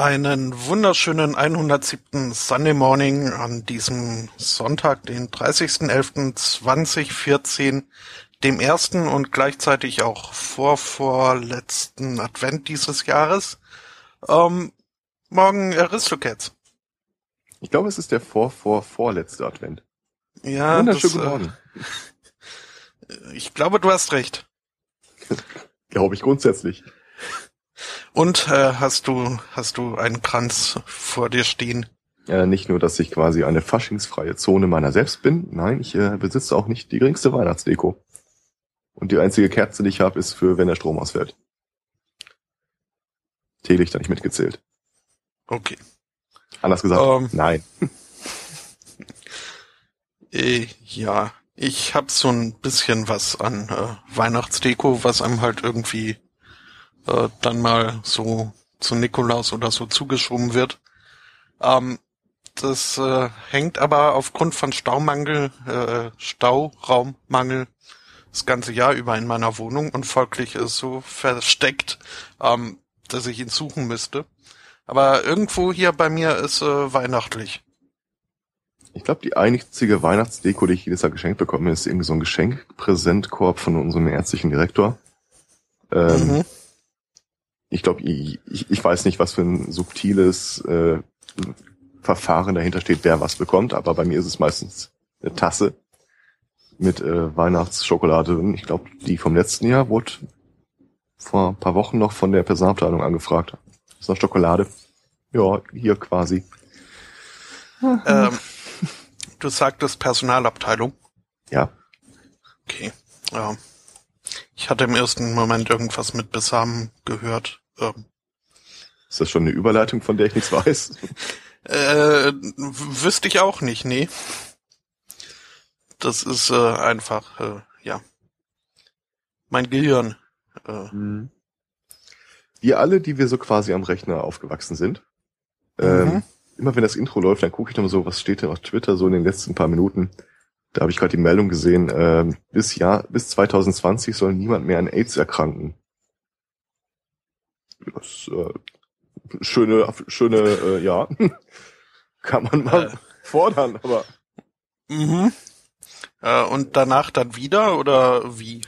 Einen wunderschönen 107. Sunday Morning an diesem Sonntag, den 30.11.2014, dem ersten und gleichzeitig auch vorvorletzten Advent dieses Jahres. Ähm, morgen Aristocats. Ich glaube, es ist der vor, vor, vorletzte Advent. Ja, Wunderschönen das, guten Morgen. Äh, ich glaube, du hast recht. Glaube ich grundsätzlich. Und äh, hast du hast du einen Kranz vor dir stehen? Äh, nicht nur, dass ich quasi eine faschingsfreie Zone meiner selbst bin, nein, ich äh, besitze auch nicht die geringste Weihnachtsdeko. Und die einzige Kerze, die ich habe, ist für, wenn der Strom ausfällt. Teelichter nicht mitgezählt. Okay. Anders gesagt, Ähm. nein. Äh, ja, ich hab so ein bisschen was an äh, Weihnachtsdeko, was einem halt irgendwie äh, dann mal so zu Nikolaus oder so zugeschoben wird. Ähm, das äh, hängt aber aufgrund von Staumangel, äh, Stauraummangel das ganze Jahr über in meiner Wohnung und folglich ist so versteckt, ähm, dass ich ihn suchen müsste. Aber irgendwo hier bei mir ist äh, weihnachtlich. Ich glaube, die einzige Weihnachtsdeko, die ich jedes Jahr geschenkt bekomme, ist irgendwie so ein Geschenkpräsentkorb von unserem ärztlichen Direktor. Ähm, Mhm. Ich glaube, ich, ich weiß nicht, was für ein subtiles äh, Verfahren dahinter steht, wer was bekommt, aber bei mir ist es meistens eine Tasse mit äh, Weihnachtsschokolade drin. Ich glaube, die vom letzten Jahr wurde vor ein paar Wochen noch von der Personalabteilung angefragt. Ist noch Schokolade? Ja, hier quasi. Ähm, du sagtest Personalabteilung. Ja, Okay. Ja. Ich hatte im ersten Moment irgendwas mit Besamen gehört. Ähm, ist das schon eine Überleitung, von der ich nichts weiß? äh, wüsste ich auch nicht, nee. Das ist äh, einfach, äh, ja. Mein Gehirn. Äh, Mhm. Wir alle, die wir so quasi am Rechner aufgewachsen sind, ähm, Mhm. immer wenn das Intro läuft, dann gucke ich nochmal so, was steht denn auf Twitter so in den letzten paar Minuten. Da habe ich gerade die Meldung gesehen, ähm, bis Jahr, bis 2020 soll niemand mehr an AIDS erkranken. Das äh, schöne, schöne, äh, ja, kann man mal Äh. fordern, aber mhm. Äh, und danach dann wieder oder wie?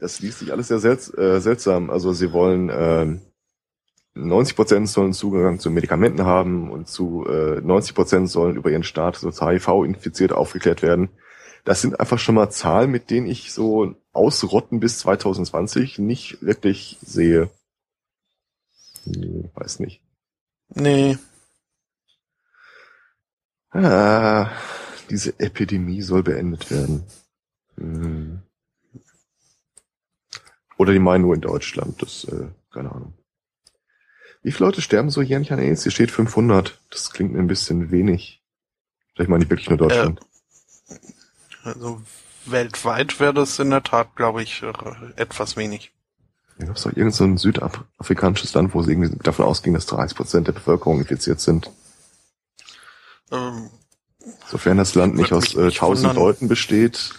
das liest sich alles sehr selts äh, seltsam. Also sie wollen ähm, 90 Prozent sollen Zugang zu Medikamenten haben und zu äh, 90 Prozent sollen über ihren Status als HIV-infiziert aufgeklärt werden. Das sind einfach schon mal Zahlen, mit denen ich so ausrotten bis 2020 nicht wirklich sehe. Hm, weiß nicht. Nee. Ah, diese Epidemie soll beendet werden. Hm. Oder die meinen nur in Deutschland, das, äh, keine Ahnung. Wie viele Leute sterben so jährlich an AIDS? Hier steht 500. Das klingt mir ein bisschen wenig. Vielleicht meine ich wirklich nur Deutschland. Also weltweit wäre das in der Tat, glaube ich, äh, etwas wenig. Da gab es doch irgend so ein südafrikanisches Land, wo sie irgendwie davon ausging, dass 30 Prozent der Bevölkerung infiziert sind. Ähm, Sofern das Land nicht aus äh, tausend Leuten besteht,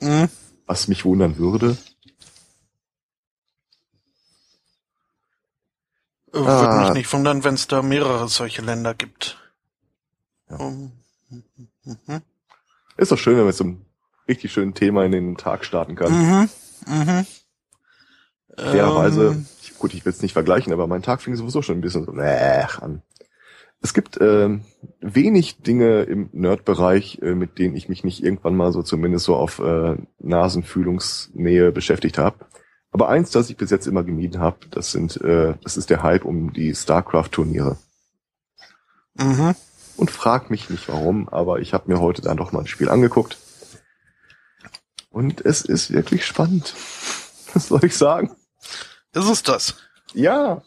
Mhm. was mich wundern würde. Äh, Würde Ah. mich nicht wundern, wenn es da mehrere solche Länder gibt. Ja. Um, mhm. Ist doch schön, wenn man mit so einem richtig schönen Thema in den Tag starten kann. Mhm. Mhm. Fairerweise, Ähm, gut, ich will es nicht vergleichen, aber mein Tag fing sowieso schon ein bisschen so äh, an. Es gibt ähm, wenig Dinge im Nerd-Bereich, äh, mit denen ich mich nicht irgendwann mal so zumindest so auf äh, Nasenfühlungsnähe beschäftigt habe. Aber eins, das ich bis jetzt immer gemieden habe, das sind, äh, das ist der Hype um die StarCraft-Turniere. mhm. Und frag mich nicht warum, aber ich habe mir heute dann doch mal ein Spiel angeguckt. Und es ist wirklich spannend. Was soll ich sagen? Ist es das? Ja.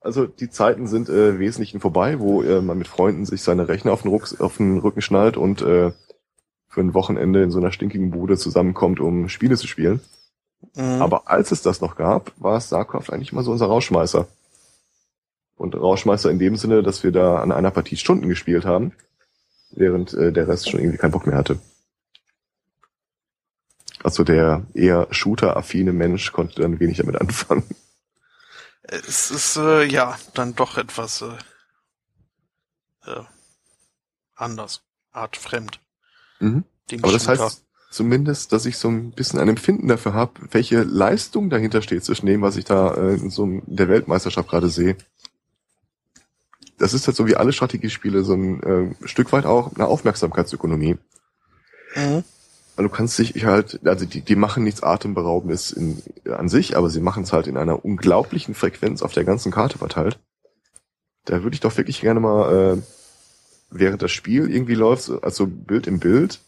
Also die Zeiten sind äh, wesentlichen vorbei, wo äh, man mit Freunden sich seine Rechner auf den, Rucks, auf den Rücken schnallt und äh, für ein Wochenende in so einer stinkigen Bude zusammenkommt, um Spiele zu spielen. Mhm. Aber als es das noch gab, war StarCraft eigentlich mal so unser Rauschmeißer. Und Rauschmeißer in dem Sinne, dass wir da an einer Partie Stunden gespielt haben, während äh, der Rest schon irgendwie keinen Bock mehr hatte. Also der eher Shooter-affine Mensch konnte dann wenig damit anfangen. Es ist äh, ja dann doch etwas äh, äh, anders, artfremd. Mhm. Aber das Shooter. heißt zumindest, dass ich so ein bisschen ein Empfinden dafür habe, welche Leistung dahinter steht zwischen dem, was ich da äh, in so einem- der Weltmeisterschaft gerade sehe. Das ist halt so wie alle Strategiespiele so ein äh, Stück weit auch eine Aufmerksamkeitsökonomie. Mhm. Weil du kannst dich halt, also die, die machen nichts Atemberaubendes in, an sich, aber sie machen es halt in einer unglaublichen Frequenz auf der ganzen Karte verteilt. Da würde ich doch wirklich gerne mal, äh, während das Spiel irgendwie läuft, so- also Bild im Bild,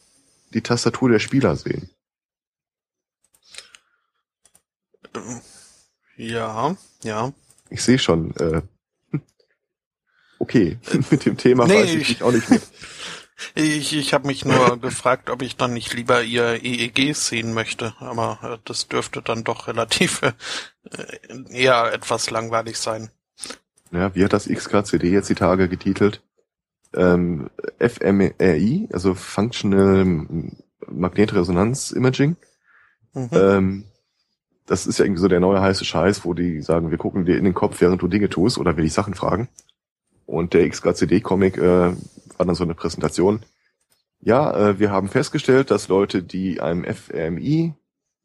die Tastatur der Spieler sehen. Ja, ja. Ich sehe schon, äh, okay, mit dem Thema Nee, weiß ich ich- mich auch nicht mehr. Ich, ich habe mich nur gefragt, ob ich dann nicht lieber ihr EEG sehen möchte, aber äh, das dürfte dann doch relativ äh, eher etwas langweilig sein. Ja, wie hat das XKCD jetzt die Tage getitelt? Ähm, FMRI, also Functional Magnetresonanz Imaging. Mhm. Ähm, das ist ja irgendwie so der neue heiße Scheiß, wo die sagen, wir gucken dir in den Kopf, während du Dinge tust oder will ich Sachen fragen. Und der XKCD-Comic äh, war dann so eine Präsentation. Ja, äh, wir haben festgestellt, dass Leute, die einem FMI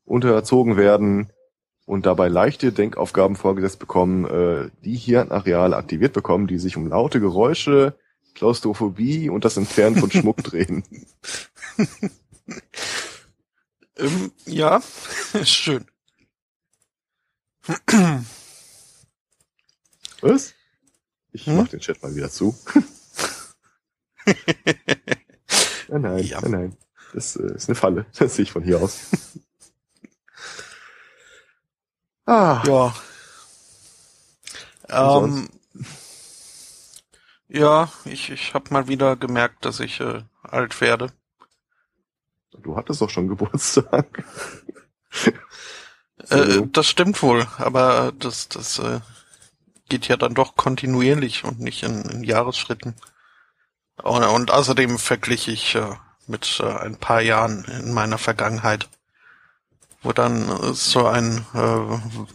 unterzogen werden und dabei leichte Denkaufgaben vorgesetzt bekommen, äh, die Hirnareale aktiviert bekommen, die sich um laute Geräusche, Klaustrophobie und das Entfernen von Schmuck drehen. Ähm, ja, schön. Was? Ich Hm? mach den Chat mal wieder zu. nein, nein, Ja. nein, nein. Das äh, ist eine Falle. Das sehe ich von hier aus. ah, Ja. Ähm, ja, ich, ich habe mal wieder gemerkt, dass ich äh, alt werde. du hattest doch schon Geburtstag. Äh, das stimmt wohl, aber das, das äh, geht ja dann doch kontinuierlich und nicht in, in Jahresschritten. Und, und außerdem verglich ich äh, mit äh, ein paar Jahren in meiner Vergangenheit, wo dann äh, so ein äh,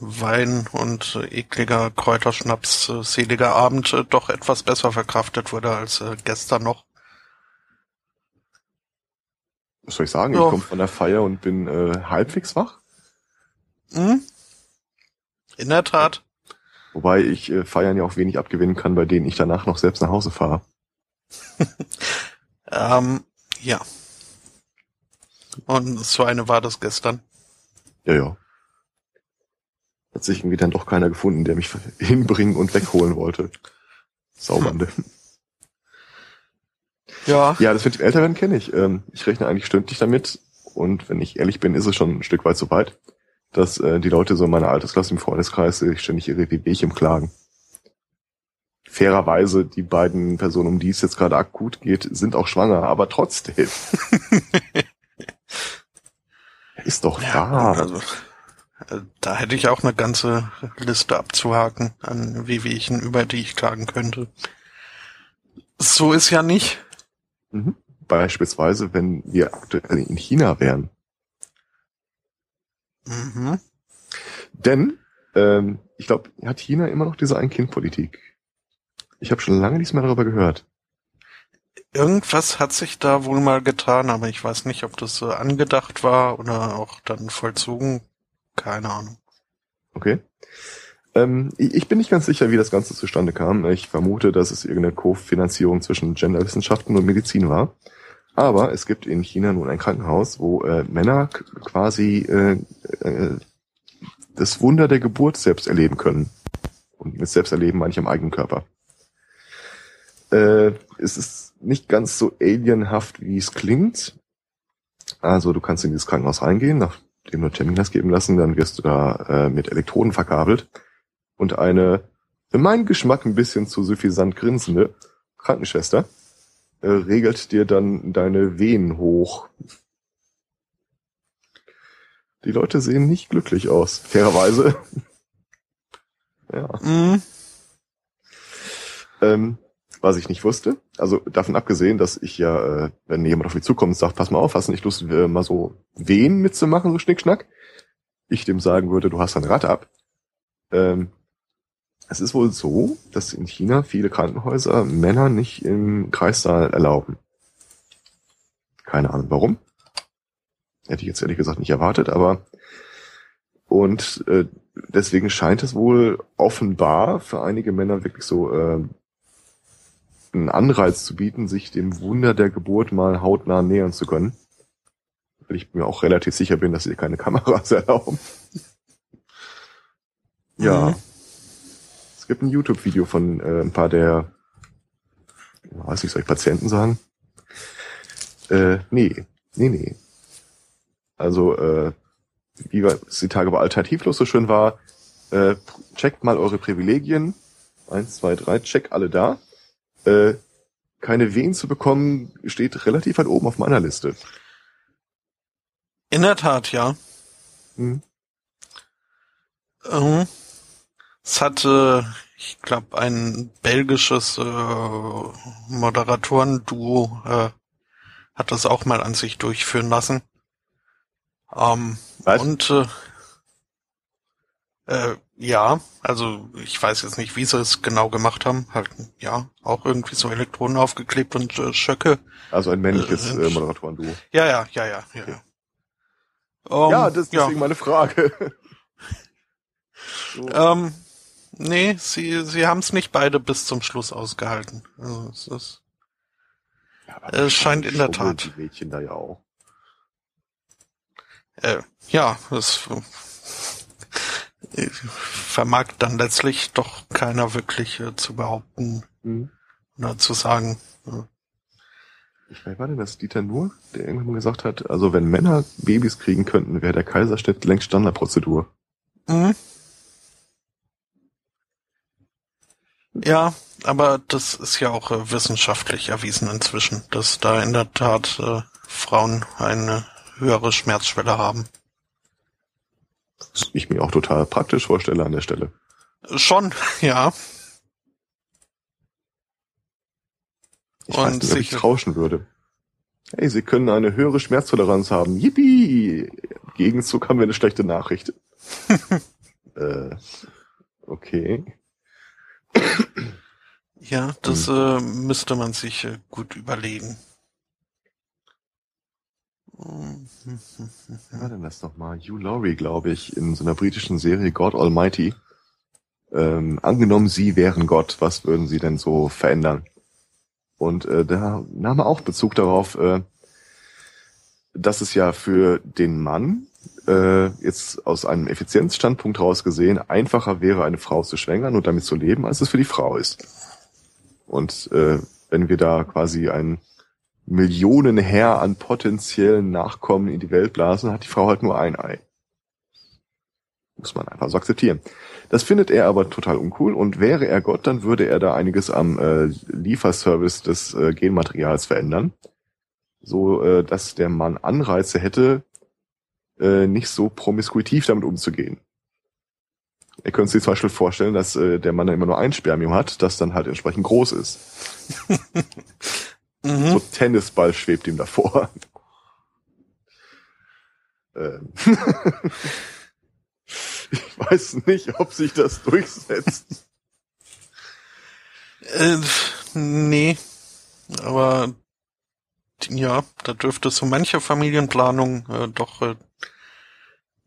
Wein und äh, ekliger Kräuterschnaps seliger Abend doch etwas besser verkraftet wurde als gestern noch. Was soll ich sagen? Ja. Ich komme von der Feier und bin halbwegs wach. Hm? In der Tat. Wobei ich äh, Feiern ja auch wenig abgewinnen kann, bei denen ich danach noch selbst nach Hause fahre. Ähm, ja. Und so eine war das gestern. Ja, ja. Hat sich irgendwie dann doch keiner gefunden, der mich hinbringen und wegholen wollte. Saubernde. Ja. Ja, das mit dem Älterwerden kenne ich. Ähm, ich rechne eigentlich stündlich damit. Und wenn ich ehrlich bin, ist es schon ein Stück weit so weit, dass äh, die Leute so in meiner Altersklasse im Freundeskreis sich ständig ihre Wehwehchen klagen. Fairerweise, die beiden Personen, um die es jetzt gerade akut geht, sind auch schwanger, aber trotzdem. ist doch Ja, wahr. also, äh, da hätte ich auch eine ganze Liste abzuhaken an Wehwehchen, über die ich klagen könnte. So ist ja nicht. Mhm. Beispielsweise, wenn wir aktuell in China wären. Mhm. Denn ähm, ich glaube, hat China immer noch diese Ein-Kind-Politik. Ich habe schon lange nichts mehr darüber gehört. Irgendwas hat sich da wohl mal getan, aber ich weiß nicht, ob das angedacht war oder auch dann vollzogen. Keine Ahnung. Okay. Ähm, ich bin nicht ganz sicher, wie das Ganze zustande kam. Ich vermute, dass es irgendeine Kofinanzierung zwischen Genderwissenschaften und Medizin war. Aber es gibt in China nun ein Krankenhaus, wo äh, Männer quasi äh, äh, das Wunder der Geburt selbst erleben können. Und mit selbst erleben meine ich am eigenen Körper. Äh, es ist nicht ganz so alienhaft, wie es klingt. Also du kannst in dieses Krankenhaus reingehen, nachdem du Termin hast geben lassen, dann wirst du da äh, mit Elektroden verkabelt und eine für meinen Geschmack ein bisschen zu suffisant grinsende Krankenschwester äh, regelt dir dann deine Wehen hoch. Die Leute sehen nicht glücklich aus, fairerweise. ja. Mhm. Ähm, was ich nicht wusste, also davon abgesehen, dass ich ja, äh, wenn jemand auf mich zukommt und sagt, pass mal auf, hast du nicht Lust, äh, mal so Wehen mitzumachen, so Schnickschnack, ich dem sagen würde, du hast ein Rad ab. Ähm, es ist wohl so, dass in China viele Krankenhäuser Männer nicht im Kreissaal erlauben. Keine Ahnung warum. Hätte ich jetzt ehrlich gesagt nicht erwartet, aber und äh, deswegen scheint es wohl offenbar für einige Männer wirklich so äh, einen Anreiz zu bieten, sich dem Wunder der Geburt mal hautnah nähern zu können. Weil ich mir auch relativ sicher bin, dass sie keine Kameras erlauben. Ja. Mhm. Es gibt ein YouTube-Video von äh, ein paar der, weiß nicht, soll ich Patienten sagen? Äh, nee, nee, nee. Also, äh, wie war- es die Tage bei Alternativlos so schön war, äh, checkt mal eure Privilegien. Eins, zwei, drei, check alle da. Äh, keine Wehen zu bekommen, steht relativ weit oben auf meiner Liste. In der Tat, ja. Hm. Mhm. Es hatte, ich glaube, ein belgisches äh, Moderatoren-Duo äh, hat das auch mal an sich durchführen lassen. Ähm, und äh, äh, ja, also ich weiß jetzt nicht, wie sie es genau gemacht haben. Halt, ja, auch irgendwie so Elektronen aufgeklebt und äh, Schöcke. Also ein männliches Äh, äh, Moderatoren-Duo. Ja, ja, ja, ja, ja. ja. Ähm, ja, das ist deswegen meine Frage. so. Ähm, nee, sie, sie haben es nicht beide bis zum Schluss ausgehalten. Also es ist, Ja, es scheint in der Tat. Die Mädchen da ja auch. äh, ja, es äh, vermag dann letztlich doch keiner wirklich äh, zu behaupten Mhm. oder zu sagen. Ich wer war denn das? Dieter Nuhr, der irgendwann gesagt hat, also wenn Männer Babys kriegen könnten, wäre der Kaiserschnitt längst Standardprozedur. Mhm. Ja, aber das ist ja auch äh, wissenschaftlich erwiesen inzwischen, dass da in der Tat äh, Frauen eine höhere Schmerzschwelle haben. Was ich mir auch total praktisch vorstelle an der Stelle. Schon, ja. Ich Und weiß nicht, ob ich tauschen würde. Hey, Sie können eine höhere Schmerztoleranz haben. Yippie! Im Gegenzug haben wir eine schlechte Nachricht. äh, okay. Ja, das äh, müsste man sich äh, gut überlegen. Wer war denn das nochmal? Hugh Laurie, glaube ich, in so einer britischen Serie God Almighty. Ähm, angenommen, Sie wären Gott, was würden Sie denn so verändern? Und äh, da nahm er auch Bezug darauf, äh, dass es ja für den Mann äh, jetzt aus einem Effizienzstandpunkt raus gesehen einfacher wäre, eine Frau zu schwängern und damit zu leben, als es für die Frau ist. Und äh, wenn wir da quasi ein Millionenheer an potenziellen Nachkommen in die Welt blasen, hat die Frau halt nur ein Ei. Muss man einfach so akzeptieren. Das findet er aber total uncool und wäre er Gott, dann würde er da einiges am äh, Lieferservice des äh, Genmaterials verändern, so äh, dass der Mann Anreize hätte, äh, nicht so promiskuitiv damit umzugehen. Ihr könnt sich zum Beispiel vorstellen, dass äh, der Mann dann immer nur ein Spermium hat, das dann halt entsprechend groß ist. Mhm. So Tennisball schwebt ihm davor. Ähm. ich weiß nicht, ob sich das durchsetzt. Äh, nee, aber ja, da dürfte so manche Familienplanung äh, doch äh,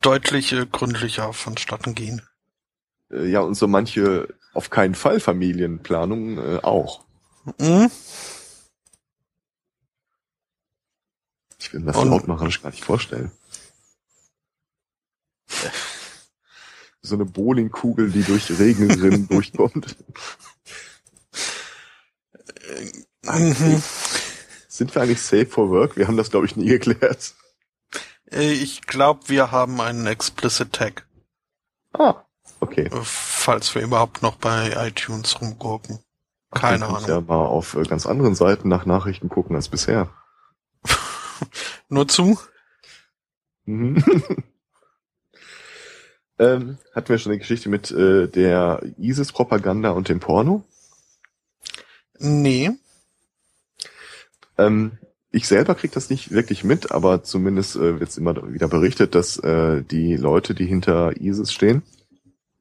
deutlich äh, gründlicher vonstatten gehen. Äh, ja, und so manche auf keinen Fall Familienplanung äh, auch. Mhm. Ich will das und, laut machen, ich gar nicht vorstellen. so eine Bowlingkugel, die durch Regenrinnen durchkommt. Mhm. Sind wir eigentlich safe for work? Wir haben das, glaube ich, nie geklärt. Äh, ich glaube, wir haben einen Explicit Tag. Ah, okay. Falls wir überhaupt noch bei iTunes rumgucken. Keine Ach, Ahnung. ja mal auf äh, ganz anderen Seiten nach Nachrichten gucken als bisher. Nur zu? Mhm. ähm, hatten wir schon eine Geschichte mit äh, der ISIS-Propaganda und dem Porno? Nee. Ähm, ich selber krieg das nicht wirklich mit, aber zumindest äh, wird immer wieder berichtet, dass äh, die Leute, die hinter ISIS stehen,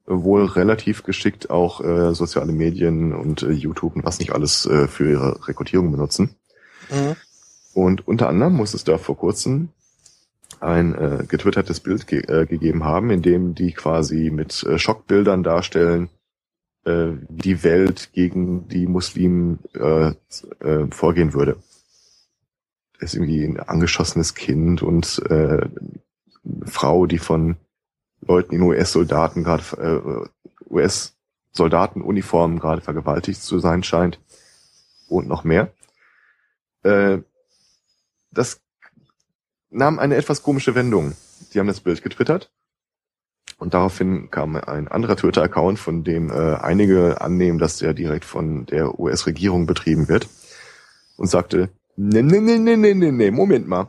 wohl relativ geschickt auch äh, soziale Medien und äh, YouTube und was nicht alles äh, für ihre Rekrutierung benutzen. Mhm. Und unter anderem muss es da vor kurzem ein äh, getwittertes Bild ge äh, gegeben haben, in dem die quasi mit äh, Schockbildern darstellen, äh, die Welt gegen die Muslimen äh, äh, vorgehen würde. Da ist irgendwie ein angeschossenes Kind und äh, eine Frau, die von Leuten in US-Soldaten gerade äh, US-Soldatenuniformen gerade vergewaltigt zu sein scheint und noch mehr. Äh, das nahm eine etwas komische Wendung. Die haben das Bild getwittert und daraufhin kam ein anderer Twitter-Account, von dem äh, einige annehmen, dass der direkt von der US-Regierung betrieben wird und sagte, nee, nee, nee, nee, nee, nee, nee, Moment mal.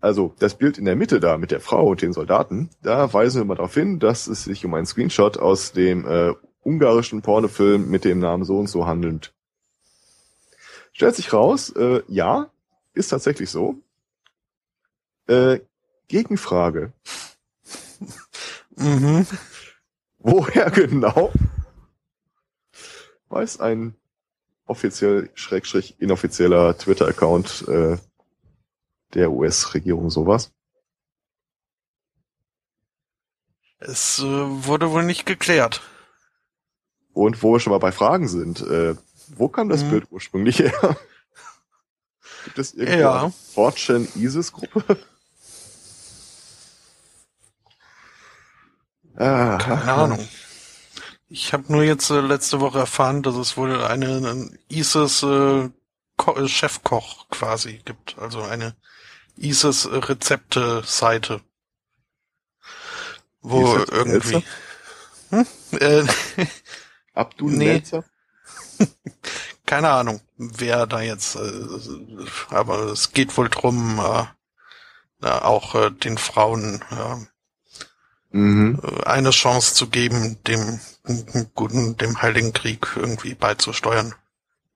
Also das Bild in der Mitte da mit der Frau und den Soldaten, da weisen wir mal darauf hin, dass es sich um einen Screenshot aus dem äh, ungarischen Pornofilm mit dem Namen so und so handelt. Stellt sich raus, äh, ja, ist tatsächlich so. Äh, Gegenfrage. mhm. Woher genau weiß ein offiziell schrägstrich inoffizieller Twitter-Account äh, der US-Regierung sowas? Es äh, wurde wohl nicht geklärt. Und wo wir schon mal bei Fragen sind, äh, wo kam das hm. Bild ursprünglich her? Gibt es irgendwo ja. Fortune ISIS-Gruppe? Ah, Keine Ahnung. Ich habe nur jetzt äh, letzte Woche erfahren, dass es wohl eine, eine ISIS äh, äh, Chefkoch quasi gibt. Also eine ISIS Rezepte Seite. Wo irgendwie. Hm? Äh, Abdul nee. Keine Ahnung, wer da jetzt, äh, aber es geht wohl drum, äh, auch äh, den Frauen äh, mhm. eine Chance zu geben, dem guten, dem Heiligen Krieg irgendwie beizusteuern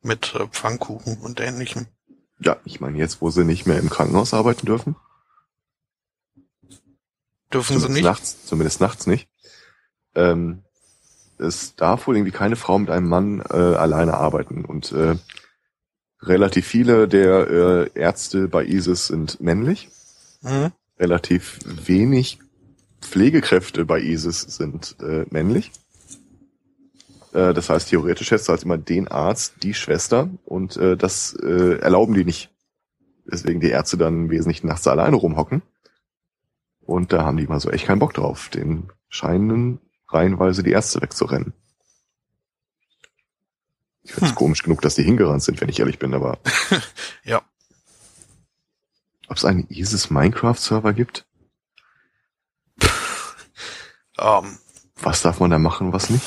mit äh, Pfannkuchen und ähnlichem. Ja, ich meine jetzt, wo sie nicht mehr im Krankenhaus arbeiten dürfen. Dürfen zumindest sie nicht? Nachts, zumindest nachts nicht. Ähm, es darf wohl irgendwie keine Frau mit einem Mann äh, alleine arbeiten. Und äh, relativ viele der äh, Ärzte bei ISIS sind männlich. Mhm. Relativ wenig Pflegekräfte bei ISIS sind äh, männlich. Äh, das heißt, theoretisch hättest du halt immer den Arzt, die Schwester und äh, das äh, erlauben die nicht. Deswegen die Ärzte dann wesentlich nachts alleine rumhocken. Und da haben die mal so echt keinen Bock drauf, den scheinen reihenweise die Ärzte wegzurennen. Ich finde es hm. komisch genug, dass die hingerannt sind, wenn ich ehrlich bin, aber. ja. Ob es einen ISIS Minecraft-Server gibt? Ähm. Was darf man da machen, was nicht?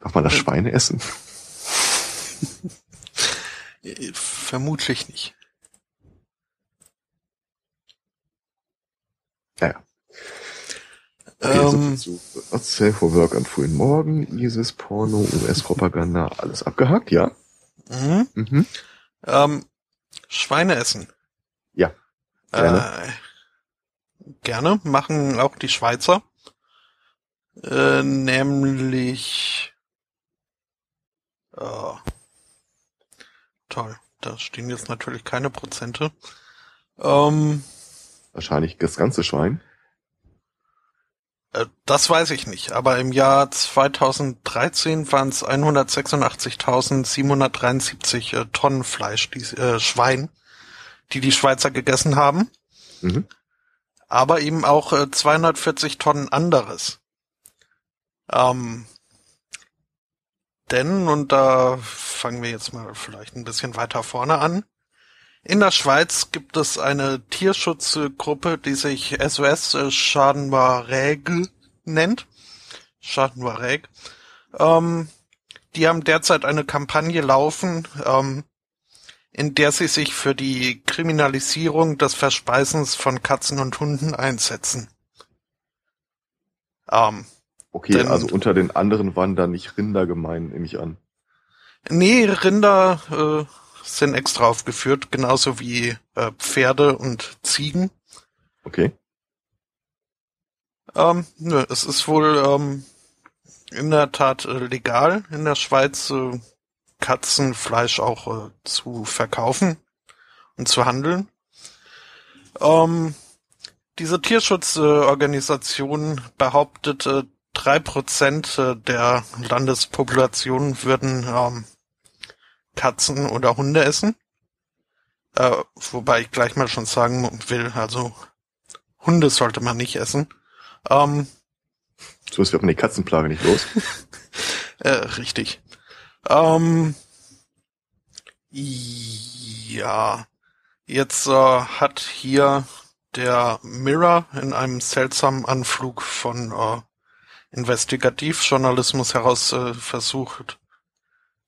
Darf man das Schweine essen? Vermutlich nicht. Naja. Okay, ähm, so Safe for Work am frühen Morgen, ISIS, Porno, US-Propaganda, alles abgehakt, ja? Mhm. mhm. Ähm, Schweine essen. Ja. Äh, gerne. Machen auch die Schweizer. Äh, nämlich. Oh, toll. Da stehen jetzt natürlich keine Prozente. Ähm, Wahrscheinlich das ganze Schwein. Äh, das weiß ich nicht, aber im Jahr 2013 waren es 186.773 äh, Tonnen Fleisch, die, äh, Schwein, die die Schweizer gegessen haben. Mhm. Aber eben auch äh, 240 Tonnen anderes. Ähm, denn, und da fangen wir jetzt mal vielleicht ein bisschen weiter vorne an, in der Schweiz gibt es eine Tierschutzgruppe, die sich SOS Schadenwareg nennt. Schadenwareg. Ähm, die haben derzeit eine Kampagne laufen, ähm, in der sie sich für die Kriminalisierung des Verspeisens von Katzen und Hunden einsetzen. Ähm, okay, denn, also unter den anderen waren da nicht Rinder gemein, nehme ich an. Nee, Rinder äh, sind extra aufgeführt, genauso wie äh, Pferde und Ziegen. Okay. Ähm, nö, es ist wohl ähm, in der Tat äh, legal in der Schweiz äh, Katzenfleisch auch äh, zu verkaufen und zu handeln. Ähm, diese Tierschutzorganisation behauptet, äh, drei Prozent äh, der Landespopulation würden ähm, Katzen oder Hunde essen. Äh, wobei ich gleich mal schon sagen will, also Hunde sollte man nicht essen. Ähm, so ist wird man die Katzenplage nicht los. äh, richtig. Ähm, ja, jetzt äh, hat hier der Mirror in einem seltsamen Anflug von äh, Investigativjournalismus heraus äh, versucht,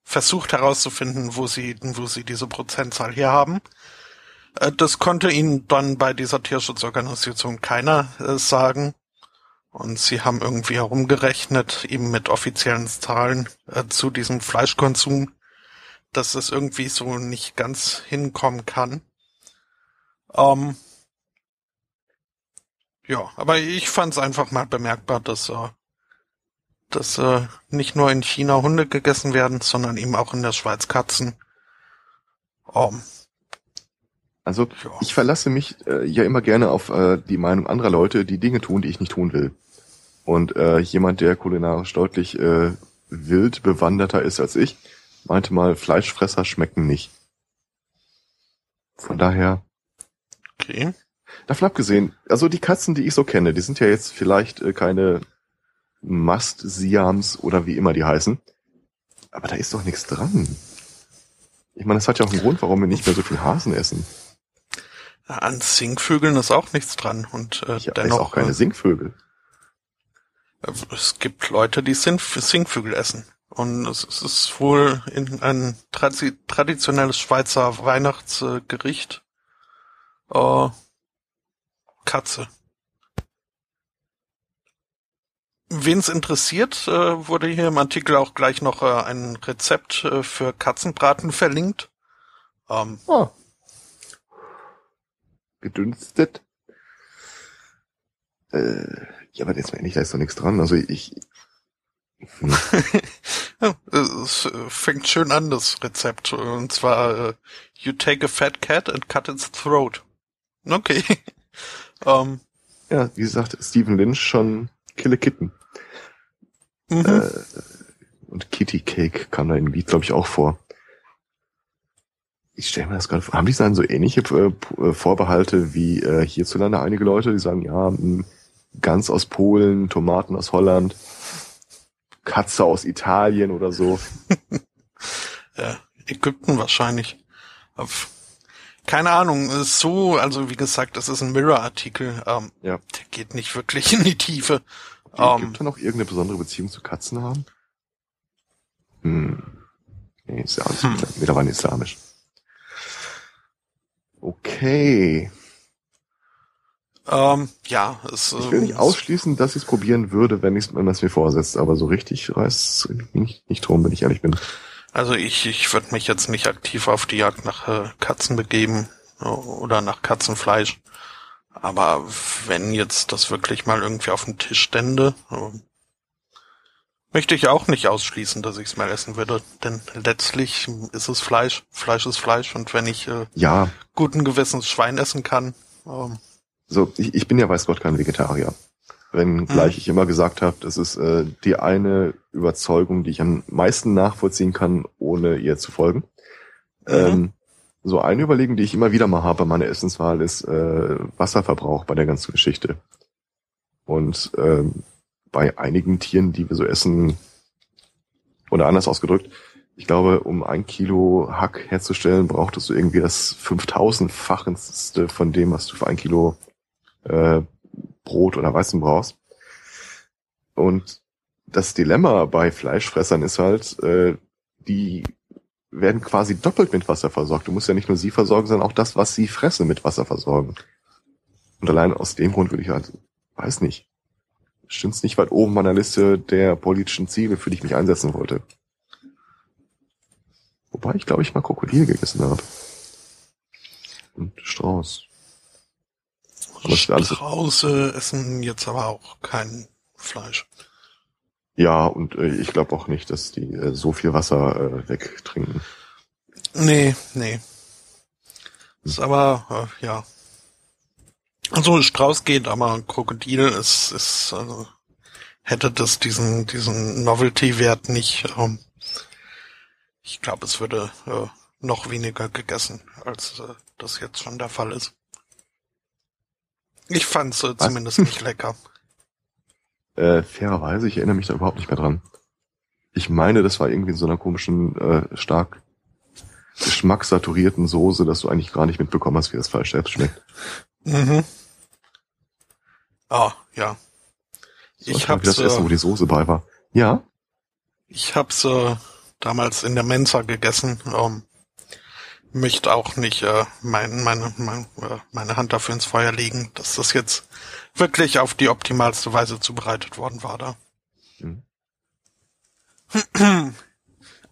versucht herauszufinden, wo sie, wo sie diese Prozentzahl hier haben. Äh, das konnte ihnen dann bei dieser Tierschutzorganisation keiner äh, sagen. Und sie haben irgendwie herumgerechnet, eben mit offiziellen Zahlen äh, zu diesem Fleischkonsum, dass es irgendwie so nicht ganz hinkommen kann. Ähm, ja, aber ich fand es einfach mal bemerkbar, dass äh, dass äh, nicht nur in China Hunde gegessen werden, sondern eben auch in der Schweiz Katzen. Um, also ja. ich verlasse mich äh, ja immer gerne auf äh, die Meinung anderer Leute, die Dinge tun, die ich nicht tun will. Und äh, jemand, der kulinarisch deutlich äh, wild bewanderter ist als ich, meinte mal, Fleischfresser schmecken nicht. Von daher. Okay. Davon abgesehen, also die Katzen, die ich so kenne, die sind ja jetzt vielleicht äh, keine Mast-Siams oder wie immer die heißen. Aber da ist doch nichts dran. Ich meine, das hat ja auch einen Grund, warum wir nicht mehr so viel Hasen essen. An Singvögeln ist auch nichts dran und äh, ja, dennoch auch keine äh, Singvögel. Es gibt Leute, die Singvögel essen. Und es ist wohl in ein traditionelles Schweizer Weihnachtsgericht. Äh, Katze. Wen es interessiert, äh, wurde hier im Artikel auch gleich noch äh, ein Rezept äh, für Katzenbraten verlinkt. Ähm, oh. Gedünstet. Äh, ja, aber jetzt meine ich, da ist doch nichts dran. Also ich. Hm. es fängt schön an, das Rezept. Und zwar, uh, you take a fat cat and cut its throat. Okay. um, ähm. ja, wie gesagt, Stephen Lynch schon Kill a Kitten. Mhm. Äh, und Kitty Cake kam da in Beat, glaube ich, auch vor. Ich stelle mir das gerade vor. Haben die dann so ähnliche äh, äh, Vorbehalte wie äh, hierzulande einige Leute, die sagen, ja, Gans aus Polen, Tomaten aus Holland, Katze aus Italien oder so. ja, Ägypten wahrscheinlich. Keine Ahnung, so, also wie gesagt, das ist ein Mirror-Artikel. Ähm, ja. Der geht nicht wirklich in die Tiefe. Die um, Ägypter noch irgendeine besondere Beziehung zu Katzen haben? Hm. Nee, ist ja alles hm. mittlerweile islamisch. Okay. Ähm, ja, es, Ich will nicht ähm, ausschließen, dass ich es probieren würde, wenn, man es mir vorsetzt, aber so richtig reißt es nicht, nicht drum, wenn ich ehrlich bin. Also ich, ich würde mich jetzt nicht aktiv auf die Jagd nach äh, Katzen begeben oder nach Katzenfleisch. Aber wenn jetzt das wirklich mal irgendwie auf dem Tisch stände, äh, möchte ich auch nicht ausschließen, dass ich es mal essen würde. Denn letztlich ist es Fleisch. Fleisch ist Fleisch. Und wenn ich äh, ja. guten Gewissens Schwein essen kann. Ähm, so, ich, ich bin ja weiß Gott kein Vegetarier. Wenn gleich mhm. ich immer gesagt habe, das ist äh, die eine Überzeugung, die ich am meisten nachvollziehen kann, ohne ihr zu folgen. Mhm. Ähm, so eine Überlegung, die ich immer wieder mal habe bei meiner Essenswahl, ist äh, Wasserverbrauch bei der ganzen Geschichte. Und ähm, bei einigen Tieren, die wir so essen, oder anders ausgedrückt, ich glaube, um ein Kilo Hack herzustellen, brauchtest du irgendwie das 5000-fachste von dem, was du für ein Kilo äh, Brot oder Weißen brauchst. Und das Dilemma bei Fleischfressern ist halt, äh, die werden quasi doppelt mit Wasser versorgt. Du musst ja nicht nur sie versorgen, sondern auch das, was sie fressen, mit Wasser versorgen. Und allein aus dem Grund würde ich halt, weiß nicht, stimmt's nicht weit oben meiner Liste der politischen Ziele, für die ich mich einsetzen wollte. Wobei ich glaube ich mal Krokodil gegessen habe. Und Strauß. Strauße essen jetzt aber auch kein Fleisch. Ja, und äh, ich glaube auch nicht, dass die äh, so viel Wasser äh, wegtrinken. Nee, nee. Ist aber, äh, ja. Also Strauß geht, aber Krokodil ist, ist also, hätte das diesen, diesen Novelty-Wert nicht. Ähm, ich glaube, es würde äh, noch weniger gegessen, als äh, das jetzt schon der Fall ist. Ich fand's äh, zumindest nicht lecker. Äh, fairerweise, ich erinnere mich da überhaupt nicht mehr dran. Ich meine, das war irgendwie in so einer komischen, äh, stark geschmackssaturierten Soße, dass du eigentlich gar nicht mitbekommen hast, wie das Fleisch selbst schmeckt. Mhm. Ah, ja. So, ich hab's, das Essen, wo die Soße bei war. Ja? Ich hab's äh, damals in der Mensa gegessen. Ähm, möchte auch nicht äh, mein, meine, mein, äh, meine Hand dafür ins Feuer legen, dass das jetzt wirklich auf die optimalste Weise zubereitet worden war da. Mhm.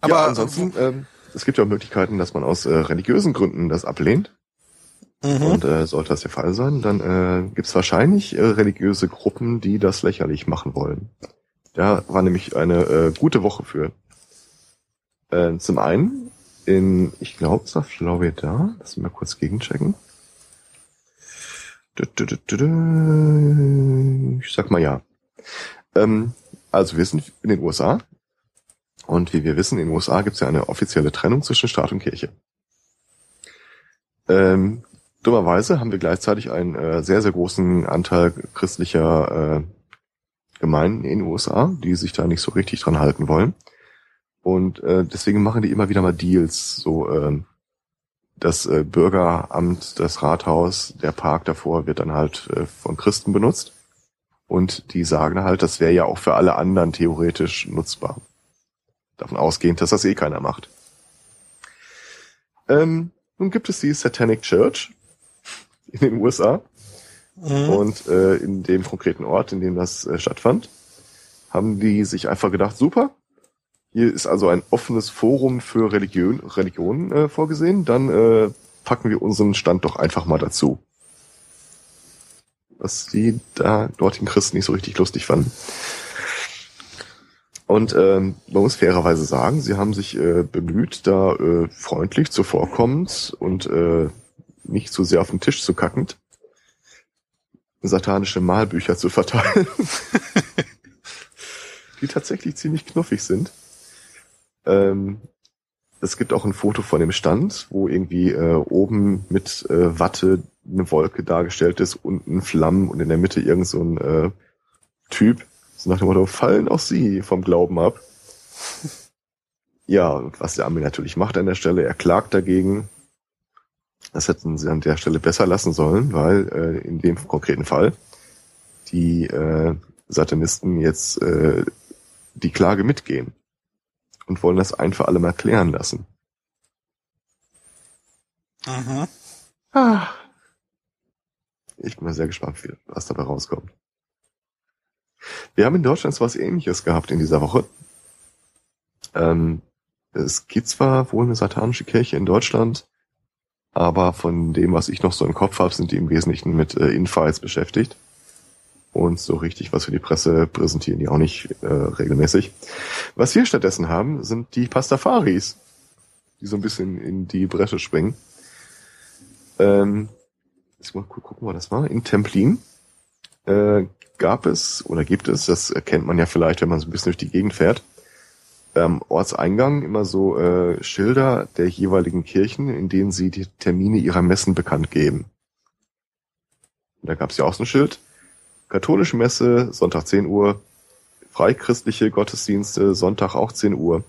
Aber ja, ansonsten, ähm, es gibt ja auch Möglichkeiten, dass man aus äh, religiösen Gründen das ablehnt. Mhm. Und äh, sollte das der Fall sein, dann äh, gibt es wahrscheinlich äh, religiöse Gruppen, die das lächerlich machen wollen. Da war nämlich eine äh, gute Woche für. Äh, zum einen in, ich glaube, es war Florida. Lass mich mal kurz gegenchecken. Ich sag mal ja. Ähm, also wir sind in den USA. Und wie wir wissen, in den USA gibt es ja eine offizielle Trennung zwischen Staat und Kirche. Ähm, dummerweise haben wir gleichzeitig einen äh, sehr, sehr großen Anteil christlicher äh, Gemeinden in den USA, die sich da nicht so richtig dran halten wollen. Und äh, deswegen machen die immer wieder mal Deals, so äh, das äh, Bürgeramt, das Rathaus, der Park davor wird dann halt äh, von Christen benutzt. Und die sagen halt, das wäre ja auch für alle anderen theoretisch nutzbar. Davon ausgehend, dass das eh keiner macht. Ähm, nun gibt es die Satanic Church in den USA. Mhm. Und äh, in dem konkreten Ort, in dem das äh, stattfand, haben die sich einfach gedacht, super, hier ist also ein offenes Forum für Religion, Religionen äh, vorgesehen. Dann äh, packen wir unseren Stand doch einfach mal dazu. Was die da dortigen Christen nicht so richtig lustig fanden. Und ähm, man muss fairerweise sagen, sie haben sich äh, bemüht, da äh, freundlich zuvorkommend und äh, nicht zu sehr auf den Tisch zu kackend satanische Malbücher zu verteilen, die tatsächlich ziemlich knuffig sind. Ähm, es gibt auch ein Foto von dem Stand, wo irgendwie äh, oben mit äh, Watte eine Wolke dargestellt ist, unten Flammen und in der Mitte irgend so ein äh, Typ. So nach dem Motto, fallen auch sie vom Glauben ab. ja, was der Ami natürlich macht an der Stelle, er klagt dagegen. Das hätten sie an der Stelle besser lassen sollen, weil äh, in dem konkreten Fall die äh, Satanisten jetzt äh, die Klage mitgehen und wollen das ein für alle mal klären lassen. Mhm. Ah. Ich bin mal sehr gespannt, was dabei rauskommt. Wir haben in Deutschland was ähnliches gehabt in dieser Woche. Ähm, es gibt zwar wohl eine satanische Kirche in Deutschland, aber von dem, was ich noch so im Kopf habe, sind die im Wesentlichen mit äh, Infights beschäftigt. Und so richtig was für die Presse präsentieren die auch nicht äh, regelmäßig. Was wir stattdessen haben, sind die Pastafaris, die so ein bisschen in die Bresche springen. Ähm, jetzt mal gucken, wo das war. In Templin äh, gab es oder gibt es, das erkennt man ja vielleicht, wenn man so ein bisschen durch die Gegend fährt, am Ortseingang immer so äh, Schilder der jeweiligen Kirchen, in denen sie die Termine ihrer Messen bekannt geben. Und da gab es ja auch so ein Schild. Katholische Messe, Sonntag 10 Uhr, freichristliche Gottesdienste, Sonntag auch 10 Uhr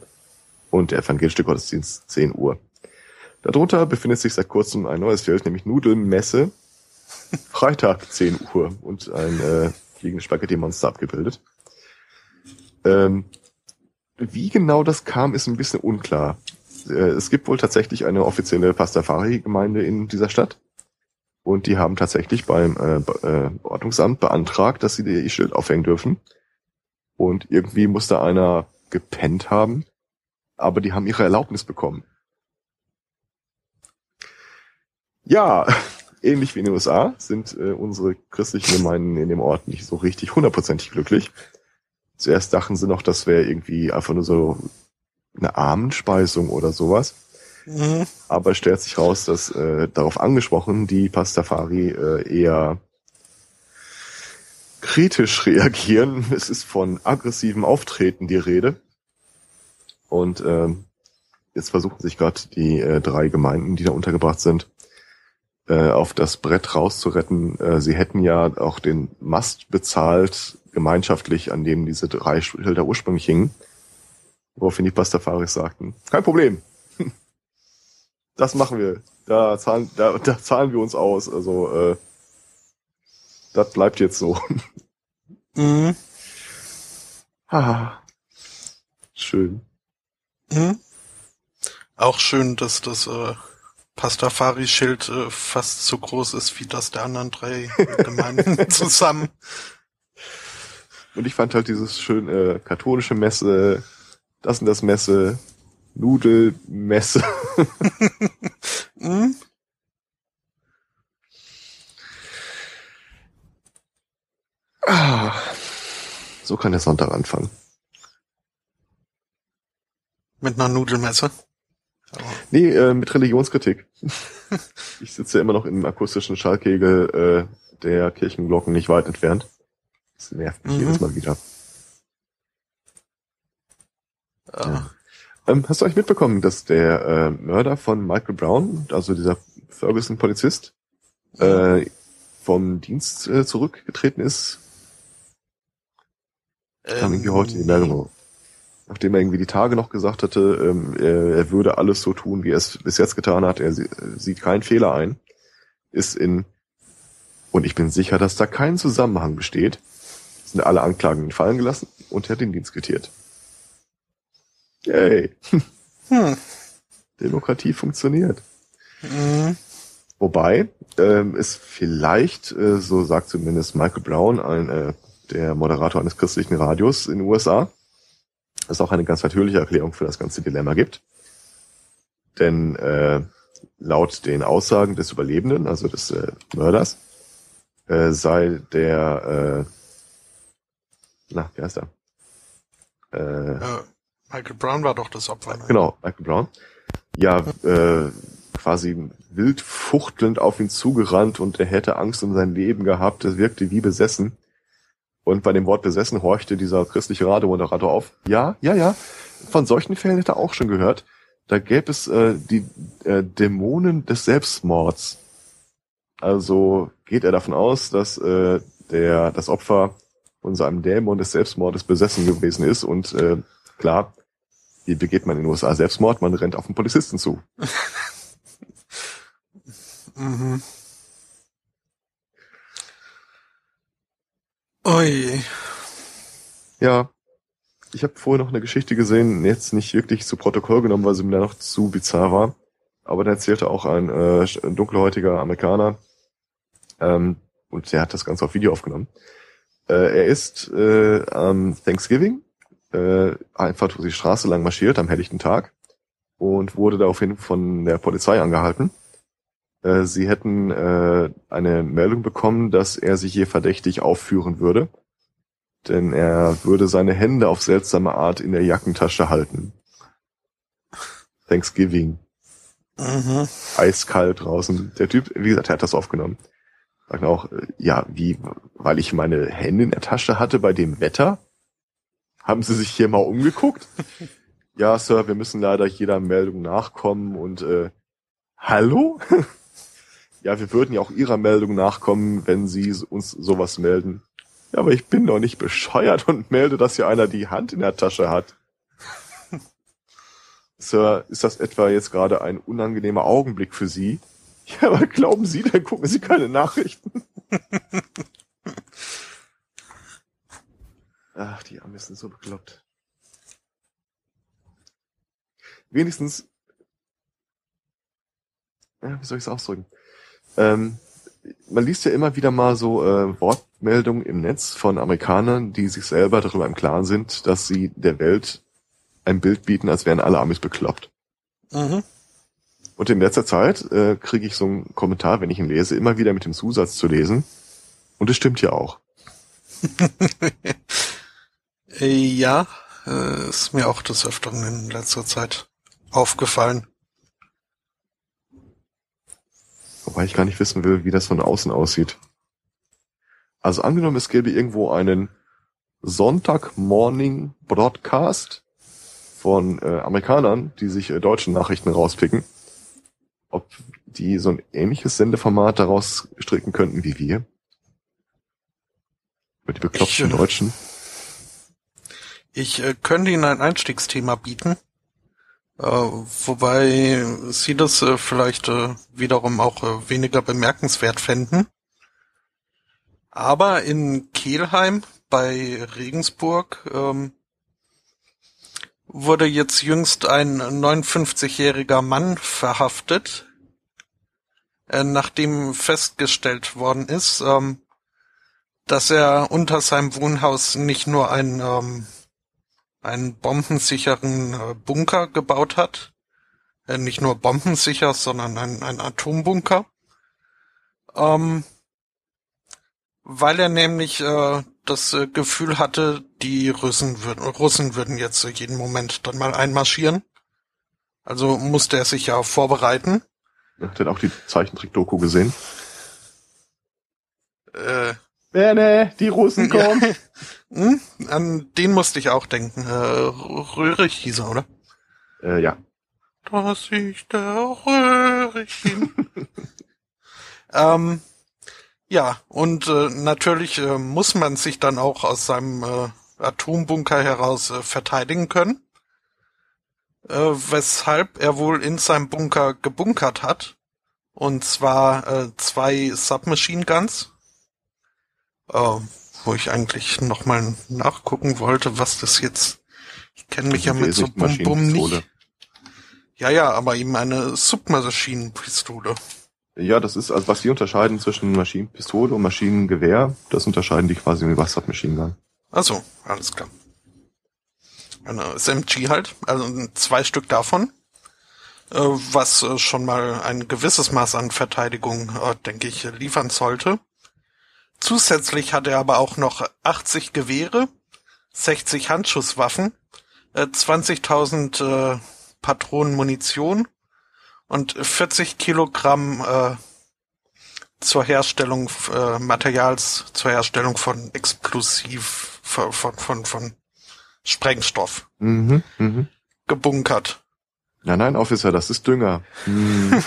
und der evangelische Gottesdienst 10 Uhr. Darunter befindet sich seit kurzem ein neues Schild, nämlich Nudelmesse, Freitag 10 Uhr und ein äh, fliegendes Spaghetti-Monster abgebildet. Ähm, wie genau das kam, ist ein bisschen unklar. Äh, es gibt wohl tatsächlich eine offizielle Pastafari-Gemeinde in dieser Stadt. Und die haben tatsächlich beim äh, äh, Ordnungsamt beantragt, dass sie ihr Schild aufhängen dürfen. Und irgendwie musste einer gepennt haben, aber die haben ihre Erlaubnis bekommen. Ja, ähnlich wie in den USA sind äh, unsere christlichen Gemeinden in dem Ort nicht so richtig hundertprozentig glücklich. Zuerst dachten sie noch, das wäre irgendwie einfach nur so eine Armenspeisung oder sowas. Mhm. Aber es stellt sich raus, dass äh, darauf angesprochen die Pastafari äh, eher kritisch reagieren. Es ist von aggressivem Auftreten die Rede. Und äh, jetzt versuchen sich gerade die äh, drei Gemeinden, die da untergebracht sind, äh, auf das Brett rauszuretten. Äh, sie hätten ja auch den Mast bezahlt, gemeinschaftlich, an dem diese drei Schilder ursprünglich hingen. Woraufhin die Pastafaris sagten, kein Problem. Das machen wir. Da zahlen, da, da zahlen wir uns aus. Also äh, das bleibt jetzt so. Mhm. Ah, schön. Mhm. Auch schön, dass das äh, Pastafari-Schild äh, fast so groß ist wie das der anderen drei Gemeinden zusammen. Und ich fand halt dieses schön äh, katholische Messe, das und das Messe, Nudelmesse. hm? ah, so kann der Sonntag anfangen. Mit einer Nudelmesse? Nee, äh, mit Religionskritik. ich sitze immer noch im akustischen Schallkegel äh, der Kirchenglocken nicht weit entfernt. Das nervt mich mhm. jedes Mal wieder. Ah. Ja. Ähm, hast du eigentlich mitbekommen, dass der äh, Mörder von Michael Brown, also dieser Ferguson-Polizist, äh, vom Dienst äh, zurückgetreten ist? Ähm, Kam irgendwie heute die Meldung nachdem er irgendwie die Tage noch gesagt hatte, ähm, er, er, würde alles so tun, wie er es bis jetzt getan hat, er sieht keinen Fehler ein, ist in, und ich bin sicher, dass da kein Zusammenhang besteht, sind alle Anklagen fallen gelassen und er hat den Dienst quittiert. Yay. Hm. Demokratie funktioniert. Mhm. Wobei ähm, es vielleicht, äh, so sagt zumindest Michael Brown, ein, äh, der Moderator eines christlichen Radios in den USA, es auch eine ganz natürliche Erklärung für das ganze Dilemma gibt. Denn äh, laut den Aussagen des Überlebenden, also des äh, Mörders, äh, sei der, äh, na, wie heißt er? Äh, Michael Brown war doch das Opfer. Ne? Genau, Michael Brown. Ja, äh, quasi wild fuchtelnd auf ihn zugerannt und er hätte Angst um sein Leben gehabt. Es wirkte wie besessen. Und bei dem Wort besessen horchte dieser christliche Radiomoderator auf. Ja, ja, ja. Von solchen Fällen hätte er auch schon gehört. Da gäbe es äh, die äh, Dämonen des Selbstmords. Also geht er davon aus, dass äh, der das Opfer von seinem Dämon des Selbstmordes besessen gewesen ist und äh, klar, wie begeht man in den USA Selbstmord? Man rennt auf einen Polizisten zu. mhm. Ui. Ja. Ich habe vorher noch eine Geschichte gesehen, jetzt nicht wirklich zu Protokoll genommen, weil sie mir da noch zu bizarr war. Aber da erzählte auch ein, äh, dunkelhäutiger Amerikaner, ähm, und der hat das Ganze auf Video aufgenommen. Äh, er ist äh, am Thanksgiving äh, einfach durch die Straße lang marschiert am helllichten Tag und wurde daraufhin von der Polizei angehalten. Äh, sie hätten äh, eine Meldung bekommen, dass er sich hier verdächtig aufführen würde, denn er würde seine Hände auf seltsame Art in der Jackentasche halten. Thanksgiving. Mhm. Eiskalt draußen. Der Typ, wie gesagt, er hat das aufgenommen. Sagt auch, äh, ja, wie, weil ich meine Hände in der Tasche hatte bei dem Wetter? Haben Sie sich hier mal umgeguckt? ja, Sir, wir müssen leider jeder Meldung nachkommen und äh, hallo? ja, wir würden ja auch Ihrer Meldung nachkommen, wenn Sie uns sowas melden. Ja, aber ich bin doch nicht bescheuert und melde, dass hier einer die Hand in der Tasche hat. Sir, ist das etwa jetzt gerade ein unangenehmer Augenblick für Sie? Ja, aber glauben Sie, dann gucken Sie keine Nachrichten. Ach, die Amis sind so bekloppt. Wenigstens, ja, wie soll ich es ausdrücken? Ähm, man liest ja immer wieder mal so äh, Wortmeldungen im Netz von Amerikanern, die sich selber darüber im Klaren sind, dass sie der Welt ein Bild bieten, als wären alle Amis bekloppt. Mhm. Und in letzter Zeit äh, kriege ich so einen Kommentar, wenn ich ihn lese, immer wieder mit dem Zusatz zu lesen. Und es stimmt ja auch. ja, äh, ist mir auch des Öfteren in letzter Zeit aufgefallen. Wobei ich gar nicht wissen will, wie das von außen aussieht. Also angenommen, es gäbe irgendwo einen Sonntag-Morning Broadcast von äh, Amerikanern, die sich äh, deutschen Nachrichten rauspicken, ob die so ein ähnliches Sendeformat daraus stricken könnten wie wir. Über die bekloppten Ich, äh, Deutschen. Ich äh, könnte Ihnen ein Einstiegsthema bieten, äh, wobei Sie das äh, vielleicht äh, wiederum auch äh, weniger bemerkenswert fänden. Aber in Kelheim bei Regensburg ähm, wurde jetzt jüngst ein 59-jähriger Mann verhaftet, äh, nachdem festgestellt worden ist, ähm, dass er unter seinem Wohnhaus nicht nur ein ähm, einen bombensicheren äh, Bunker gebaut hat. Äh, nicht nur bombensicher, sondern ein, ein Atombunker. Ähm, weil er nämlich äh, das äh, Gefühl hatte, die Russen würden, Russen würden jetzt jeden Moment dann mal einmarschieren. Also musste er sich ja vorbereiten. Habt ihr auch die Zeichentrick-Doku gesehen? Äh, Bene, die Russen kommen. hm? An den musste ich auch denken. Äh, Röhrig hieß er, oder? äh, ja. Das ist der Röhrchen. ähm, ja, und äh, natürlich äh, muss man sich dann auch aus seinem äh, Atombunker heraus äh, verteidigen können. Äh, weshalb er wohl in seinem Bunker gebunkert hat. Und zwar äh, zwei Submachine Guns. Äh, wo ich eigentlich nochmal nachgucken wollte, was das jetzt. Ich kenne mich ja mit so Bum Bum nicht. Ja, ja, aber eben eine Submaschinenpistole. Ja, das ist, also was die unterscheiden zwischen Maschinenpistole und Maschinengewehr, das unterscheiden die quasi mit Wassermaschinengun. Ach so, alles klar. Eine SMG halt, also zwei Stück davon, äh, was äh, schon mal ein gewisses Maß an Verteidigung, äh, denke ich, liefern sollte. Zusätzlich hat er aber auch noch 80 Gewehre, 60 Handschusswaffen, äh, 20.000 äh, Patronen Munition und 40 Kilogramm äh, zur Herstellung äh, Materials zur Herstellung von Explosiv von von von, Sprengstoff Mhm, mhm. gebunkert. Nein, nein, Officer, das ist Dünger. Hm.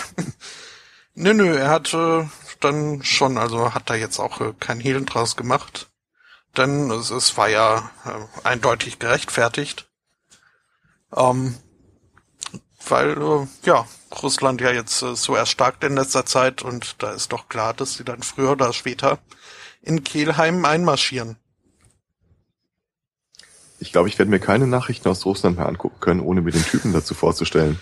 Nö, nö, er hat äh, dann schon, also hat da jetzt auch äh, kein Hehl draus gemacht. Denn es, es war ja äh, eindeutig gerechtfertigt. Ähm, weil, äh, ja, Russland ja jetzt äh, so erstarkt in letzter Zeit und da ist doch klar, dass sie dann früher oder später in Kelheim einmarschieren. Ich glaube, ich werde mir keine Nachrichten aus Russland mehr angucken können, ohne mir den Typen dazu vorzustellen.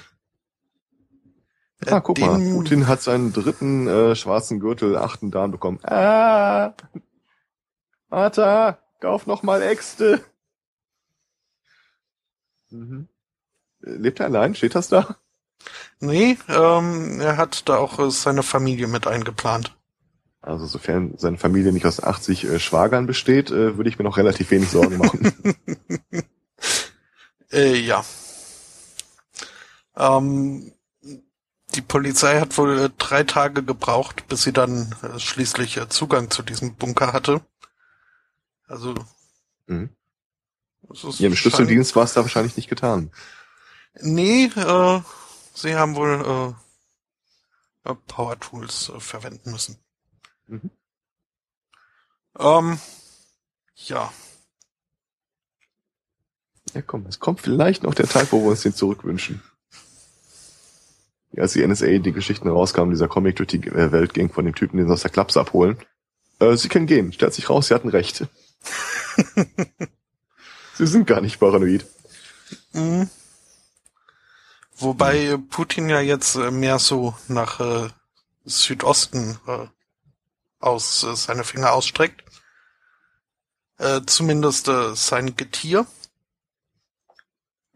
Äh, Ah, guck den- mal, Putin hat seinen dritten äh, schwarzen Gürtel, achten Dan bekommen. Ah! Vater, kauf noch mal Äxte. Mhm. Lebt er allein? Steht das da? Nee, ähm, er hat da auch äh, seine Familie mit eingeplant. Also sofern seine Familie nicht aus 80 äh, Schwagern besteht, äh, würde ich mir noch relativ wenig Sorgen machen. äh, ja. Ähm, die Polizei hat wohl äh, drei Tage gebraucht, bis sie dann äh, schließlich Zugang zu diesem Bunker hatte. Also. Mhm. Ihrem Schlüsseldienst war es da wahrscheinlich nicht getan. Nee, äh, sie haben wohl äh, Power Tools äh, verwenden müssen. Mhm. Ähm, ja. Ja, komm, es kommt vielleicht noch der Tag, wo wir uns den zurückwünschen. Als die NSA die Geschichten rauskamen, dieser Comic durch die äh, Welt ging von dem Typen, den sie aus der Klapse abholen. Äh, sie können gehen. Stellt sich raus, sie hatten recht. sie sind gar nicht paranoid. Mhm. Wobei Putin ja jetzt äh, mehr so nach äh, Südosten äh, aus äh, seine Finger ausstreckt. Äh, zumindest äh, sein Getier.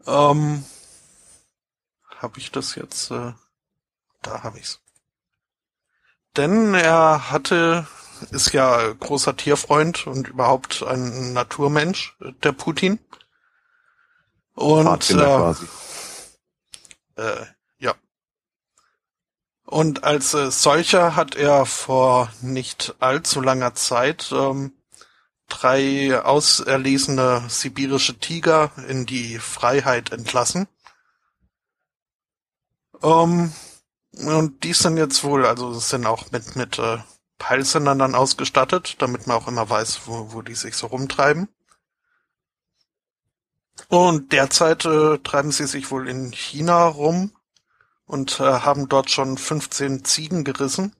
Ähm, habe ich das jetzt? Äh, da habe ich's. Denn er hatte, ist ja großer Tierfreund und überhaupt ein Naturmensch, der Putin. Und äh, äh, ja. Und als äh, solcher hat er vor nicht allzu langer Zeit ähm, drei auserlesene sibirische Tiger in die Freiheit entlassen. Ähm, und die sind jetzt wohl, also sind auch mit, mit äh, Peilsendern dann ausgestattet, damit man auch immer weiß, wo, wo die sich so rumtreiben. Und derzeit äh, treiben sie sich wohl in China rum und äh, haben dort schon 15 Ziegen gerissen,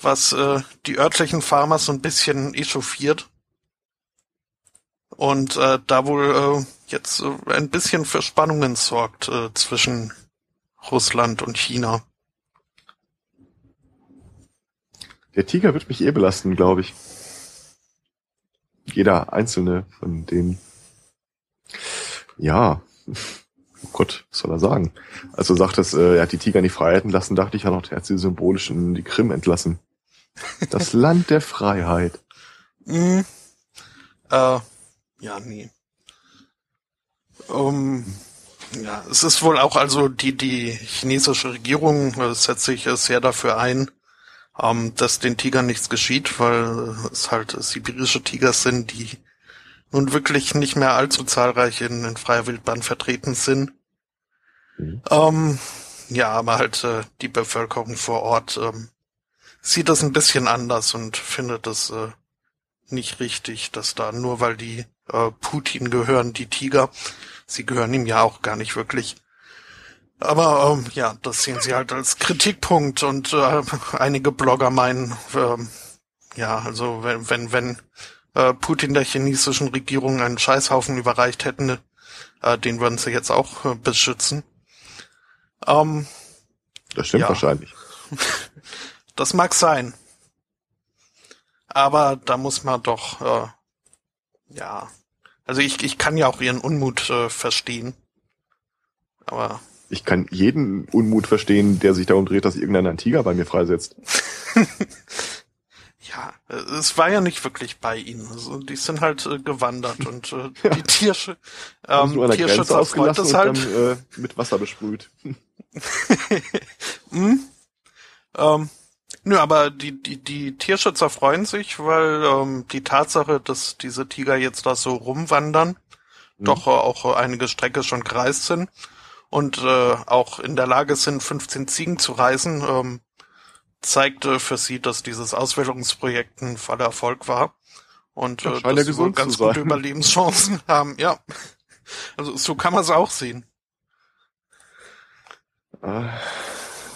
was äh, die örtlichen Farmer so ein bisschen echauffiert. Und äh, da wohl äh, jetzt äh, ein bisschen für Spannungen sorgt äh, zwischen Russland und China. Der Tiger wird mich eh belasten, glaube ich. Jeder einzelne von denen. Ja. Oh Gott, was soll er sagen? Als du sagtest, äh, er hat die Tiger in die Freiheit entlassen, dachte ich ja noch, er hat sie symbolisch in die Krim entlassen. Das Land der Freiheit. Mm, äh, ja, nee. Um, ja, es ist wohl auch also die, die chinesische Regierung äh, setzt sich äh, sehr dafür ein, ähm, dass den Tigern nichts geschieht, weil es halt sibirische Tiger sind, die nun wirklich nicht mehr allzu zahlreich in, in freier Wildbahn vertreten sind. Mhm. Ähm, ja, aber halt äh, die Bevölkerung vor Ort ähm, sieht das ein bisschen anders und findet es äh, nicht richtig, dass da nur weil die äh, Putin gehören, die Tiger, sie gehören ihm ja auch gar nicht wirklich. Aber ähm, ja, das sehen sie halt als Kritikpunkt und äh, einige Blogger meinen, äh, ja, also wenn, wenn, wenn äh, Putin der chinesischen Regierung einen Scheißhaufen überreicht hätten, äh, den würden sie jetzt auch äh, beschützen. Ähm, das stimmt ja. wahrscheinlich. Das mag sein. Aber da muss man doch, äh, ja, also ich, ich kann ja auch ihren Unmut äh, verstehen. Aber. Ich kann jeden Unmut verstehen, der sich darum dreht, dass irgendeiner einen Tiger bei mir freisetzt. ja, es war ja nicht wirklich bei ihnen. Also die sind halt äh, gewandert und äh, ja. die Tiersch ähm, Tierschützer freut das halt. Dann, äh, mit Wasser besprüht. hm? ähm, nö, aber die, die, die Tierschützer freuen sich, weil ähm, die Tatsache, dass diese Tiger jetzt da so rumwandern, hm. doch äh, auch einige Strecke schon gereist sind und äh, auch in der Lage sind, 15 Ziegen zu reisen, ähm, zeigte für sie, dass dieses Auswählungsprojekt ein voller Erfolg war und äh, dass sie ganz gute Überlebenschancen haben. Ja, also so kann man es auch sehen. Ah,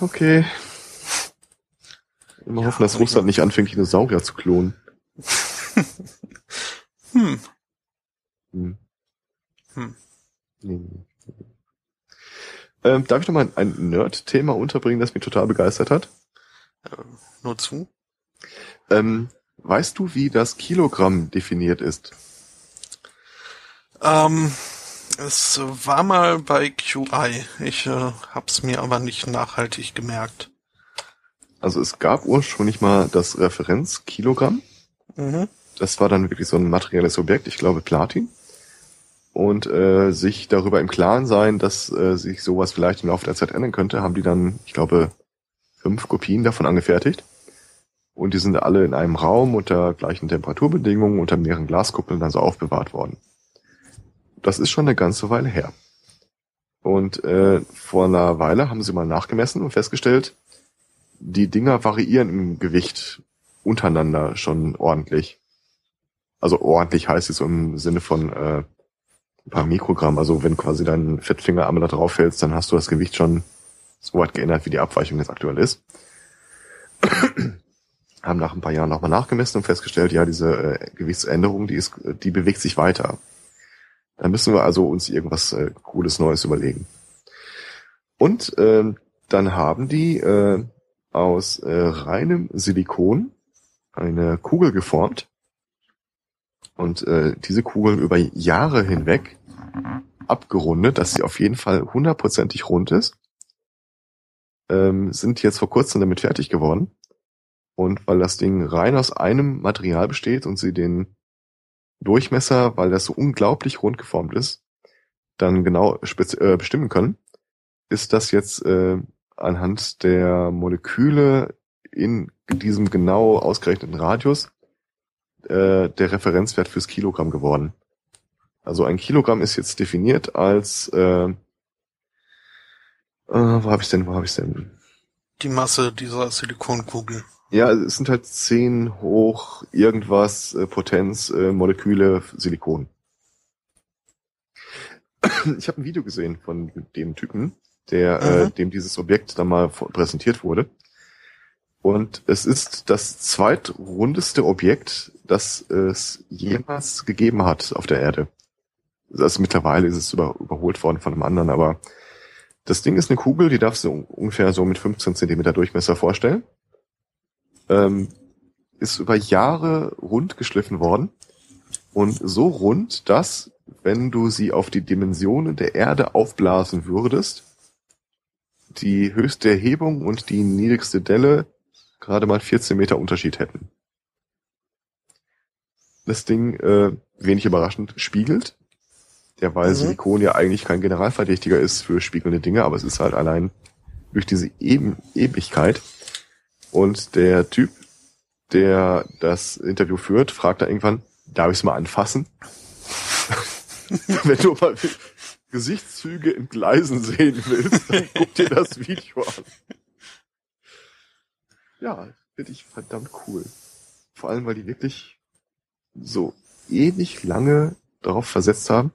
okay. Immer ja, hoffen, dass Russland nicht anfängt, Dinosaurier zu klonen. hm. Hm. Hm. hm. Ähm, darf ich noch mal ein Nerd-Thema unterbringen, das mich total begeistert hat? Äh, nur zu. Ähm, weißt du, wie das Kilogramm definiert ist? Ähm, Es war mal bei QI. Ich äh, hab's mir aber nicht nachhaltig gemerkt. Also es gab ursprünglich mal das Referenzkilogramm. Mhm. Das war dann wirklich so ein materielles Objekt, ich glaube Platin. Und äh, sich darüber im Klaren sein, dass äh, sich sowas vielleicht im Laufe der Zeit ändern könnte, haben die dann, ich glaube, fünf Kopien davon angefertigt. Und die sind alle in einem Raum unter gleichen Temperaturbedingungen, unter mehreren Glaskuppeln dann so aufbewahrt worden. Das ist schon eine ganze Weile her. Und äh, vor einer Weile haben sie mal nachgemessen und festgestellt, die Dinger variieren im Gewicht untereinander schon ordentlich. Also ordentlich heißt es im Sinne von äh, ein paar Mikrogramm. Also wenn quasi dein Fettfinger einmal da drauf fällst, dann hast du das Gewicht schon so weit geändert, wie die Abweichung jetzt aktuell ist. Haben nach ein paar Jahren nochmal nachgemessen und festgestellt, ja, diese äh, Gewichtsänderung, die ist, die bewegt sich weiter. Da müssen wir also uns irgendwas äh, Cooles Neues überlegen. Und äh, dann haben die äh, aus äh, reinem Silikon eine Kugel geformt und äh, diese Kugel über Jahre hinweg abgerundet, dass sie auf jeden Fall hundertprozentig rund ist, ähm, sind jetzt vor kurzem damit fertig geworden. Und weil das Ding rein aus einem Material besteht und sie den Durchmesser, weil das so unglaublich rund geformt ist, dann genau äh, bestimmen können, ist das jetzt äh, anhand der Moleküle in diesem genau ausgerechneten Radius äh, der Referenzwert fürs Kilogramm geworden. Also ein Kilogramm ist jetzt definiert als äh, äh, wo habe ich denn, wo habe ich denn? Die Masse dieser Silikonkugel. Ja, es sind halt 10 hoch irgendwas äh, Potenz äh, Moleküle Silikon. Ich habe ein Video gesehen von dem Typen, der äh, mhm. dem dieses Objekt dann mal präsentiert wurde. Und es ist das zweitrundeste Objekt, das es jemals gegeben hat auf der Erde. Also mittlerweile ist es über, überholt worden von einem anderen, aber das Ding ist eine Kugel, die darfst du ungefähr so mit 15 Zentimeter Durchmesser vorstellen ähm, ist über Jahre rund geschliffen worden und so rund, dass wenn du sie auf die Dimensionen der Erde aufblasen würdest, die höchste Erhebung und die niedrigste Delle gerade mal 14 Meter Unterschied hätten. Das Ding, äh, wenig überraschend, spiegelt. Der weil mhm. Silikon ja eigentlich kein Generalverdächtiger ist für spiegelnde Dinge, aber es ist halt allein durch diese Eben Ewigkeit und der Typ, der das Interview führt, fragt da irgendwann, darf ich es mal anfassen? Wenn du mal Gesichtszüge in Gleisen sehen willst, dann guck dir das Video an. Ja, finde ich verdammt cool. Vor allem, weil die wirklich so ewig lange darauf versetzt haben.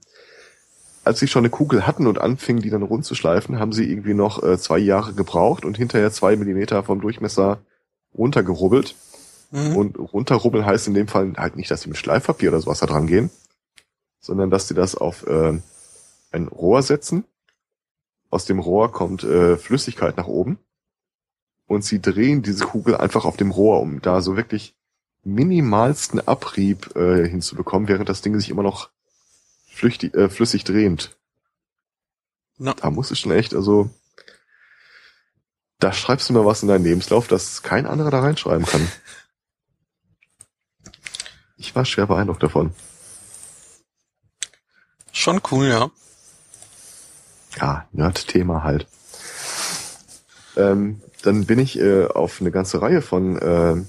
Als sie schon eine Kugel hatten und anfingen, die dann rund zu schleifen, haben sie irgendwie noch äh, zwei Jahre gebraucht und hinterher zwei Millimeter vom Durchmesser runtergerubbelt. Mhm. Und runterrubbeln heißt in dem Fall halt nicht, dass sie mit Schleifpapier oder sowas da dran gehen, sondern dass sie das auf äh, ein Rohr setzen. Aus dem Rohr kommt äh, Flüssigkeit nach oben. Und sie drehen diese Kugel einfach auf dem Rohr, um da so wirklich minimalsten Abrieb äh, hinzubekommen, während das Ding sich immer noch flüchtig, äh, flüssig drehend. No. Da muss es schon echt, also da schreibst du mal was in deinen Lebenslauf, das kein anderer da reinschreiben kann. Ich war schwer beeindruckt davon. Schon cool, ja. Ja, Nerd-Thema halt. Ähm, dann bin ich äh, auf eine ganze Reihe von äh,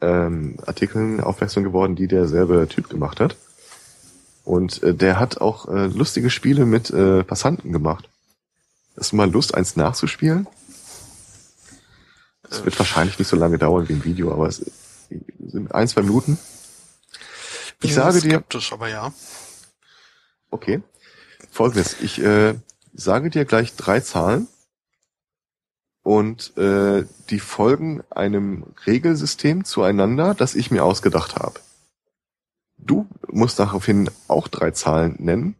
ähm, Artikeln aufmerksam geworden, die derselbe Typ gemacht hat. Und äh, der hat auch äh, lustige Spiele mit äh, Passanten gemacht. Hast du mal Lust, eins nachzuspielen? Es wird wahrscheinlich nicht so lange dauern wie ein Video, aber es sind ein, zwei Minuten. Ich ja, sage dir. aber ja. Okay. Folgendes. Ich äh, sage dir gleich drei Zahlen und äh, die folgen einem Regelsystem zueinander, das ich mir ausgedacht habe. Du musst daraufhin auch drei Zahlen nennen,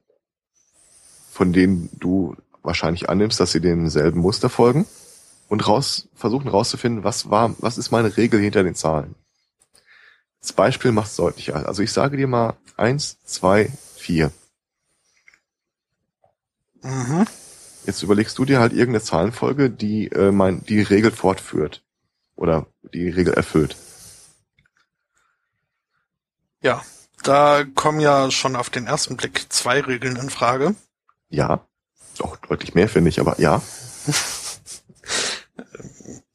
von denen du wahrscheinlich annimmst, dass sie demselben Muster folgen und raus, versuchen rauszufinden, was war, was ist meine Regel hinter den Zahlen. Das Beispiel macht es deutlicher. Also ich sage dir mal eins, zwei, vier. Mhm. Jetzt überlegst du dir halt irgendeine Zahlenfolge, die äh, mein, die Regel fortführt. Oder die Regel erfüllt. Ja, da kommen ja schon auf den ersten Blick zwei Regeln in Frage. Ja. Auch deutlich mehr, finde ich, aber ja.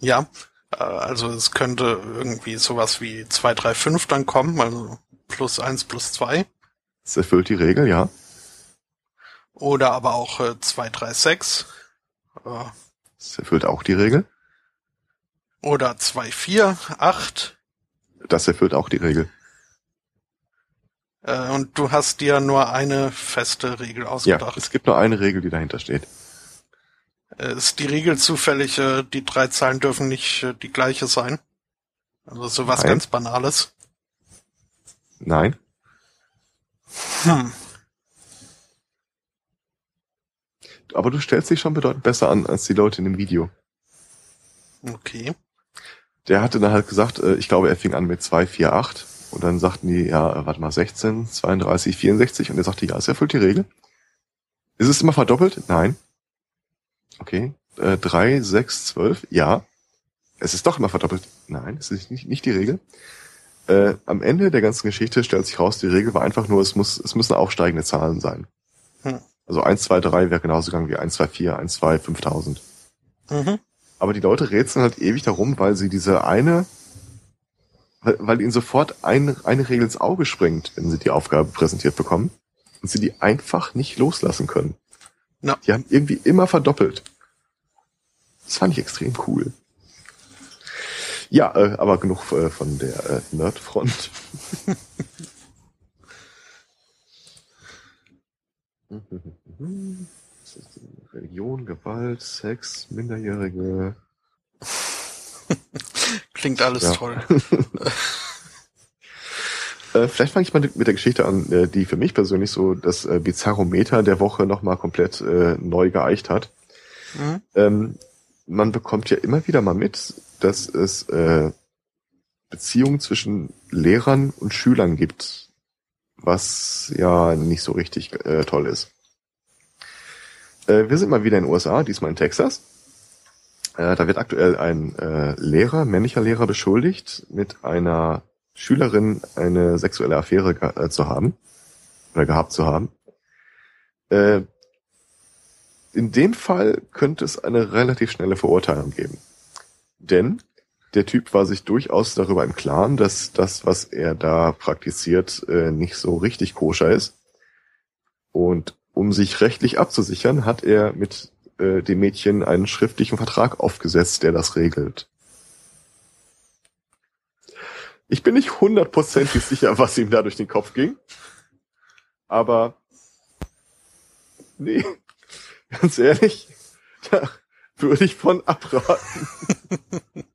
Ja, also es könnte irgendwie sowas wie 2, 3, 5 dann kommen, also plus 1 plus 2. Das erfüllt die Regel, ja. Oder aber auch äh, 2, 3, 6. Äh, Das erfüllt auch die Regel. oder 2, 4, 8. Das erfüllt auch die Regel. Äh, und du hast dir nur eine feste Regel Ja, ausgedacht. es gibt nur eine Regel, die dahinter steht. Äh, ist die Regel zufällig, äh, die drei Zahlen dürfen nicht äh, die gleiche sein? Also sowas Nein. ganz Banales. Nein. Hm. Aber du stellst dich schon bedeutend besser an als die Leute in dem Video. Okay. Der hatte dann halt gesagt, äh, ich glaube, er fing an mit 2, 4, 8. Und dann sagten die, ja, äh, warte mal, 16, 32, 64. Und er sagte, ja, es erfüllt die Regel. Ist es immer verdoppelt? Nein. Okay. Äh, 3, 6, 12? Ja. Es ist doch immer verdoppelt. Nein, es ist nicht, nicht die Regel. Äh, am Ende der ganzen Geschichte stellt sich raus, die Regel war einfach nur, es muss, es müssen aufsteigende Zahlen sein. Hm. Also 1, 2, 3 wäre genauso gegangen wie 1, 2, 4, 1, 2, 5000. Mhm. Aber die Leute rätseln halt ewig darum, weil sie diese eine, weil, weil ihnen sofort ein, eine Regel ins Auge springt, wenn sie die Aufgabe präsentiert bekommen und sie die einfach nicht loslassen können. Ja. Die haben irgendwie immer verdoppelt. Das fand ich extrem cool. Ja, äh, aber genug äh, von der äh, Nerdfront. Religion, Gewalt, Sex, Minderjährige. Klingt alles Ja. toll. Äh, vielleicht fange ich mal mit der Geschichte an, äh, die für mich persönlich so das äh, Bizarrometer der Woche nochmal komplett äh, neu geeicht hat. Mhm. Ähm, man bekommt ja immer wieder mal mit, dass es äh, Beziehungen zwischen Lehrern und Schülern gibt, was ja nicht so richtig äh, toll ist. Äh, wir sind mal wieder in den USA, diesmal in Texas. Äh, da wird aktuell ein äh, Lehrer, männlicher Lehrer, beschuldigt, mit einer Schülerin eine sexuelle Affäre äh, zu haben oder gehabt zu haben. Äh, in dem Fall könnte es eine relativ schnelle Verurteilung geben. Denn der Typ war sich durchaus darüber im Klaren, dass das, was er da praktiziert, äh, nicht so richtig koscher ist. Und um sich rechtlich abzusichern, hat er mit äh, dem Mädchen einen schriftlichen Vertrag aufgesetzt, der das regelt. Ich bin nicht hundertprozentig sicher, was ihm da durch den Kopf ging. Aber nee, ganz ehrlich, da würde ich von abraten.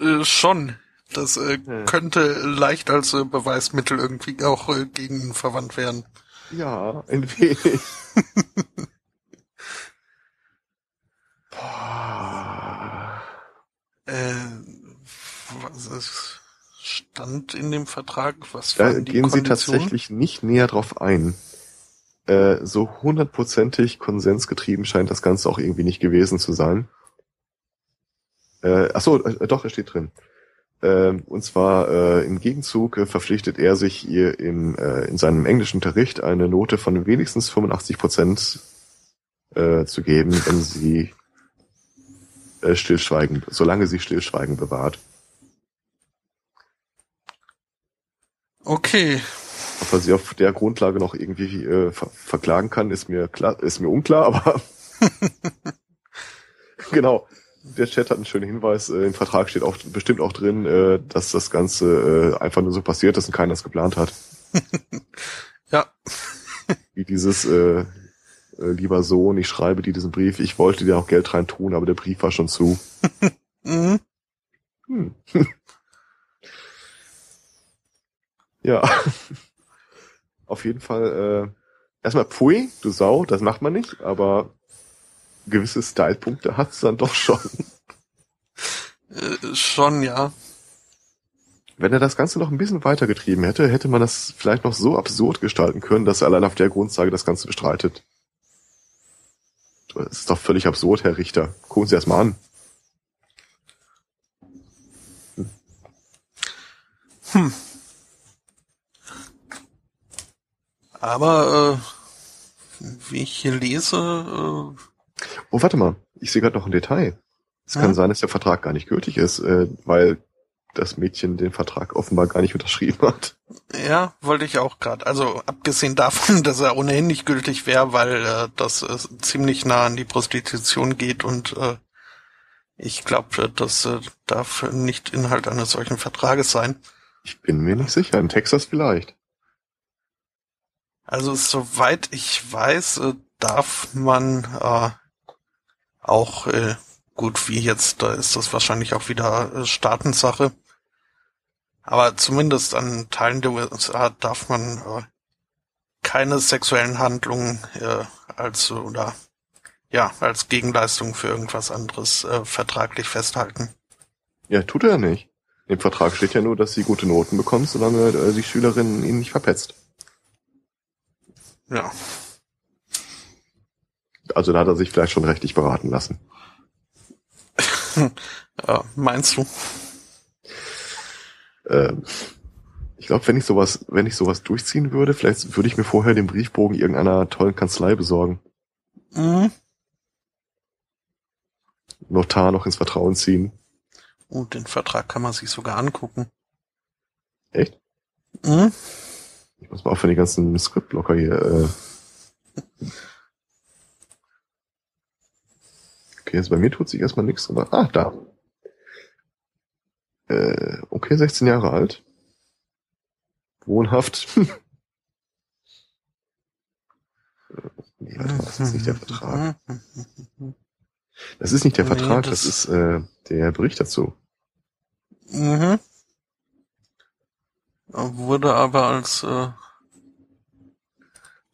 Äh, schon. Das äh, Ja. könnte leicht als äh, Beweismittel irgendwie auch äh, gegen ihn verwandt werden. Ja, ein wenig. Boah. Äh, was ist, stand in dem Vertrag? Was Da gehen Sie tatsächlich nicht näher drauf ein. Äh, so hundertprozentig konsensgetrieben scheint das Ganze auch irgendwie nicht gewesen zu sein. Äh, ach so, äh, doch, er steht drin. Äh, und zwar äh, im Gegenzug äh, verpflichtet er sich ihr im, äh, in seinem englischen Unterricht eine Note von wenigstens 85 Prozent äh, zu geben, wenn sie äh, stillschweigen, solange sie stillschweigen bewahrt. Okay. Ob er sie auf der Grundlage noch irgendwie äh, ver verklagen kann, ist mir klar, ist mir unklar, aber genau. Der Chat hat einen schönen Hinweis. Äh, Im Vertrag steht auch bestimmt auch drin, äh, dass das Ganze äh, einfach nur so passiert ist und keiner es geplant hat. Ja. Wie dieses äh, äh, lieber Sohn, ich schreibe dir diesen Brief, ich wollte dir auch Geld rein tun, aber der Brief war schon zu. Mhm. Hm. ja. Auf jeden Fall, äh, erstmal Pfui, du Sau, das macht man nicht, aber gewisse Stylepunkte hat's dann doch schon. Äh, schon, ja. Wenn er das Ganze noch ein bisschen weitergetrieben hätte, hätte man das vielleicht noch so absurd gestalten können, dass er allein auf der Grundlage das Ganze bestreitet. Das ist doch völlig absurd, Herr Richter. Gucken Sie erst mal an. Hm. Aber äh, wie ich hier lese. Äh, oh, warte mal. Ich sehe gerade noch ein Detail. Es kann Ja. sein, dass der Vertrag gar nicht gültig ist, äh, weil das Mädchen den Vertrag offenbar gar nicht unterschrieben hat. ja, wollte ich auch gerade. Also abgesehen davon, dass er ohnehin nicht gültig wäre, weil äh, das äh, ziemlich nah an die Prostitution geht und äh, ich glaube, das äh, darf nicht Inhalt eines solchen Vertrages sein. Ich bin mir nicht sicher. In Texas vielleicht. Also soweit ich weiß, äh, darf man äh, auch äh, gut wie jetzt, da ist das wahrscheinlich auch wieder äh, Staatensache. Aber zumindest an Teilen der USA darf man äh, keine sexuellen Handlungen äh, als oder ja als Gegenleistung für irgendwas anderes äh, vertraglich festhalten. Ja, tut er nicht. Im Vertrag steht ja nur, dass sie gute Noten bekommt, solange äh, die Schülerin ihn nicht verpetzt. Ja, Also da hat er sich vielleicht schon rechtlich beraten lassen. äh, meinst du? Ähm, ich glaube, wenn ich sowas, wenn ich sowas durchziehen würde, vielleicht würde ich mir vorher den Briefbogen irgendeiner tollen Kanzlei besorgen. Mhm. Notar noch ins Vertrauen ziehen. Oh, den Vertrag kann man sich sogar angucken. Echt? Mhm. Ich muss mal auch für die ganzen Skriptblocker hier. Äh. Okay, jetzt bei mir tut sich erstmal nichts, aber ah, da. Äh, okay, 16 Jahre alt. Wohnhaft. Äh, nee, warte mal, das ist nicht der Vertrag. Das ist nicht der Vertrag, das- das ist äh, der Bericht dazu. Mhm. Wurde aber als äh,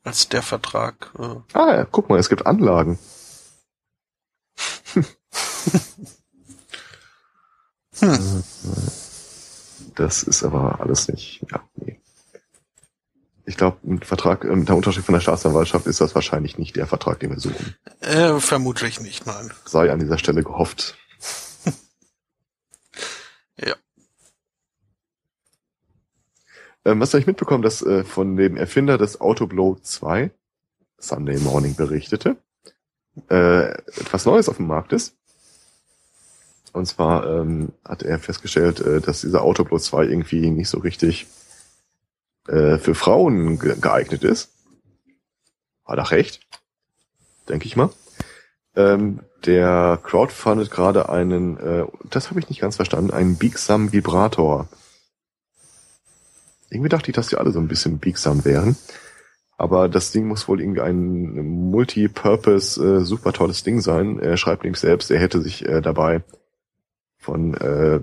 als der Vertrag. Äh, Ah, ja, guck mal, es gibt Anlagen. hm. Das ist aber alles nicht, ja, nee. Ich glaube, ein Vertrag mit der Unterschrift von der Staatsanwaltschaft ist das wahrscheinlich nicht der Vertrag, den wir suchen. äh, vermutlich nicht, nein. Sei an dieser Stelle gehofft. Ja. Ähm, was habe ich mitbekommen, dass äh, von dem Erfinder des Autoblow 2, Sunday Morning berichtete, äh, etwas Neues auf dem Markt ist. Und zwar ähm, hat er festgestellt, äh, dass dieser Autoblow 2 irgendwie nicht so richtig äh, für Frauen ge geeignet ist. Hat er recht, denke ich mal. Ähm, der crowdfundet gerade einen, äh, das habe ich nicht ganz verstanden, einen biegsam Vibrator. Irgendwie dachte ich, dass die alle so ein bisschen biegsam wären. Aber das Ding muss wohl irgendwie ein Multipurpose, äh, super tolles Ding sein. Er schreibt nämlich selbst, er hätte sich äh, dabei von äh,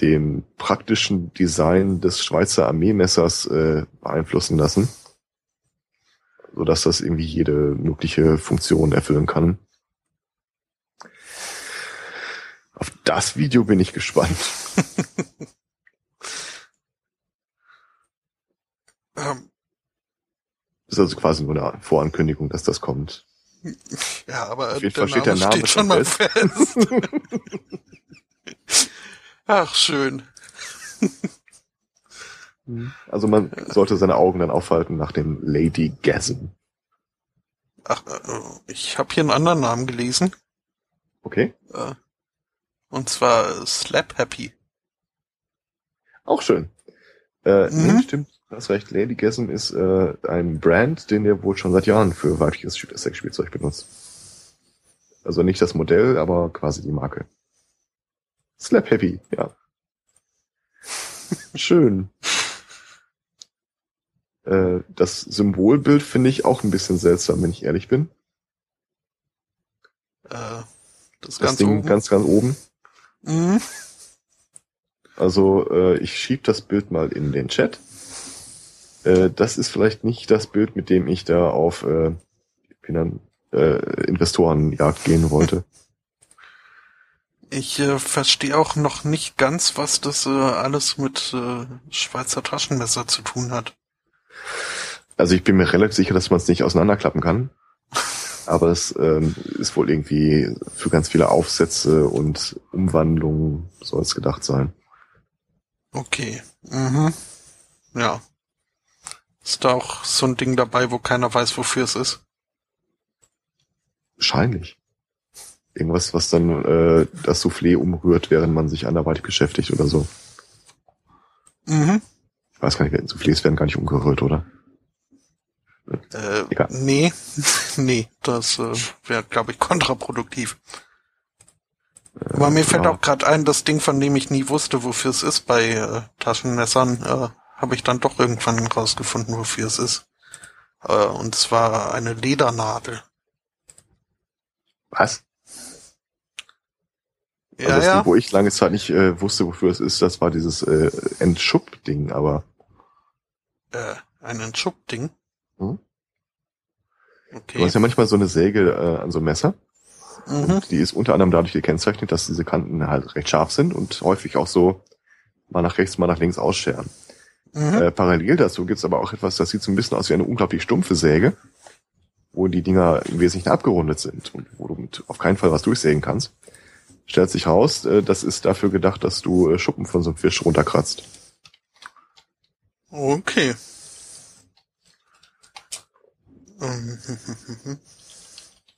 dem praktischen Design des Schweizer Armeemessers äh, beeinflussen lassen, sodass das irgendwie jede mögliche Funktion erfüllen kann. Auf das Video bin ich gespannt. Ähm, Das ist also quasi nur eine Vorankündigung, dass das kommt. ja, aber Auf jeden Fall steht der Name steht schon schon mal fest. Ach, schön. Also man sollte seine Augen dann aufhalten nach dem Lady Gasm. Ach, äh, ich habe hier einen anderen Namen gelesen. Okay? Äh, und zwar Slap Happy. Auch schön. Äh, Mhm. nee, stimmt, du hast recht. Lady Gasm ist äh, ein Brand, den er wohl schon seit Jahren für weibliches Sexspielzeug benutzt. Also nicht das Modell, aber quasi die Marke. Slap Happy, ja. Schön. Äh, das Symbolbild finde ich auch ein bisschen seltsam, wenn ich ehrlich bin. Äh, das, Das ganz Ding oben. ganz, ganz oben. Mhm. Also äh, ich schieb das Bild mal in den Chat. Äh, das ist vielleicht nicht das Bild, mit dem ich da auf äh, Finan äh, Investorenjagd gehen wollte. Ich äh, verstehe auch noch nicht ganz, was das äh, alles mit äh, Schweizer Taschenmesser zu tun hat. Also ich bin mir relativ sicher, dass man es nicht auseinanderklappen kann. Aber es ähm, ist wohl irgendwie für ganz viele Aufsätze und Umwandlungen soll es gedacht sein. Okay. Mhm. Ja. Ist da auch so ein Ding dabei, wo keiner weiß, wofür es ist? Wahrscheinlich. Irgendwas, was dann äh, das Soufflé umrührt, während man sich anderweitig beschäftigt oder so. Mhm. Ich weiß gar nicht, Soufflés werden gar nicht umgerührt, oder? Äh, nee, nee, das äh, wäre, glaube ich, kontraproduktiv. Aber mir fällt ja. auch gerade ein, das Ding, von dem ich nie wusste, wofür es ist bei äh, Taschenmessern, äh, habe ich dann doch irgendwann rausgefunden, wofür es ist. Äh, und zwar eine Ledernadel. Was? Ja, also das ja. Ding, wo ich lange Zeit nicht äh, wusste, wofür es ist, das war dieses äh, Entschub-Ding, aber Äh, ein Entschub-Ding. Du Okay. hast ja manchmal so eine Säge äh, an so einem Messer. Mhm. Und die ist unter anderem dadurch gekennzeichnet, dass diese Kanten halt recht scharf sind und häufig auch so mal nach rechts, mal nach links ausscheren. Mhm. Äh, parallel dazu gibt's aber auch etwas, das sieht so ein bisschen aus wie eine unglaublich stumpfe Säge, wo die Dinger im Wesentlichen abgerundet sind und wo du mit auf keinen Fall was durchsägen kannst. Stellt sich raus, äh, das ist dafür gedacht, dass du äh, Schuppen von so einem Fisch runterkratzt. Okay.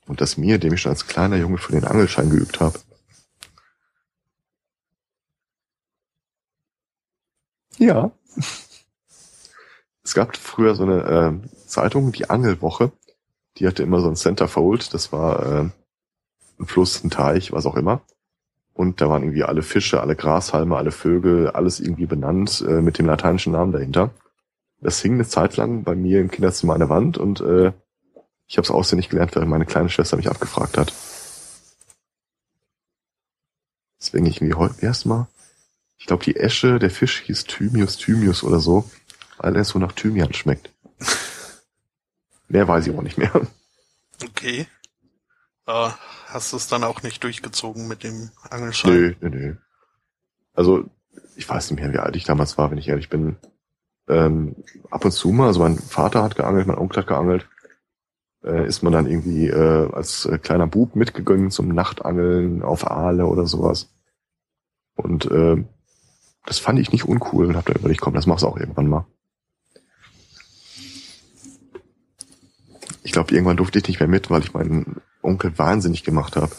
Und das mir, dem ich schon als kleiner Junge für den Angelschein geübt habe. Ja. Es gab früher so eine äh, Zeitung, die Angelwoche. Die hatte immer so ein Centerfold. Das war äh, ein Fluss, ein Teich, was auch immer. Und da waren irgendwie alle Fische, alle Grashalme, alle Vögel, alles irgendwie benannt äh, mit dem lateinischen Namen dahinter. Das hing eine Zeit lang bei mir im Kinderzimmer an der Wand und äh, ich habe es auswendig gelernt, während meine kleine Schwester mich abgefragt hat. Deswegen ich irgendwie heute erstmal. Ich glaube, die Esche, der Fisch hieß Thymius Thymius oder so, weil er so nach Thymian schmeckt. Mehr weiß ich auch nicht mehr. okay. Äh, hast du es dann auch nicht durchgezogen mit dem Angelschein? Nö, nö, nö. Also, ich weiß nicht mehr, wie alt ich damals war, wenn ich ehrlich bin. Ähm, ab und zu mal, also mein Vater hat geangelt, mein Onkel hat geangelt. Äh, ist man dann irgendwie äh, als äh, kleiner Bub mitgegangen zum Nachtangeln auf Aale oder sowas. Und äh, das fand ich nicht uncool und hab da überlegt, komm, das machst du auch irgendwann mal. Ich glaube, irgendwann durfte ich nicht mehr mit, weil ich meinen Onkel wahnsinnig gemacht habe.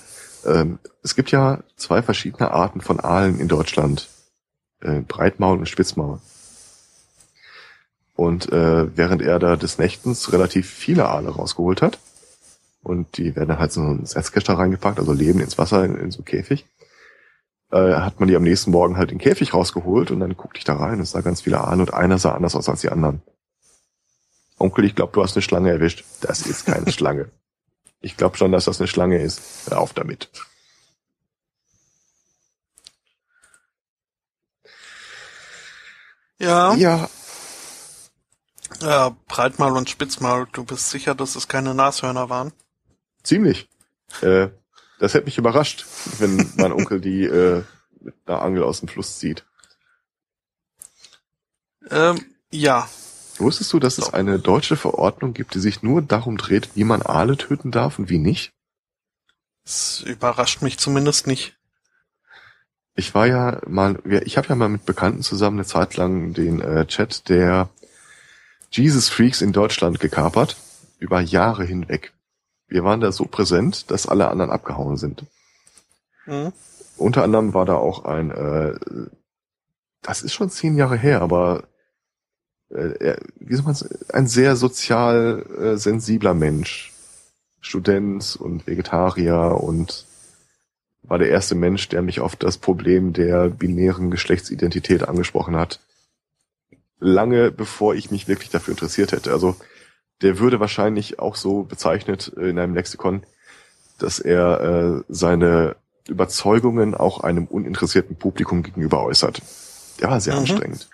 Ähm, es gibt ja zwei verschiedene Arten von Aalen in Deutschland. Äh, Breitmaul und Spitzmaul. Und äh, während er da des Nächtens relativ viele Aale rausgeholt hat, und die werden dann halt so einen Setzkäster reingepackt, also leben ins Wasser in, in so einem Käfig, äh, hat man die am nächsten Morgen halt den Käfig rausgeholt und dann guckte ich da rein und sah ganz viele Aale und einer sah anders aus als die anderen. Onkel, ich glaube, du hast eine Schlange erwischt. Das ist keine Schlange. Ich glaube schon, dass das eine Schlange ist. Hör auf damit. Ja. Ja, Ja, Breitmaul und Spitzmaul, du bist sicher, dass es keine Nashörner waren? ziemlich. Äh, das hätte mich überrascht, wenn mein Onkel die äh, mit einer Angel aus dem Fluss zieht. Ähm, ja. Wusstest du, dass es eine deutsche Verordnung gibt, die sich nur darum dreht, wie man Aale töten darf und wie nicht? Es überrascht mich zumindest nicht. Ich war ja mal, ich habe ja mal mit Bekannten zusammen eine Zeit lang den äh, Chat der Jesus Freaks in Deutschland gekapert, über Jahre hinweg. Wir waren da so präsent, dass alle anderen abgehauen sind. Hm? Unter anderem war da auch ein, äh, das ist schon zehn Jahre her, aber äh, wie soll man ein sehr sozial äh, sensibler Mensch. Student und Vegetarier und war der erste Mensch, der mich auf das Problem der binären Geschlechtsidentität angesprochen hat. Lange bevor ich mich wirklich dafür interessiert hätte. Also der würde wahrscheinlich auch so bezeichnet äh, in einem Lexikon, dass er äh, seine Überzeugungen auch einem uninteressierten Publikum gegenüber äußert. Der war sehr Mhm. anstrengend.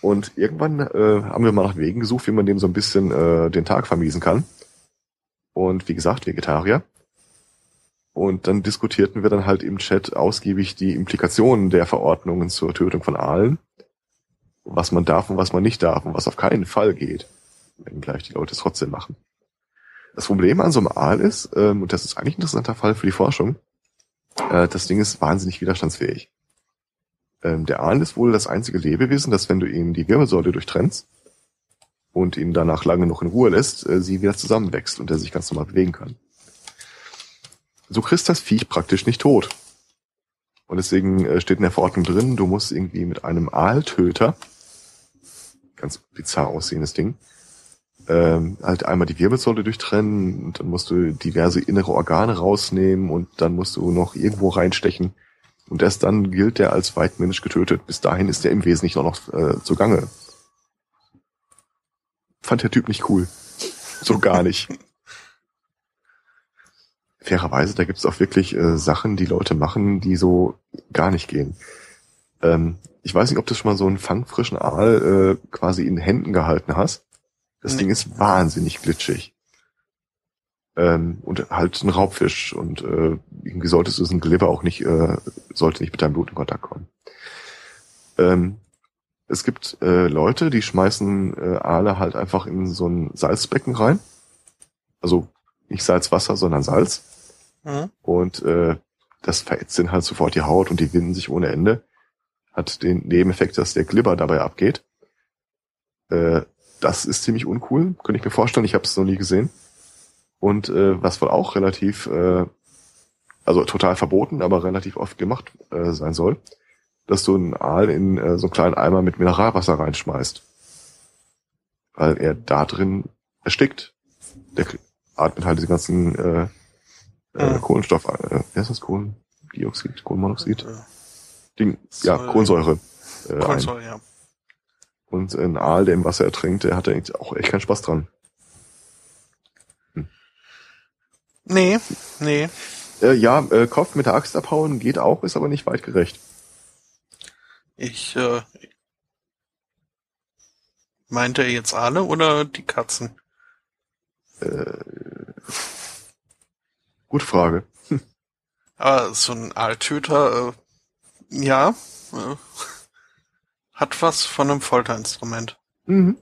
Und irgendwann äh, haben wir mal nach Wegen gesucht, wie man dem so ein bisschen äh, den Tag vermiesen kann. Und wie gesagt, Vegetarier. Und dann diskutierten wir dann halt im Chat ausgiebig die Implikationen der Verordnungen zur Tötung von Aalen. Was man darf und was man nicht darf und was auf keinen Fall geht. Wenn gleich die Leute es trotzdem machen. Das Problem an so einem Aal ist, ähm, und das ist eigentlich ein interessanter Fall für die Forschung, äh, das Ding ist wahnsinnig widerstandsfähig. Ähm, der Aal ist wohl das einzige Lebewesen, das, wenn du ihm die Wirbelsäule durchtrennst und ihn danach lange noch in Ruhe lässt, äh, sie wieder zusammenwächst und er sich ganz normal bewegen kann. So kriegst das Viech praktisch nicht tot. Und deswegen äh, steht in der Verordnung drin, du musst irgendwie mit einem Aaltöter, ganz bizarr aussehendes Ding, ähm, halt einmal die Wirbelsäule durchtrennen und dann musst du diverse innere Organe rausnehmen und dann musst du noch irgendwo reinstechen und erst dann gilt der als weitmännisch getötet. Bis dahin ist der im Wesentlichen auch noch äh, zugange. Fand der Typ nicht cool. So gar nicht. Fairerweise, da gibt's auch wirklich äh, Sachen, die Leute machen, die so gar nicht gehen. Ähm, ich weiß nicht, ob du schon mal so einen fangfrischen Aal äh, quasi in Händen gehalten hast. Das nee. Ding ist wahnsinnig glitschig. Ähm, und halt ein Raubfisch und äh, irgendwie solltest du ein Glibber auch nicht, äh, sollte nicht mit deinem Blut in Kontakt kommen. Ähm, es gibt äh, Leute, die schmeißen äh, Aale halt einfach in so ein Salzbecken rein. Also nicht Salzwasser, sondern Salz. Mhm. Und äh, das verätzt dann halt sofort die Haut und die winden sich ohne Ende. Hat den Nebeneffekt, dass der Glibber dabei abgeht. Äh, das ist ziemlich uncool, könnte ich mir vorstellen. Ich habe es noch nie gesehen. Und äh, was wohl auch relativ, äh, also total verboten, aber relativ oft gemacht äh, sein soll, dass du einen Aal in äh, so einen kleinen Eimer mit Mineralwasser reinschmeißt. Weil er da drin erstickt. Der atmet halt diese ganzen äh, äh, mhm. Kohlenstoff, äh, wie heißt das? Kohlendioxid, Kohlenmonoxid? Ding, ja, Kohlensäure. Äh, Kohlensäure, ein. ja. Und ein Aal, der im Wasser ertrinkt, der hat ja auch echt keinen Spaß dran. Hm. Nee, nee. Äh, ja, äh, Kopf mit der Axt abhauen geht auch, ist aber nicht weit gerecht. Ich, äh, meint er jetzt alle oder die Katzen? Äh, gute Frage. Hm. Aber so ein Aaltöter, äh, ja, äh, hat was von einem Folterinstrument. Mhm.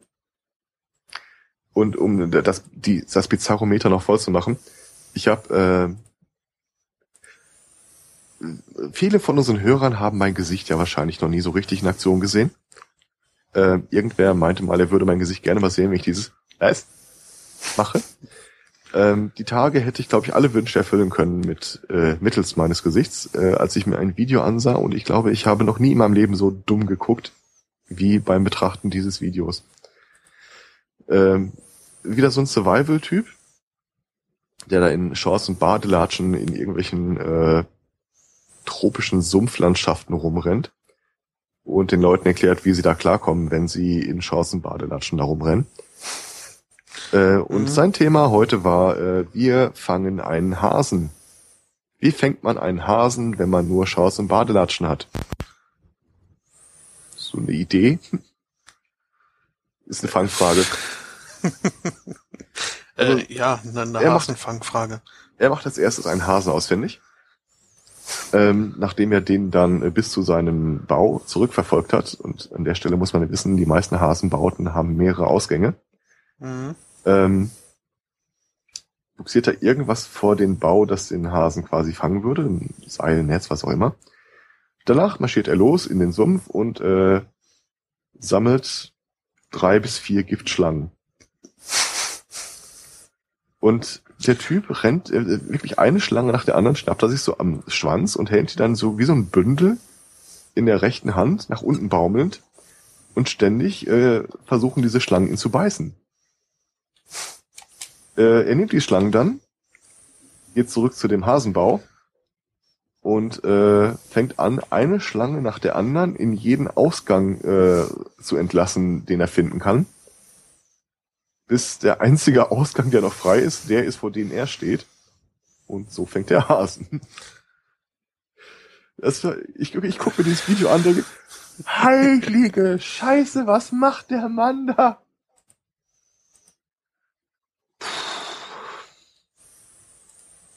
Und um das, die, das Bizarrometer noch voll zu machen, ich habe äh, viele von unseren Hörern haben mein Gesicht ja wahrscheinlich noch nie so richtig in Aktion gesehen. Äh, irgendwer meinte mal, er würde mein Gesicht gerne mal sehen, wenn ich dieses was mache. Ähm, die Tage hätte ich, glaube ich, alle Wünsche erfüllen können mit äh, mittels meines Gesichts, äh, als ich mir ein Video ansah und ich glaube, ich habe noch nie in meinem Leben so dumm geguckt wie beim Betrachten dieses Videos. Ähm, wieder so ein Survival-Typ, der da in Shorts und Badelatschen in irgendwelchen äh, tropischen Sumpflandschaften rumrennt und den Leuten erklärt, wie sie da klarkommen, wenn sie in Shorts und Badelatschen da rumrennen. Äh, und mhm. sein Thema heute war, äh, wir fangen einen Hasen. Wie fängt man einen Hasen, wenn man nur Shorts und Badelatschen hat? so eine Idee? Ist eine Fangfrage. äh, also, ja, eine, eine Hasenfangfrage. Er macht als erstes einen Hasen auswendig. Ähm, nachdem er den dann äh, bis zu seinem Bau zurückverfolgt hat. Und an der Stelle muss man wissen, die meisten Hasenbauten haben mehrere Ausgänge. Mhm. Ähm, buxiert er irgendwas vor den Bau, das den Hasen quasi fangen würde, ein Seil, Netz, was auch immer. Danach marschiert er los in den Sumpf und äh, sammelt drei bis vier Giftschlangen. Und der Typ rennt äh, wirklich eine Schlange nach der anderen, schnappt er sich so am Schwanz und hält die dann so wie so ein Bündel in der rechten Hand nach unten baumelnd und ständig äh, versuchen diese Schlangen ihn zu beißen. Äh, er nimmt die Schlangen dann, geht zurück zu dem Hasenbau und äh, fängt an, eine Schlange nach der anderen in jeden Ausgang äh, zu entlassen, den er finden kann. Bis der einzige Ausgang, der noch frei ist, der ist, vor dem er steht. Und so fängt der Hasen. Das, ich ich gucke mir dieses Video an, denke, heilige Scheiße, was macht der Mann da?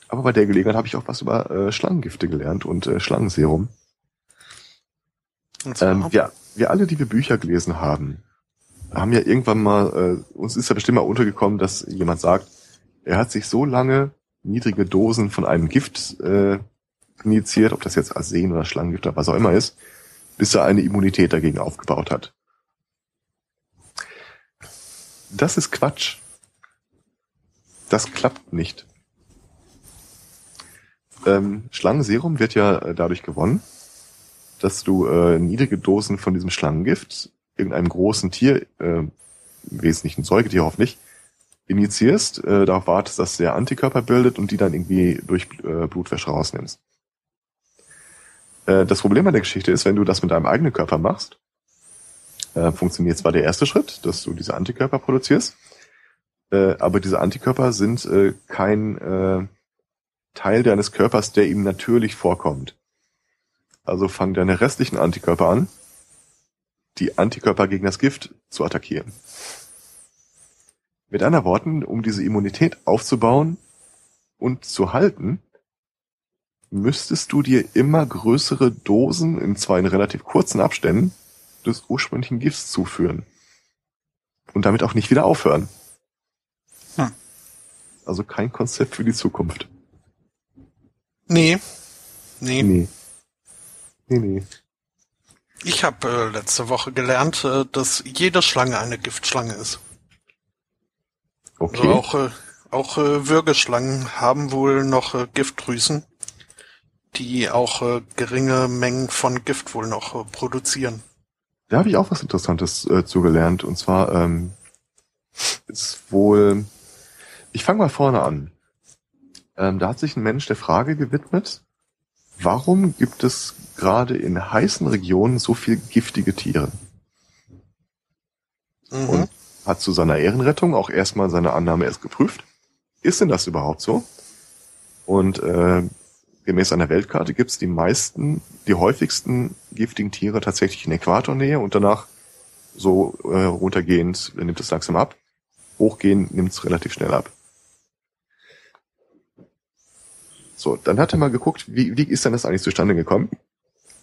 Aber bei der Gelegenheit habe ich auch was über äh, Schlangengifte gelernt und äh, Schlangenserum. Ähm, wir, wir alle, die wir Bücher gelesen haben, haben ja irgendwann mal, äh, uns ist ja bestimmt mal untergekommen, dass jemand sagt, Er hat sich so lange niedrige Dosen von einem Gift äh, injiziert, ob das jetzt Arsen oder Schlangengift oder was auch immer ist, bis er eine Immunität dagegen aufgebaut hat. Das ist Quatsch. Das klappt nicht. Ähm, Schlangenserum wird ja äh, dadurch gewonnen, dass du äh, niedrige Dosen von diesem Schlangengift irgendeinem großen Tier, äh, im Wesentlichen Säugetier hoffentlich, injizierst, äh, darauf wartest, dass der Antikörper bildet und die dann irgendwie durch äh, Blutwäsche rausnimmst. Äh, das Problem an der Geschichte ist, wenn du das mit deinem eigenen Körper machst, äh, funktioniert zwar der erste Schritt, dass du diese Antikörper produzierst, äh, aber diese Antikörper sind äh, kein äh, Teil deines Körpers, der ihm natürlich vorkommt. Also fangen deine restlichen Antikörper an, die Antikörper gegen das Gift zu attackieren. Mit anderen Worten, um diese Immunität aufzubauen und zu halten, müsstest du dir immer größere Dosen in zwar in relativ kurzen Abständen des ursprünglichen Gifts zuführen. Und damit auch nicht wieder aufhören. Hm. Also kein Konzept für die Zukunft. Nee. Nee. Nee. Nee, nee. Ich habe äh, letzte Woche gelernt, äh, dass jede Schlange eine Giftschlange ist. Okay. Also auch äh, auch äh, Würgeschlangen haben wohl noch äh, Giftdrüsen, die auch äh, geringe Mengen von Gift wohl noch äh, produzieren. Da habe ich auch was Interessantes äh, zugelernt. Und zwar ähm, ist wohl. Ich fange mal vorne an. Ähm, da hat sich ein Mensch der Frage gewidmet, warum gibt es gerade in heißen Regionen so viel giftige Tiere? Mhm. Und hat zu seiner Ehrenrettung auch erstmal seine Annahme erst geprüft. Ist denn das überhaupt so? Und äh, gemäß einer Weltkarte gibt es die meisten, die häufigsten giftigen Tiere tatsächlich in Äquatornähe und danach so äh, runtergehend nimmt es langsam ab. Hochgehend nimmt es relativ schnell ab. So, dann hat er mal geguckt, wie, wie ist denn das eigentlich zustande gekommen?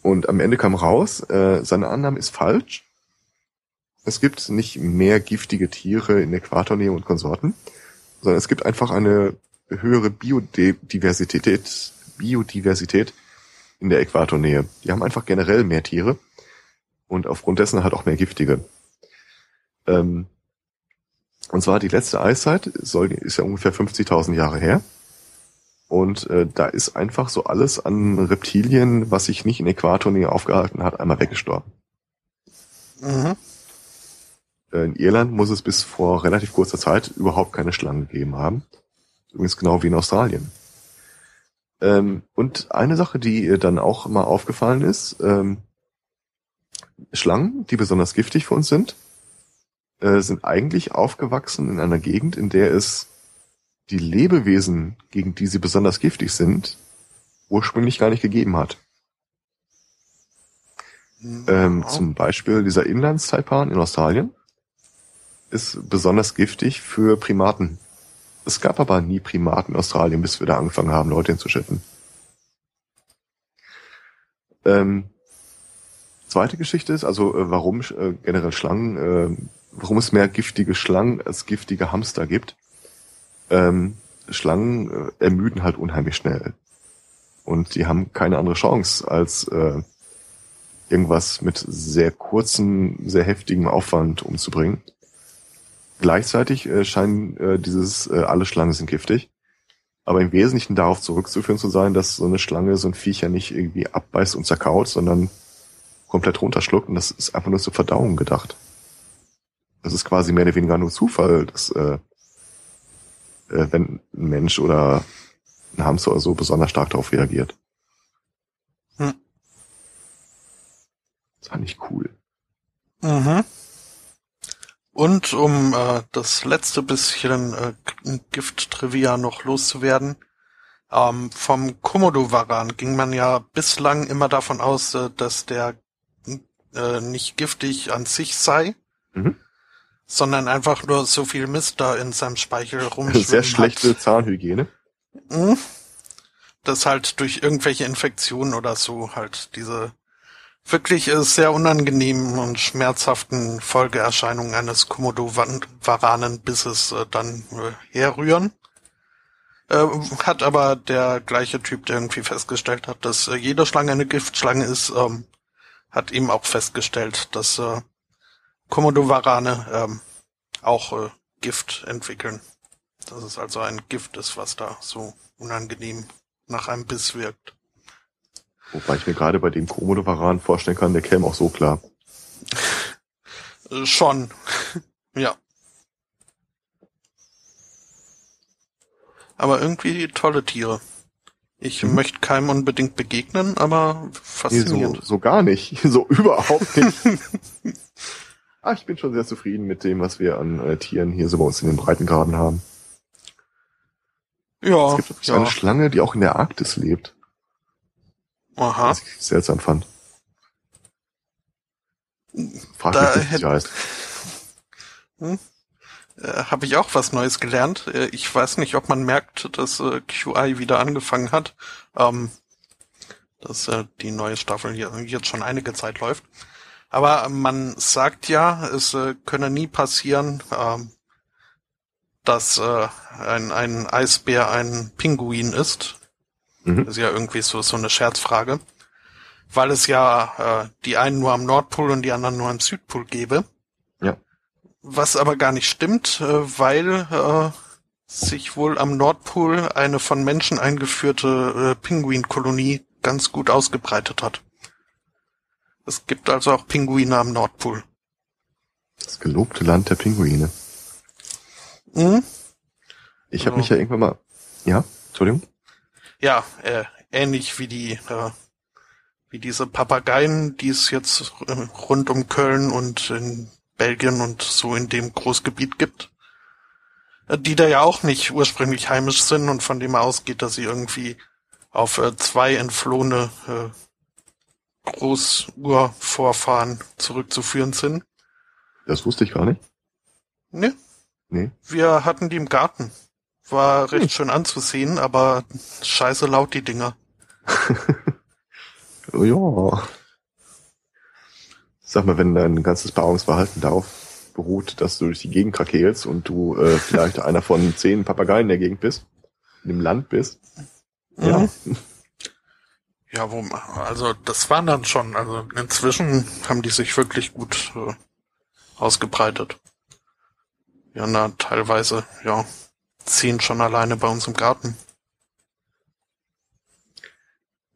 Und am Ende kam raus, äh, seine Annahme ist falsch. Es gibt nicht mehr giftige Tiere in Äquatornähe und Konsorten, sondern es gibt einfach eine höhere Biodiversität, Biodiversität in der Äquatornähe. Die haben einfach generell mehr Tiere und aufgrund dessen halt auch mehr giftige. Ähm, und zwar die letzte Eiszeit soll, ist ja ungefähr 50.000 Jahre her. Und äh, da ist einfach so alles an Reptilien, was sich nicht in Äquatornähe aufgehalten hat, einmal weggestorben. Mhm. Äh, in Irland muss es bis vor relativ kurzer Zeit überhaupt keine Schlangen gegeben haben. Übrigens genau wie in Australien. Ähm, und eine Sache, die ihr dann auch mal aufgefallen ist, ähm, Schlangen, die besonders giftig für uns sind, äh, sind eigentlich aufgewachsen in einer Gegend, in der es die Lebewesen, gegen die sie besonders giftig sind, ursprünglich gar nicht gegeben hat. Ähm, zum Beispiel dieser Inlandstaipan in Australien ist besonders giftig für Primaten. Es gab aber nie Primaten in Australien, bis wir da angefangen haben, Leute hinzuschiffen. Ähm, zweite Geschichte ist also, äh, warum äh, generell Schlangen, äh, warum es mehr giftige Schlangen als giftige Hamster gibt. Ähm, Schlangen äh, ermüden halt unheimlich schnell. Und die haben keine andere Chance, als äh, irgendwas mit sehr kurzem, sehr heftigem Aufwand umzubringen. Gleichzeitig äh, scheinen äh, dieses äh, alle Schlangen sind giftig, aber im Wesentlichen darauf zurückzuführen zu sein, dass so eine Schlange so ein Viecher nicht irgendwie abbeißt und zerkaut, sondern komplett runterschluckt und das ist einfach nur zur Verdauung gedacht. Das ist quasi mehr oder weniger nur Zufall, dass äh, wenn ein Mensch oder ein Hamster oder so besonders stark darauf reagiert. Hm. Das fand ich cool. Mhm. Und um äh, das letzte bisschen äh, Gift-Trivia noch loszuwerden, ähm, vom Komodo-Varan ging man ja bislang immer davon aus, äh, dass der äh, nicht giftig an sich sei, Mhm. Sondern einfach nur so viel Mist da in seinem Speichel rumschwimmen Sehr schlechte hat. Zahnhygiene. Mhm. Das halt durch irgendwelche Infektionen oder so halt diese wirklich äh, sehr unangenehmen und schmerzhaften Folgeerscheinungen eines Komodo-Varanen-Bisses äh, dann äh, herrühren. Hat aber der gleiche Typ, der irgendwie festgestellt hat, dass jede Schlange eine Giftschlange ist, ähm, hat eben auch festgestellt, dass Komodowarane ähm, auch äh, Gift entwickeln. Dass es also ein Gift ist, was da so unangenehm nach einem Biss wirkt. Wobei ich mir gerade bei dem Komodowaran vorstellen kann, der käme auch so klar. Äh, schon. ja. Aber irgendwie tolle Tiere. Ich mhm. möchte keinem unbedingt begegnen, aber faszinierend. Nee, so, so gar nicht. So überhaupt nicht. ah, ich bin schon sehr zufrieden mit dem, was wir an äh, Tieren hier so bei uns in den Breitengraden haben. Ja. Es gibt ja. eine Schlange, die auch in der Arktis lebt. Aha. Was ich seltsam fand. Frag da mich, wie sie heißt. Hm? Äh, Habe ich auch was Neues gelernt. Äh, ich weiß nicht, ob man merkt, dass äh, QI wieder angefangen hat. Ähm, dass äh, die neue Staffel hier jetzt schon einige Zeit läuft. Aber man sagt ja, es äh, könne nie passieren, ähm, dass äh, ein, ein Eisbär ein Pinguin ist. Mhm. Das ist ja irgendwie so, so eine Scherzfrage. Weil es ja äh, die einen nur am Nordpol und die anderen nur am Südpol gäbe. Ja. Was aber gar nicht stimmt, äh, weil äh, sich wohl am Nordpol eine von Menschen eingeführte äh, Pinguinkolonie ganz gut ausgebreitet hat. Es gibt also auch Pinguine am Nordpol. Das gelobte Land der Pinguine. Mhm. Ich habe mich ja irgendwann mal. Ja, Entschuldigung. Ja, äh, ähnlich wie die äh, wie diese Papageien, die es jetzt äh, rund um Köln und in Belgien und so in dem Großgebiet gibt, äh, die da ja auch nicht ursprünglich heimisch sind und von dem ausgeht, dass sie irgendwie auf äh, zwei entflohene äh, Großurvorfahren zurückzuführen sind. Das wusste ich gar nicht. Ne? Nee. Wir hatten die im Garten. War recht hm. schön anzusehen, aber scheiße laut die Dinger. ja. Sag mal, wenn dein ganzes Paarungsverhalten darauf beruht, dass du durch die Gegend krakelst und du äh, vielleicht einer von zehn Papageien in der Gegend bist, in dem Land bist. Ja. Mhm. Ja, wo, also das waren dann schon, also inzwischen haben die sich wirklich gut äh, ausgebreitet. Ja, na, teilweise, ja, ziehen schon alleine bei uns im Garten.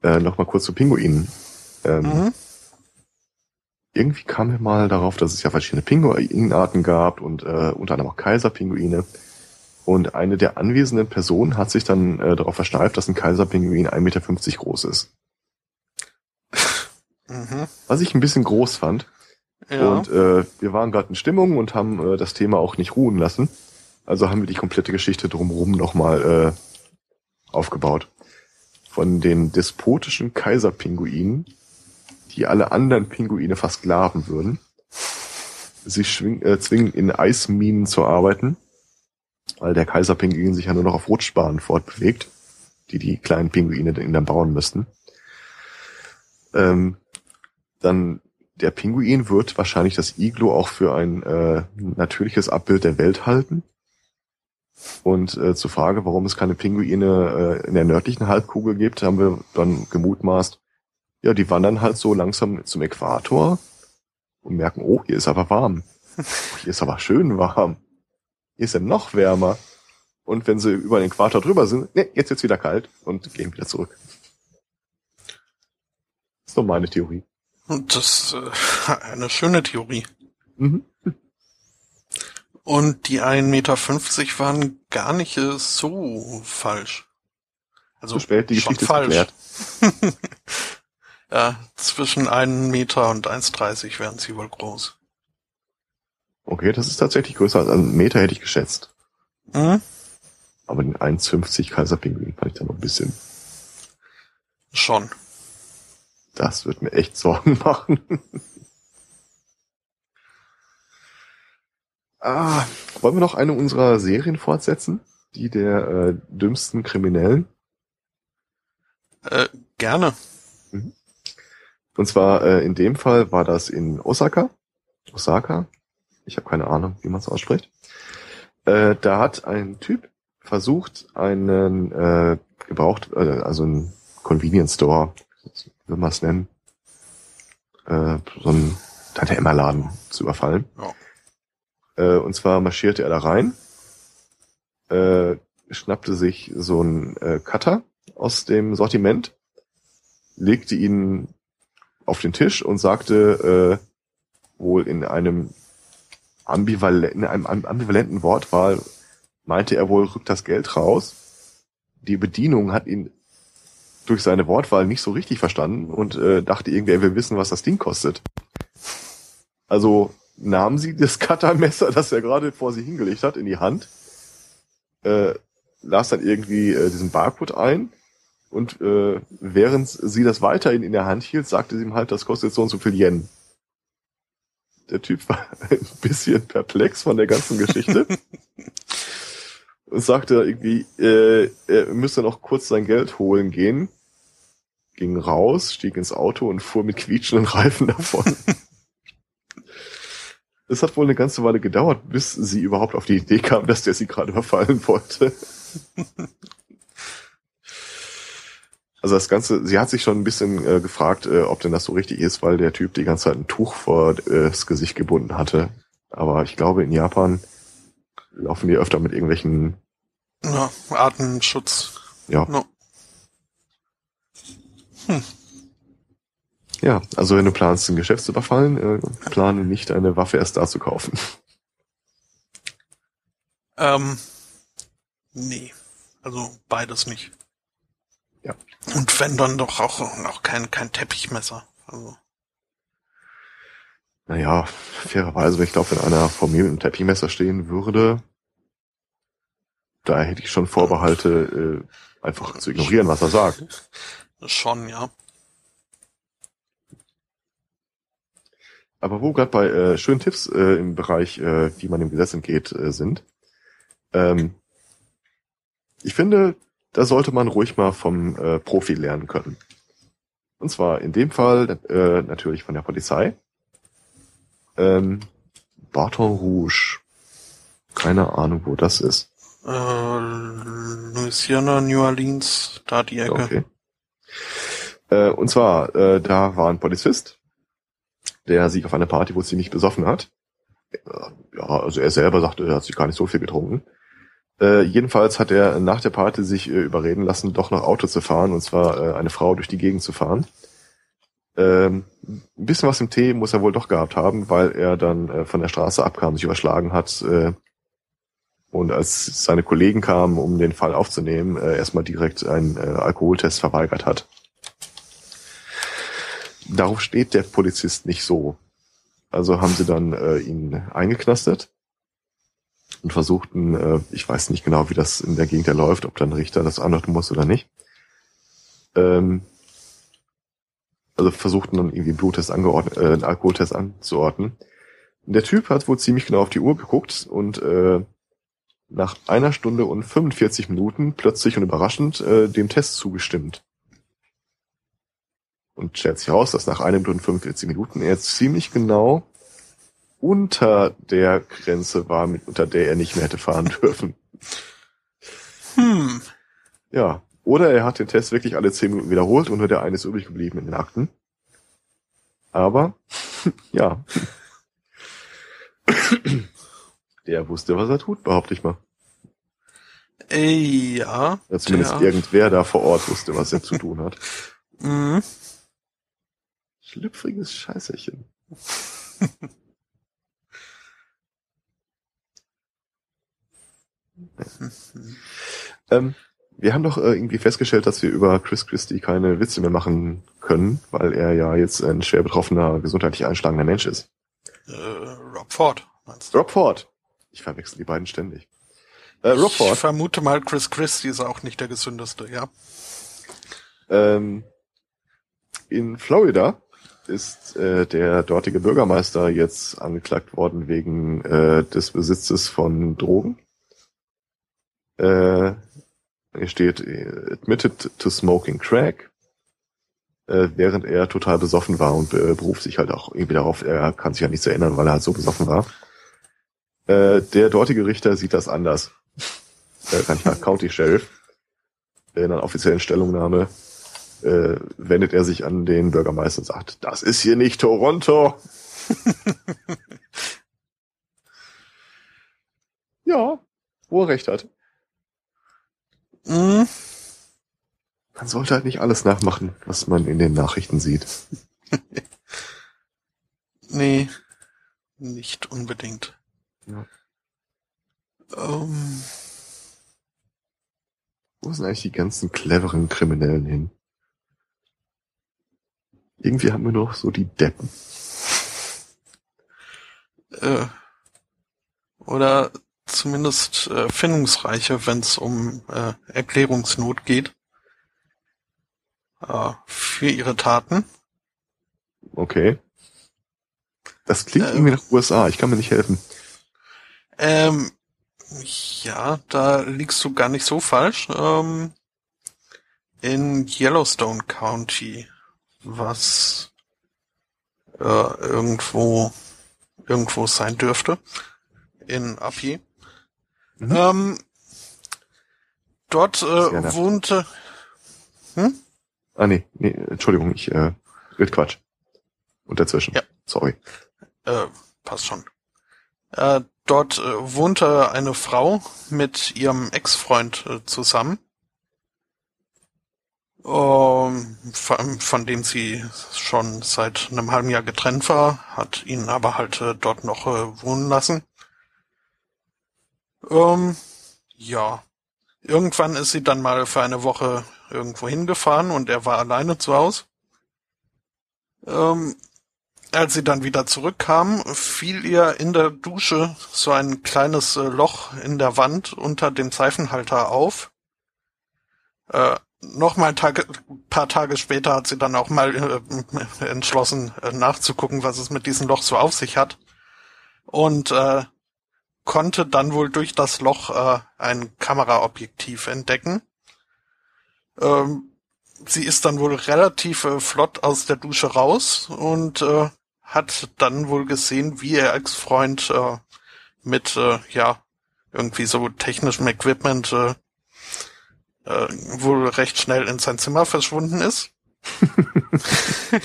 Äh, Nochmal kurz zu Pinguinen. Ähm, mhm. Irgendwie kam mir mal darauf, dass es ja verschiedene Pinguinarten gab und äh, unter anderem auch Kaiserpinguine. Und eine der anwesenden Personen hat sich dann äh, darauf versteift, dass ein Kaiserpinguin 1,50 Meter groß ist. Mhm. Was ich ein bisschen groß fand. Ja. Und äh, wir waren gerade in Stimmung und haben äh, das Thema auch nicht ruhen lassen. Also haben wir die komplette Geschichte drumherum nochmal äh, aufgebaut. Von den despotischen Kaiserpinguinen, die alle anderen Pinguine versklaven würden. Sie schwing, äh, zwingen in Eisminen zu arbeiten, weil der Kaiserpinguin sich ja nur noch auf Rutschbahnen fortbewegt, die die kleinen Pinguine dann bauen müssten. Ähm, dann der Pinguin wird wahrscheinlich das Iglo auch für ein äh, natürliches Abbild der Welt halten. Und äh, zur Frage, warum es keine Pinguine äh, in der nördlichen Halbkugel gibt, haben wir dann gemutmaßt, ja, die wandern halt so langsam zum Äquator und merken, oh, hier ist aber warm. Hier ist aber schön warm. Hier ist ja noch wärmer. Und wenn sie über den Äquator drüber sind, ne, jetzt wird's wieder kalt und gehen wieder zurück. Das ist doch meine Theorie. Und das ist äh, eine schöne Theorie. Mhm. Und die 1,50 Meter waren gar nicht äh, so falsch. Also so spät, die schon Geschichte falsch. ja, zwischen 1 Meter und 1,30 wären sie wohl groß. Okay, das ist tatsächlich größer als einen Meter hätte ich geschätzt. Mhm. Aber den 1,50 Kaiserpinguin fand ich dann noch ein bisschen. Schon. Das wird mir echt Sorgen machen. ah, wollen wir noch eine unserer Serien fortsetzen? Die der äh, dümmsten Kriminellen? Äh, gerne. Mhm. Und zwar äh, in dem Fall war das in Osaka. Osaka? Ich habe keine Ahnung, wie man es ausspricht. Äh, da hat ein Typ versucht, einen äh, gebraucht, äh, also ein Convenience Store, wie man es nennen, äh, so ein Tante Emma Laden zu überfallen. Ja. Äh, und zwar marschierte er da rein, äh, schnappte sich so einen äh, Cutter aus dem Sortiment, legte ihn auf den Tisch und sagte äh, wohl in einem ambivalenten, in einem ambivalenten Wortwahl, meinte er wohl, rückt das Geld raus. Die Bedienung hat ihn durch seine Wortwahl nicht so richtig verstanden und äh, dachte irgendwie, er will wissen, was das Ding kostet. Also nahm sie das Cuttermesser, das er gerade vor sie hingelegt hat, in die Hand, äh, las dann irgendwie äh, diesen Barcode ein und äh, während sie das weiterhin in der Hand hielt, sagte sie ihm halt, das kostet so und so viel Yen. Der Typ war ein bisschen perplex von der ganzen Geschichte und sagte irgendwie, äh, er müsste noch kurz sein Geld holen gehen, ging raus, stieg ins Auto und fuhr mit quietschenden Reifen davon. Es hat wohl eine ganze Weile gedauert, bis sie überhaupt auf die Idee kam, dass der sie gerade überfallen wollte. Also das Ganze, sie hat sich schon ein bisschen äh, gefragt, äh, ob denn das so richtig ist, weil der Typ die ganze Zeit ein Tuch vor äh, das Gesicht gebunden hatte. Aber ich glaube, in Japan laufen die öfter mit irgendwelchen Ja, Artenschutz. Ja. No. Hm. Ja, also wenn du planst, ein Geschäft zu überfallen, äh, plane nicht eine Waffe erst da zu kaufen. Ähm, nee. Also beides nicht. Ja. Und wenn dann doch auch, auch kein, kein Teppichmesser. Also. Naja, fairerweise, ich glaube, wenn einer vor mir mit einem Teppichmesser stehen würde, da hätte ich schon Vorbehalte, äh, einfach zu ignorieren, was er sagt. Schon, ja. Aber wo gerade bei äh, schönen Tipps äh, im Bereich, äh, wie man dem Gesetz entgeht, äh, sind, ähm, ich finde, da sollte man ruhig mal vom äh, Profi lernen können. Und zwar in dem Fall äh, natürlich von der Polizei. Ähm, Baton Rouge. Keine Ahnung, wo das ist. Äh, Louisiana, New Orleans, da die Ecke. Okay. Äh, und zwar, äh, da war ein Polizist, der sich auf einer Party wohl ziemlich besoffen hat. Äh, ja, also er selber sagte, er hat sich gar nicht so viel getrunken. Äh, jedenfalls hat er nach der Party sich äh, überreden lassen, doch noch Auto zu fahren, und zwar äh, eine Frau durch die Gegend zu fahren. Ähm, ein bisschen was im Tee muss er wohl doch gehabt haben, weil er dann äh, von der Straße abkam, sich überschlagen hat äh, und als seine Kollegen kamen, um den Fall aufzunehmen, erstmal direkt einen Alkoholtest verweigert hat. Darauf steht der Polizist nicht so. Also haben sie dann ihn eingeknastet und versuchten, äh, ich weiß nicht genau, wie das in der Gegend da läuft, ob dann Richter das anordnen muss oder nicht. Ähm, also versuchten dann irgendwie einen Bluttest angeordnet, äh, einen Alkoholtest anzuordnen. Der Typ hat wohl ziemlich genau auf die Uhr geguckt und äh, nach einer Stunde und 45 Minuten plötzlich und überraschend äh, dem Test zugestimmt. Und stellt sich heraus, dass nach einer Stunde und 45 Minuten er ziemlich genau unter der Grenze war, mit, unter der er nicht mehr hätte fahren dürfen. Hm. Ja. Oder er hat den Test wirklich alle 10 Minuten wiederholt und nur der eine ist übrig geblieben in den Akten. Aber, ja. Der wusste, was er tut, behaupte ich mal. Ey, ja. Ja, zumindest der- irgendwer da vor Ort wusste, was er zu tun hat. Mhm. Schlüpfriges Scheißerchen. Ähm, wir haben doch äh, irgendwie festgestellt, dass wir über Chris Christie keine Witze mehr machen können, weil er ja jetzt ein schwer betroffener, gesundheitlich einschlagender Mensch ist. Äh, Rob Ford, meinst du? Rob Ford. Ich verwechsel die beiden ständig. Äh, Rob Ich Ford. vermute mal, Chris Christie ist auch nicht der gesündeste, ja. Ähm, in Florida ist äh, der dortige Bürgermeister jetzt angeklagt worden wegen äh, des Besitzes von Drogen. Äh, hier steht äh, admitted to smoking crack, äh, während er total besoffen war und äh, beruft sich halt auch irgendwie darauf, er kann sich ja nichts erinnern, weil er halt so besoffen war. Äh, der dortige Richter sieht das anders. äh, kann ich mal, County Sheriff, in einer offiziellen Stellungnahme äh, wendet er sich an den Bürgermeister und sagt, das ist hier nicht Toronto. ja, wo er recht hat. Mhm. Man sollte halt nicht alles nachmachen, was man in den Nachrichten sieht. Nee, nicht unbedingt. Ja. Ähm, Wo sind eigentlich die ganzen cleveren Kriminellen hin? Irgendwie haben wir noch so die Deppen. äh, oder zumindest äh, Findungsreiche, wenn es um äh, Erklärungsnot geht. Äh, für ihre Taten. Okay. Das klingt Ähm. irgendwie nach USA. Ich kann mir nicht helfen. Ähm, ja, da liegst du gar nicht so falsch. Ähm, in Yellowstone County, was äh, irgendwo irgendwo sein dürfte, in Api. Mhm. Ähm, dort äh, wohnte. Hm? Ah, nee, nee, Entschuldigung, ich äh, red Quatsch. Und dazwischen. Ja. Sorry. Äh, passt schon. Äh, dort äh, wohnte eine Frau mit ihrem Ex-Freund äh, zusammen, ähm, von, von dem sie schon seit einem halben Jahr getrennt war, hat ihn aber halt äh, dort noch äh, wohnen lassen. Ähm, ja. Irgendwann ist sie dann mal für eine Woche irgendwo hingefahren und er war alleine zu Hause. Ähm, als sie dann wieder zurückkam, fiel ihr in der Dusche so ein kleines äh, Loch in der Wand unter dem Seifenhalter auf. Äh, Nochmal ein Tage, paar Tage später hat sie dann auch mal äh, entschlossen äh, nachzugucken, was es mit diesem Loch so auf sich hat. Und äh, konnte dann wohl durch das Loch äh, ein Kameraobjektiv entdecken. Ähm, sie ist dann wohl relativ äh, flott aus der Dusche raus und äh, hat dann wohl gesehen, wie ihr Ex-Freund äh, mit äh, ja irgendwie so technischem Equipment äh, äh, wohl recht schnell in sein Zimmer verschwunden ist.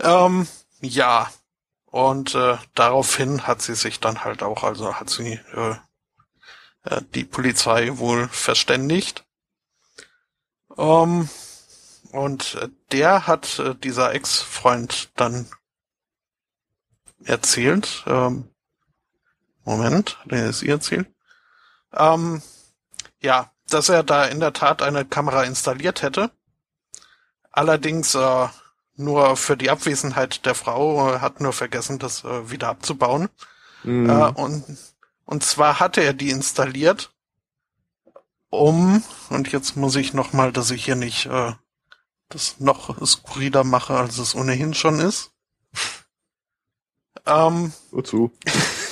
ähm, ja, und äh, daraufhin hat sie sich dann halt auch, also hat sie äh, äh, die Polizei wohl verständigt. Ähm, und äh, der hat äh, dieser Ex-Freund dann erzählt, ähm, Moment, hat es ihr erzählt? Ähm, ja, dass er da in der Tat eine Kamera installiert hätte. Allerdings äh, nur für die Abwesenheit der Frau äh, hat nur vergessen, das äh, wieder abzubauen. Mhm. Äh, und, und zwar hatte er die installiert, um, und jetzt muss ich nochmal, dass ich hier nicht äh, das noch skurriler mache, als es ohnehin schon ist. Ähm, Wozu?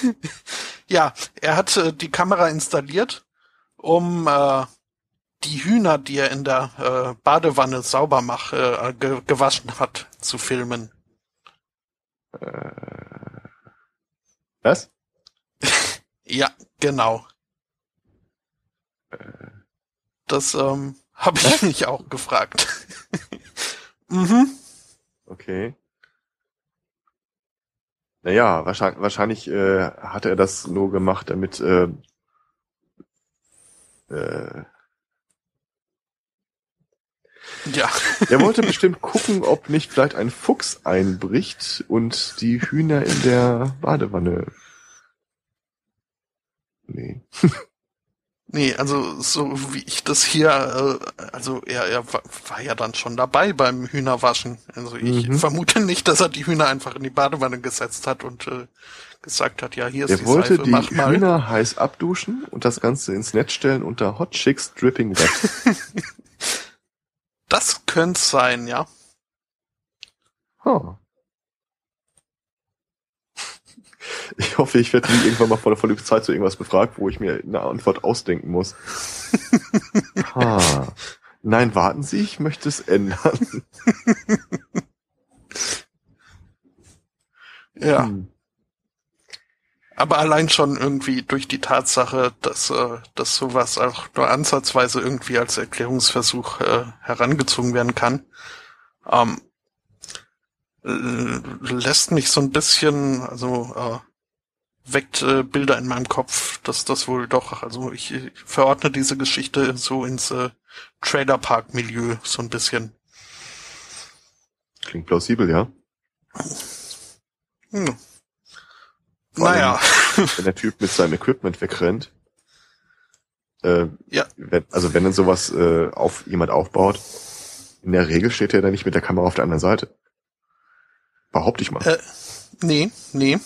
ja, er hat äh, die Kamera installiert, um äh, die Hühner, die er in der äh, Badewanne sauber mach, äh, ge gewaschen hat, zu filmen. Was? Ja, genau. Das ähm, habe ich mich auch gefragt. mhm. Okay. Naja, wahrscheinlich, wahrscheinlich äh, hat er das nur gemacht, damit äh, äh, Ja. er wollte bestimmt gucken, ob nicht vielleicht ein Fuchs einbricht und die Hühner in der Badewanne. Nee. Nee, also so wie ich das hier, äh, also er, er wa- war ja dann schon dabei beim Hühnerwaschen. Also ich Mhm. vermute nicht, dass er die Hühner einfach in die Badewanne gesetzt hat und äh, gesagt hat, ja, hier ist Er die wollte Seife, die mach mal. Hühner heiß abduschen und das Ganze ins Netz stellen unter Hot Chicks Dripping Wet. Das könnte sein, ja. Huh. Ich hoffe, ich werde nie irgendwann mal vor der vollen Zeit zu irgendwas befragt, wo ich mir eine Antwort ausdenken muss. ha. Nein, warten Sie, ich möchte es ändern. Ja. Hm. Aber allein schon irgendwie durch die Tatsache, dass, äh, dass sowas auch nur ansatzweise irgendwie als Erklärungsversuch äh, herangezogen werden kann, ähm, lässt mich so ein bisschen, also äh, weckt äh, Bilder in meinem Kopf, dass das wohl doch, also ich, ich verordne diese Geschichte so ins äh, Trailer Park Milieu so ein bisschen. Klingt plausibel, ja. Hm. Naja. wenn der Typ mit seinem Equipment wegrennt. Äh, ja. Wenn, also wenn dann sowas äh, auf jemand aufbaut, in der Regel steht er dann nicht mit der Kamera auf der anderen Seite. Behaupte ich mal. Äh, nee, nee.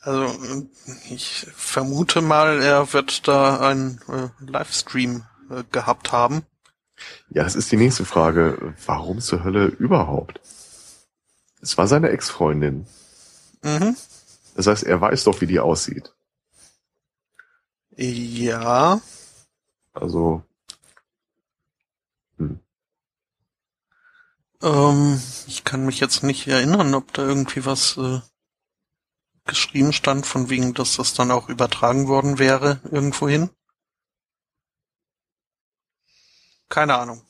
Also ich vermute mal, er wird da einen äh, Livestream äh, gehabt haben. Ja, das ist die nächste Frage. Warum zur Hölle überhaupt? Es war seine Ex-Freundin. Mhm. Das heißt, er weiß doch, wie die aussieht. Ja. Also. Hm. Ähm, ich kann mich jetzt nicht erinnern, ob da irgendwie was äh, geschrieben stand, von wegen, dass das dann auch übertragen worden wäre irgendwohin. Keine Ahnung.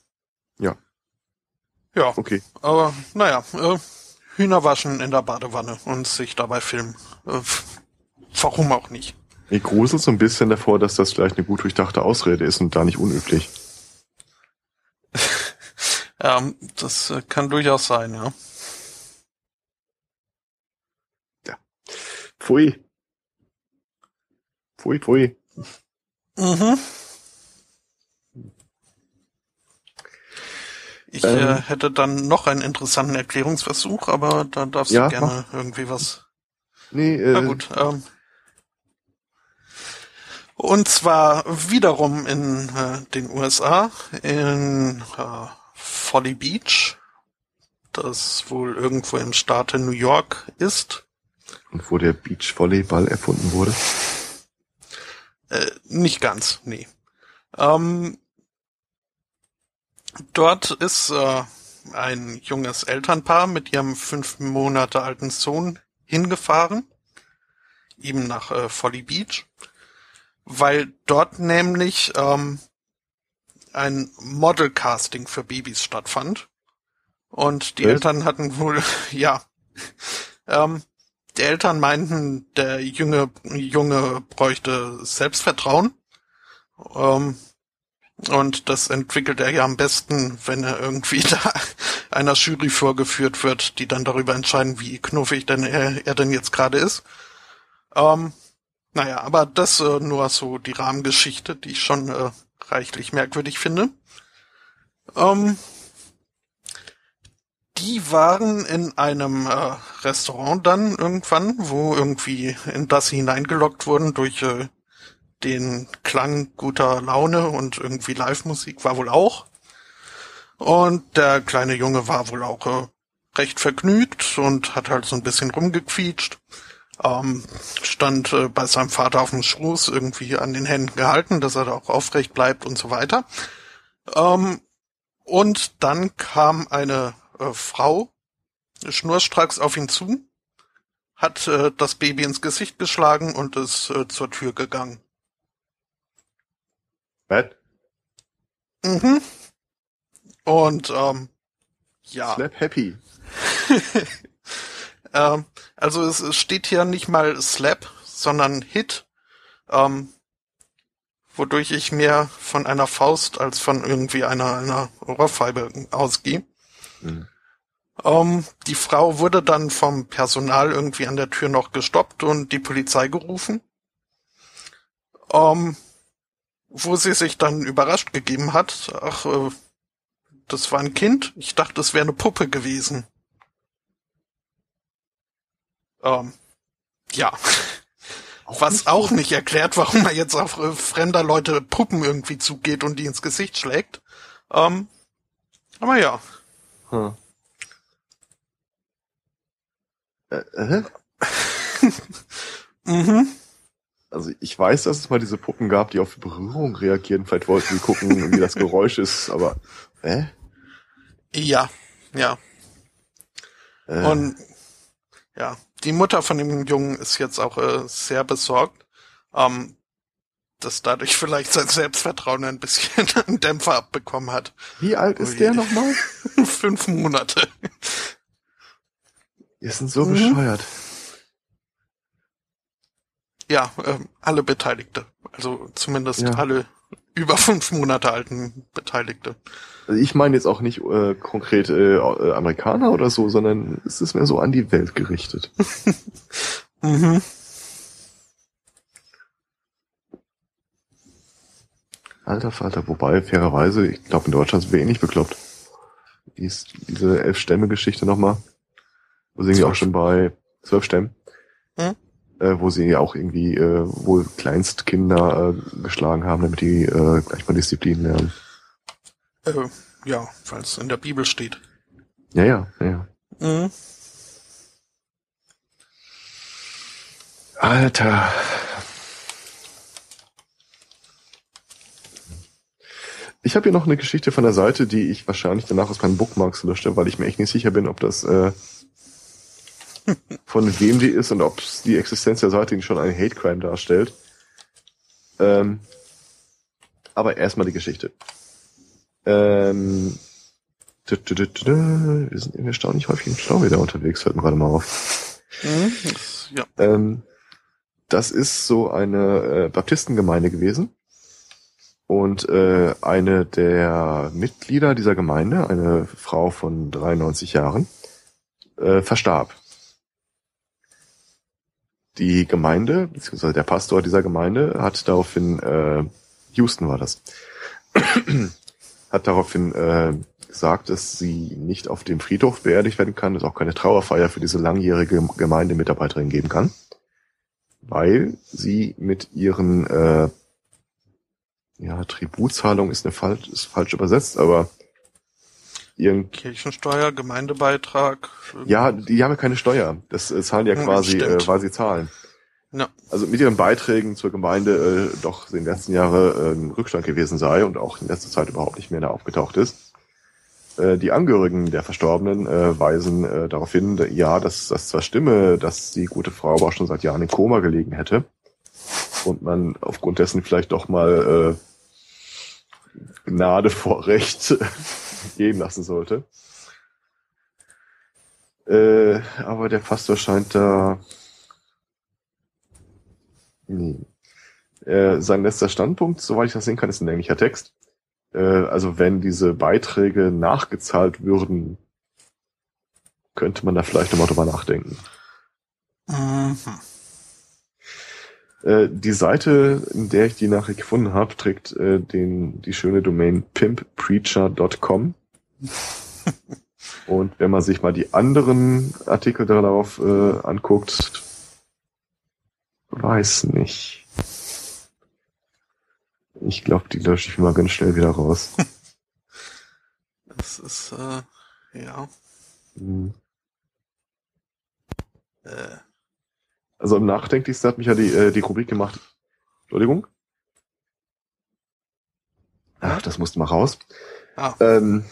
Ja. Ja. Okay. Aber naja, äh, Hühner waschen in der Badewanne und sich dabei filmen. Äh, warum auch nicht? Ich grusel so ein bisschen davor, dass das vielleicht eine gut durchdachte Ausrede ist und da nicht unüblich. ähm, das äh, kann durchaus sein, ja. Ja. Pfui. Pfui, pfui. Mhm. Ich ähm, äh, hätte dann noch einen interessanten Erklärungsversuch, aber da darfst ja, du gerne mach. irgendwie was. Nee, äh, Na gut. Ähm, und zwar wiederum in äh, den USA, in äh, Folly Beach, das wohl irgendwo im Staate New York ist. Und wo der Beachvolleyball erfunden wurde? Äh, nicht ganz, nee. Ähm, Dort ist äh, ein junges Elternpaar mit ihrem fünf Monate alten Sohn hingefahren, eben nach äh, Folly Beach, weil dort nämlich ähm, ein Model-Casting für Babys stattfand. Und die Was? Eltern hatten wohl, ja, ähm, die Eltern meinten, der Junge, Junge bräuchte Selbstvertrauen. Ähm, und das entwickelt er ja am besten, wenn er irgendwie da einer Jury vorgeführt wird, die dann darüber entscheiden, wie knuffig denn er, er denn jetzt gerade ist. Ähm, naja, aber das äh, nur so die Rahmengeschichte, die ich schon äh, reichlich merkwürdig finde. Ähm, die waren in einem äh, Restaurant dann irgendwann, wo irgendwie in das hineingelockt wurden durch äh, den Klang guter Laune und irgendwie Live-Musik war wohl auch. Und der kleine Junge war wohl auch äh, recht vergnügt und hat halt so ein bisschen rumgequietscht. Ähm, stand äh, bei seinem Vater auf dem Schoß irgendwie an den Händen gehalten, dass er da auch aufrecht bleibt und so weiter. Ähm, und dann kam eine äh, Frau schnurstracks auf ihn zu, hat äh, das Baby ins Gesicht geschlagen und ist äh, zur Tür gegangen. Bad? Mhm. Und ähm, ja. Slap Happy. ähm, also es, es steht hier nicht mal Slap, sondern Hit, ähm, wodurch ich mehr von einer Faust als von irgendwie einer, einer Ohrfeibe ausgehe. Mhm. Ähm, die Frau wurde dann vom Personal irgendwie an der Tür noch gestoppt und die Polizei gerufen. Ähm, wo sie sich dann überrascht gegeben hat, ach, äh, das war ein Kind, ich dachte, es wäre eine Puppe gewesen. Ähm, ja. Auch Was nicht auch nicht erklärt, warum man jetzt auf äh, fremder Leute Puppen irgendwie zugeht und die ins Gesicht schlägt. Ähm, aber ja. Hm. Äh, äh? mhm. Also ich weiß, dass es mal diese Puppen gab, die auf Berührung reagieren. Vielleicht wollten sie gucken, wie das Geräusch ist, aber äh? Ja, ja. Äh. Und ja, die Mutter von dem Jungen ist jetzt auch äh, sehr besorgt, ähm, dass dadurch vielleicht sein Selbstvertrauen ein bisschen einen Dämpfer abbekommen hat. Wie alt ist der nochmal? Fünf Monate. Ihr sind so mhm. bescheuert. Ja, äh, alle Beteiligte. Also zumindest ja. alle über fünf Monate alten Beteiligte. Also ich meine jetzt auch nicht äh, konkret äh, äh, Amerikaner oder so, sondern es ist mehr so an die Welt gerichtet. mhm. Alter Falter, wobei, fairerweise, ich glaube in Deutschland sind wir eh nicht bekloppt. Dies, diese Elf-Stämme-Geschichte nochmal. Wo sind wir auch schon bei zwölf Stämmen? Hm? Äh, wo sie ja auch irgendwie äh, wohl Kleinstkinder äh, geschlagen haben, damit die äh, gleich mal Disziplin lernen. Äh, ja, weil es in der Bibel steht. Ja, ja, ja. Mhm. Alter. Ich habe hier noch eine Geschichte von der Seite, die ich wahrscheinlich danach aus meinen Bookmarks lösche, weil ich mir echt nicht sicher bin, ob das äh, von wem die ist und ob die Existenz der Seite schon ein Hate Crime darstellt. Ähm, aber erstmal die Geschichte. Ähm, wir sind erstaunlich häufig im Stau wieder unterwegs, fällt mir gerade mal auf. Mhm, ja. Ähm, das ist so eine äh, Baptistengemeinde gewesen. Und äh, eine der Mitglieder dieser Gemeinde, eine Frau von 93 Jahren, äh, verstarb. Die Gemeinde, beziehungsweise der Pastor dieser Gemeinde, hat daraufhin, äh, Houston war das, hat daraufhin äh, gesagt, dass sie nicht auf dem Friedhof beerdigt werden kann, dass auch keine Trauerfeier für diese langjährige Gemeindemitarbeiterin geben kann, weil sie mit ihren äh, ja, Tributzahlung ist ist falsch übersetzt, aber ihren Kirchensteuer, Gemeindebeitrag. Ja, die haben ja keine Steuer. Das äh, zahlen ja quasi, äh, weil sie zahlen. Ja. Also mit ihren Beiträgen zur Gemeinde äh, doch in den letzten Jahren äh, ein Rückstand gewesen sei und auch in letzter Zeit überhaupt nicht mehr da aufgetaucht ist. Äh, die Angehörigen der Verstorbenen äh, weisen äh, darauf hin, ja, dass das zwar stimme, dass die gute Frau aber auch schon seit Jahren in Koma gelegen hätte und man aufgrund dessen vielleicht doch mal äh, Gnade vor Recht geben lassen sollte. Äh, aber der Pastor scheint da Nee. Äh, sein letzter Standpunkt, soweit ich das sehen kann, ist ein ähnlicher Text. Äh, also wenn diese Beiträge nachgezahlt würden, könnte man da vielleicht nochmal drüber nachdenken. Mhm. Äh, die Seite, in der ich die Nachricht gefunden habe, trägt äh, den, die schöne Domain pimppreacher.com. Und wenn man sich mal die anderen Artikel darauf äh, anguckt, Weiß nicht. Ich glaube, die lösche ich mal ganz schnell wieder raus. Das ist, äh, ja. Hm. Äh. Also im Nachdenklichsten hat mich ja die, äh, die Rubrik gemacht. Entschuldigung. Ach, das musste mal raus. Ah. Ähm,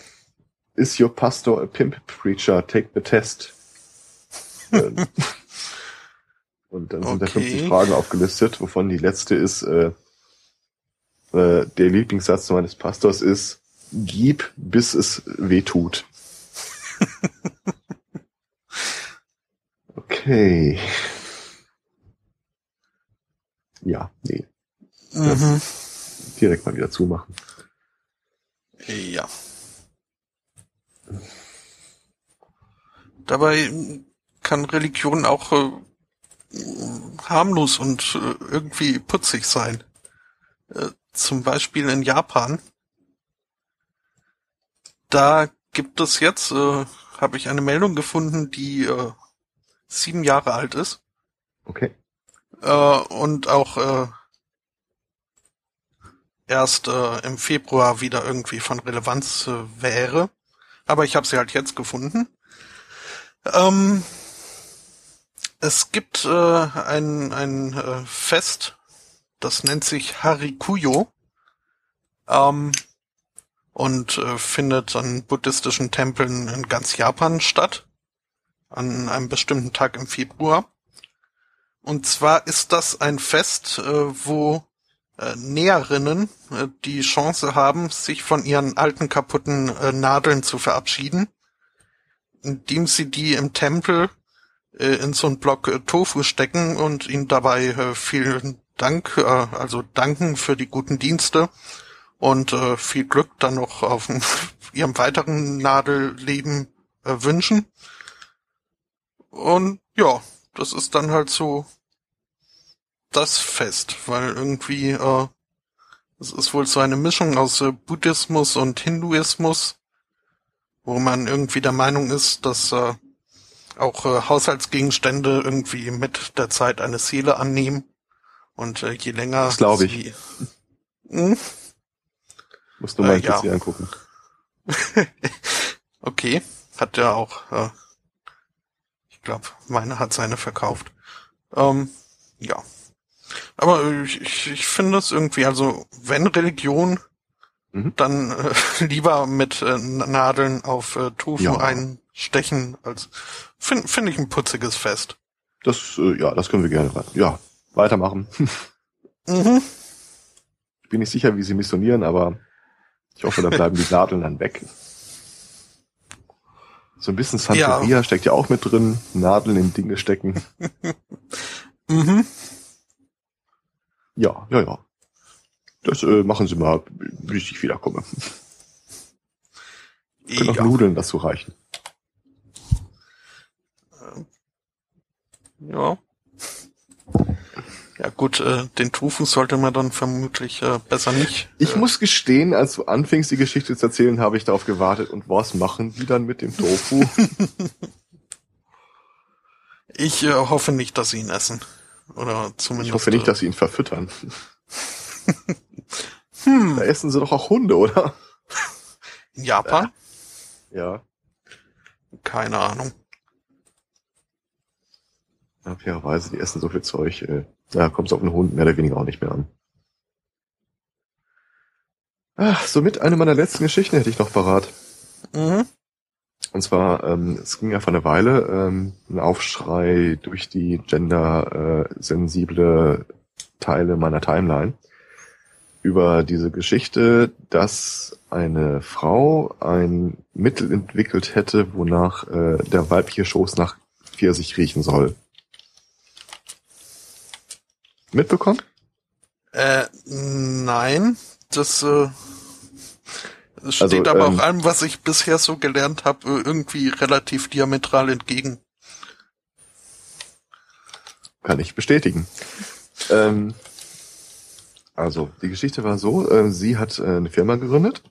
is your pastor a pimp preacher? Take the test. ähm. Und dann sind okay. da 50 Fragen aufgelistet, wovon die letzte ist, äh, äh, der Lieblingssatz meines Pastors ist, gib, bis es weh tut. okay. Ja, nee. Mhm. Direkt mal wieder zumachen. Ja. Dabei kann Religion auch äh, harmlos und äh, irgendwie putzig sein. Äh, zum Beispiel in Japan. Da gibt es jetzt, äh, habe ich eine Meldung gefunden, die äh, sieben Jahre alt ist. Okay. Äh, und auch äh, erst äh, im Februar wieder irgendwie von Relevanz äh, wäre. Aber ich habe sie halt jetzt gefunden. Ähm, es gibt äh, ein, ein äh, Fest, das nennt sich Harikuyo ähm, und äh, findet an buddhistischen Tempeln in ganz Japan statt. an einem bestimmten Tag im Februar. Und zwar ist das ein Fest, äh, wo äh, Näherinnen äh, die Chance haben, sich von ihren alten kaputten Nadeln zu verabschieden, indem sie die im Tempel in so einen Block Tofu stecken und ihnen dabei vielen Dank, also danken für die guten Dienste und viel Glück dann noch auf ihrem weiteren Nadelleben wünschen. Und ja, das ist dann halt so das Fest, weil irgendwie äh, es ist wohl so eine Mischung aus äh, Buddhismus und Hinduismus, wo man irgendwie der Meinung ist, dass äh, auch äh, Haushaltsgegenstände irgendwie mit der Zeit eine Seele annehmen und äh, je länger das glaube ich. Hm? Musst du mal äh, ja. angucken. okay, hat ja auch. Äh, ich glaube, meine hat seine verkauft. Ähm, ja. Aber ich, ich, ich finde es irgendwie, also wenn Religion, mhm. dann äh, lieber mit äh, Nadeln auf äh, Tofu ja. einstechen, als finde find ich ein putziges Fest. Das, äh, ja, das können wir gerne. Ja, weitermachen. mhm. Ich bin nicht sicher, wie sie missionieren, aber ich hoffe, da bleiben die Nadeln dann weg. So ein bisschen Santeria ja. steckt ja auch mit drin. Nadeln in Dinge stecken. mhm. Ja, ja, ja. Das äh, machen Sie mal, bis ich wiederkomme. Können auch Nudeln dazu reichen. Ja. Ja gut, äh, den Tofu sollte man dann vermutlich äh, besser nicht. Äh, ich muss gestehen, als du anfingst, die Geschichte zu erzählen, habe ich darauf gewartet. Und was machen die dann mit dem Tofu? ich äh, hoffe nicht, dass sie ihn essen. Oder zumindest. Ich hoffe nicht, dass sie ihn verfüttern. hm. Da essen sie doch auch Hunde, oder? In Japan? Ja. Keine Ahnung. Ja, fairerweise, die essen so viel Zeug. Äh, da kommt es auf einen Hund mehr oder weniger auch nicht mehr an. Ach, somit eine meiner letzten Geschichten hätte ich noch parat. Mhm. Und zwar, ähm, es ging ja vor einer Weile ähm, ein Aufschrei durch die gender-sensible äh, Teile meiner Timeline über diese Geschichte, dass eine Frau ein Mittel entwickelt hätte, wonach äh, der weibliche Schoß nach Pfirsich riechen soll. Mitbekommen? Äh, nein, das äh, es steht also, aber ähm, auch allem, was ich bisher so gelernt habe, irgendwie relativ diametral entgegen. Kann ich bestätigen. ähm, also, die Geschichte war so, äh, sie hat äh, eine Firma gegründet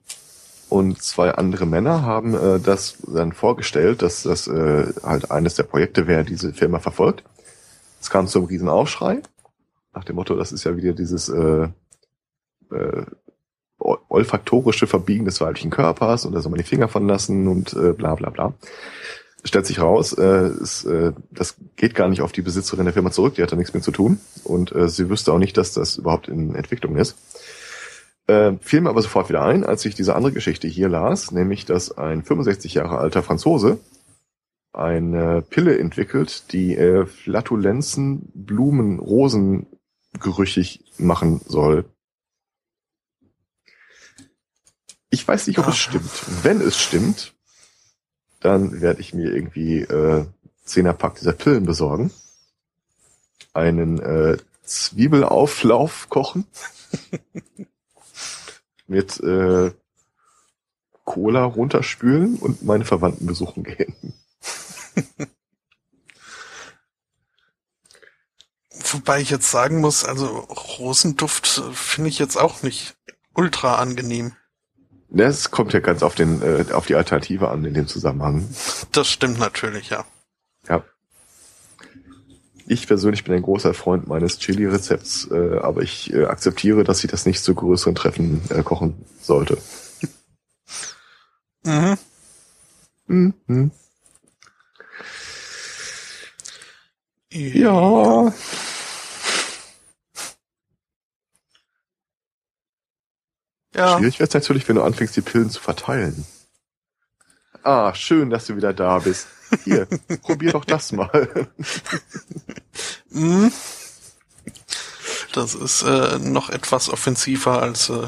und zwei andere Männer haben äh, das dann vorgestellt, dass das äh, halt eines der Projekte wäre, diese Firma verfolgt. Es kam zum Riesenaufschrei, nach dem Motto, das ist ja wieder dieses äh, äh, olfaktorische Verbiegen des weiblichen Körpers und da soll man die Finger von lassen und äh, bla bla bla. Stellt sich raus, äh, ist, äh, das geht gar nicht auf die Besitzerin der Firma zurück, die hat da nichts mehr zu tun und äh, sie wüsste auch nicht, dass das überhaupt in Entwicklung ist. Äh, fiel mir aber sofort wieder ein, als ich diese andere Geschichte hier las, nämlich, dass ein 65 Jahre alter Franzose eine Pille entwickelt, die äh, Flatulenzen, Blumen, Rosen gerüchig machen soll. Ich weiß nicht, ob Ach. es stimmt. Wenn es stimmt, dann werde ich mir irgendwie äh, Zehnerpack dieser Pillen besorgen, einen äh, Zwiebelauflauf kochen, mit äh, Cola runterspülen und meine Verwandten besuchen gehen. Wobei ich jetzt sagen muss, also Rosenduft finde ich jetzt auch nicht ultra angenehm. Das kommt ja ganz auf den äh, auf die Alternative an in dem Zusammenhang. Das stimmt natürlich, ja. Ja. Ich persönlich bin ein großer Freund meines Chili-Rezepts, äh, aber ich äh, akzeptiere, dass ich das nicht zu größeren Treffen äh, kochen sollte. mhm. Mhm. Ja. Ja. Schwierig wäre es natürlich, wenn du anfängst, die Pillen zu verteilen. Ah, schön, dass du wieder da bist. Hier, probier doch das mal. Hm. Das ist äh, noch etwas offensiver als äh,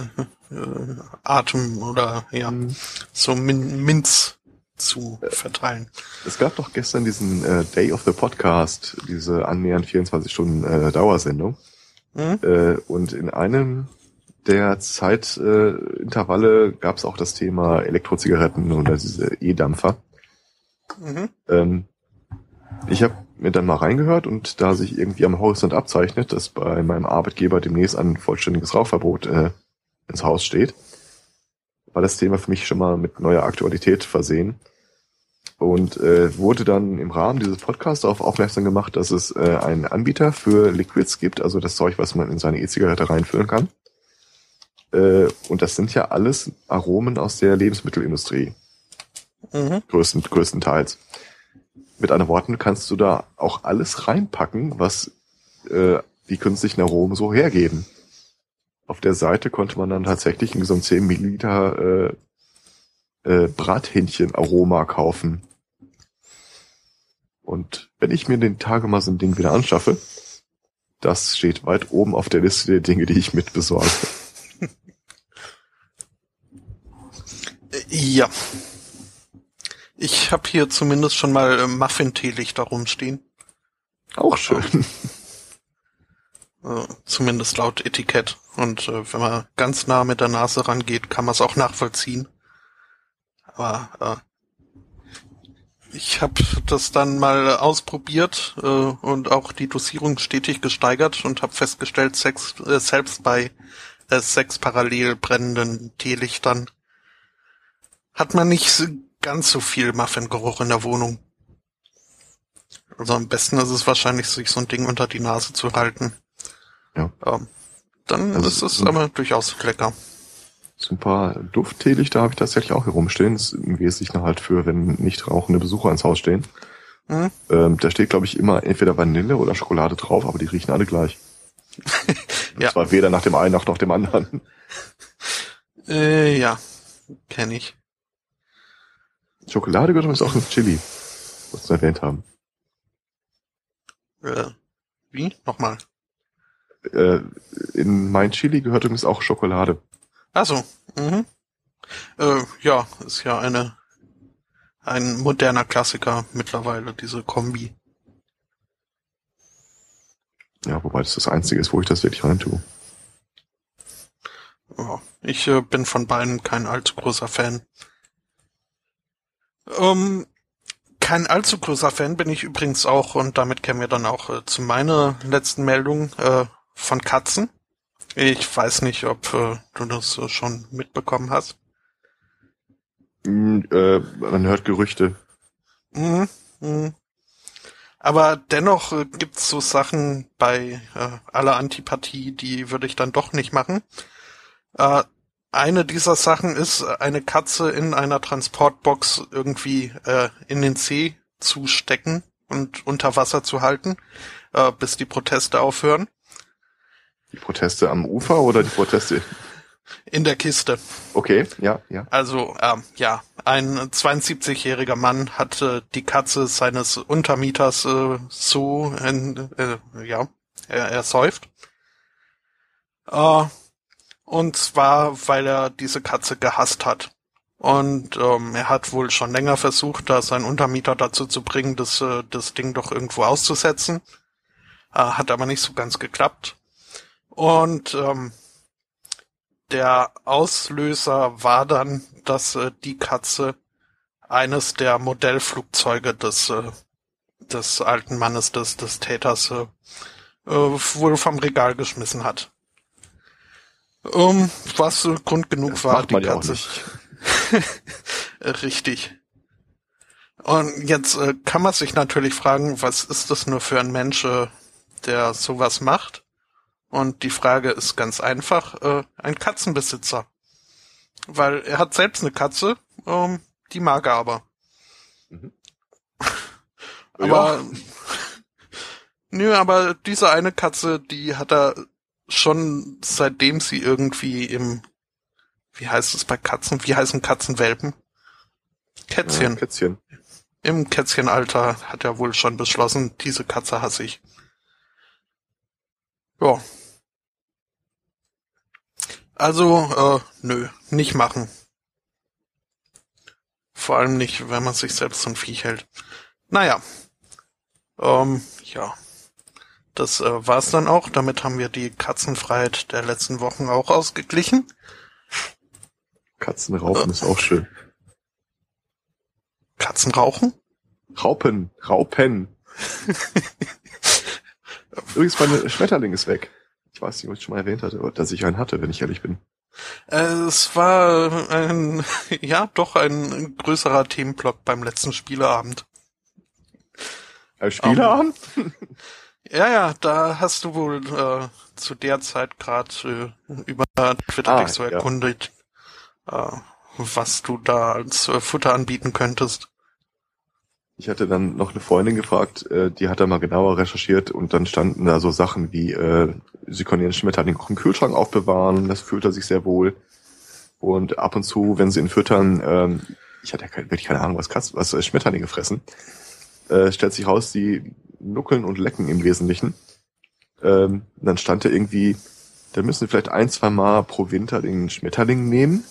äh, Atem oder ja, Mhm. so Min Minz zu verteilen. Es gab doch gestern diesen äh, Day of the Podcast, diese annähernd 24 Stunden äh, Dauersendung. Hm? Äh, und in einem der Zeitintervalle äh, gab es auch das Thema Elektrozigaretten oder diese E-Dampfer. Mhm. Ähm, ich habe mir dann mal reingehört und da sich irgendwie am Horizont abzeichnet, dass bei meinem Arbeitgeber demnächst ein vollständiges Rauchverbot äh, ins Haus steht, war das Thema für mich schon mal mit neuer Aktualität versehen und äh, wurde dann im Rahmen dieses Podcasts darauf aufmerksam gemacht, dass es äh, einen Anbieter für Liquids gibt, also das Zeug, was man in seine E-Zigarette reinfüllen kann. Äh, und das sind ja alles Aromen aus der Lebensmittelindustrie Mhm. größten, größtenteils. Mit anderen Worten kannst du da auch alles reinpacken, was äh, die künstlichen Aromen so hergeben. Auf der Seite konnte man dann tatsächlich in so einem 10 Milliliter äh, äh, Brathähnchen-Aroma kaufen. Und wenn ich mir den Tage mal so ein Ding wieder anschaffe, das steht weit oben auf der Liste der Dinge, die ich mit besorge. Äh, Ja. Ich habe hier zumindest schon mal äh, Muffin-Teelichter rumstehen. Auch schön. Äh, zumindest laut Etikett. Und äh, wenn man ganz nah mit der Nase rangeht, kann man es auch nachvollziehen. Aber äh, ich habe das dann mal ausprobiert äh, und auch die Dosierung stetig gesteigert und habe festgestellt, sechs, äh, selbst bei äh, sechs parallel brennenden Teelichtern hat man nicht ganz so viel Muffingeruch in der Wohnung. Also am besten ist es wahrscheinlich, sich so ein Ding unter die Nase zu halten. Ja. Ähm, dann Also ist es aber durchaus lecker. So ein paar Duftteelichter habe ich tatsächlich auch hier rumstehen. Das ist im Wesentlichen halt für, wenn nicht rauchende Besucher ins Haus stehen. Mhm. Ähm, da steht, glaube ich, immer entweder Vanille oder Schokolade drauf, aber die riechen alle gleich. Ja. Und zwar weder nach dem einen noch nach dem anderen. Äh, ja, kenne ich. Schokolade gehört übrigens auch ins Chili, was wir erwähnt haben. Äh, wie? Nochmal. Äh, in mein Chili gehört übrigens auch Schokolade. Also, mhm. Äh, ja, ist ja eine ein moderner Klassiker mittlerweile, diese Kombi. Ja, wobei das das Einzige ist, wo ich das wirklich rein tue. Ja, ich äh, bin von beiden kein allzu großer Fan. Ähm, kein allzu großer Fan bin ich übrigens auch, und damit kämen wir dann auch äh, zu meiner letzten Meldung äh, von Katzen. Ich weiß nicht, ob äh, du das schon mitbekommen hast. Mm, äh, man hört Gerüchte. Mhm. Mhm. Aber dennoch äh, gibt's so Sachen bei äh, aller Antipathie, die würde ich dann doch nicht machen. Äh, eine dieser Sachen ist, eine Katze in einer Transportbox irgendwie äh, in den See zu stecken und unter Wasser zu halten, äh, bis die Proteste aufhören. Die Proteste am Ufer oder die Proteste? In der Kiste. Okay, ja, ja. Also, ähm, ja, ein 72-jähriger Mann hat äh, die Katze seines Untermieters äh, so, in, äh, ja, er, er säuft. Äh, und zwar, weil er diese Katze gehasst hat. Und ähm, er hat wohl schon länger versucht, da seinen Untermieter dazu zu bringen, das, äh, das Ding doch irgendwo auszusetzen. Äh, hat aber nicht so ganz geklappt. Und ähm, der Auslöser war dann, dass äh, die Katze eines der Modellflugzeuge des, äh, des alten Mannes, des, des Täters, äh, äh, wohl vom Regal geschmissen hat. Ähm, was Grund genug Das war, die Katze. Äh, Richtig. Und jetzt äh, kann man sich natürlich fragen, was ist das nur für ein Mensch, äh, der sowas macht? Und die Frage ist ganz einfach, äh, ein Katzenbesitzer. Weil er hat selbst eine Katze, ähm, die mag er aber. Mhm. aber, Ja. nö, aber diese eine Katze, die hat er schon seitdem sie irgendwie im, wie heißt es bei Katzen, wie heißen Katzenwelpen? Kätzchen. Ja, Kätzchen. im Kätzchenalter hat er wohl schon beschlossen, diese Katze hasse ich. Ja. Also, äh, nö, nicht machen. Vor allem nicht, wenn man sich selbst so ein Viech hält. Naja. Ähm, ja. Das äh, war's dann auch. Damit haben wir die Katzenfreiheit der letzten Wochen auch ausgeglichen. Katzenrauchen äh. ist auch schön. Katzenrauchen? Raupen, Raupen. Übrigens, mein Schmetterling ist weg. Ich weiß nicht, ob ich schon mal erwähnt hatte, dass ich einen hatte, wenn ich ehrlich bin. Es war ein, ja, doch ein größerer Themenblock beim letzten Spieleabend. Spieleabend? Um, ja, ja, da hast du wohl äh, zu der Zeit gerade äh, über Twitter ah, dich so erkundigt, ja. äh, was du da als äh, Futter anbieten könntest. Ich hatte dann noch eine Freundin gefragt, äh, die hat da mal genauer recherchiert und dann standen da so Sachen wie, äh, sie können ihren Schmetterling auch im Kühlschrank aufbewahren, das fühlt er sich sehr wohl. Und ab und zu, wenn sie ihn füttern, ähm, ich hatte ja keine, wirklich keine Ahnung, was, Katz, was Schmetterlinge fressen, äh, stellt sich raus, die nuckeln und lecken im Wesentlichen. Ähm, dann stand da irgendwie, da müssen sie vielleicht ein, zwei Mal pro Winter den Schmetterling nehmen,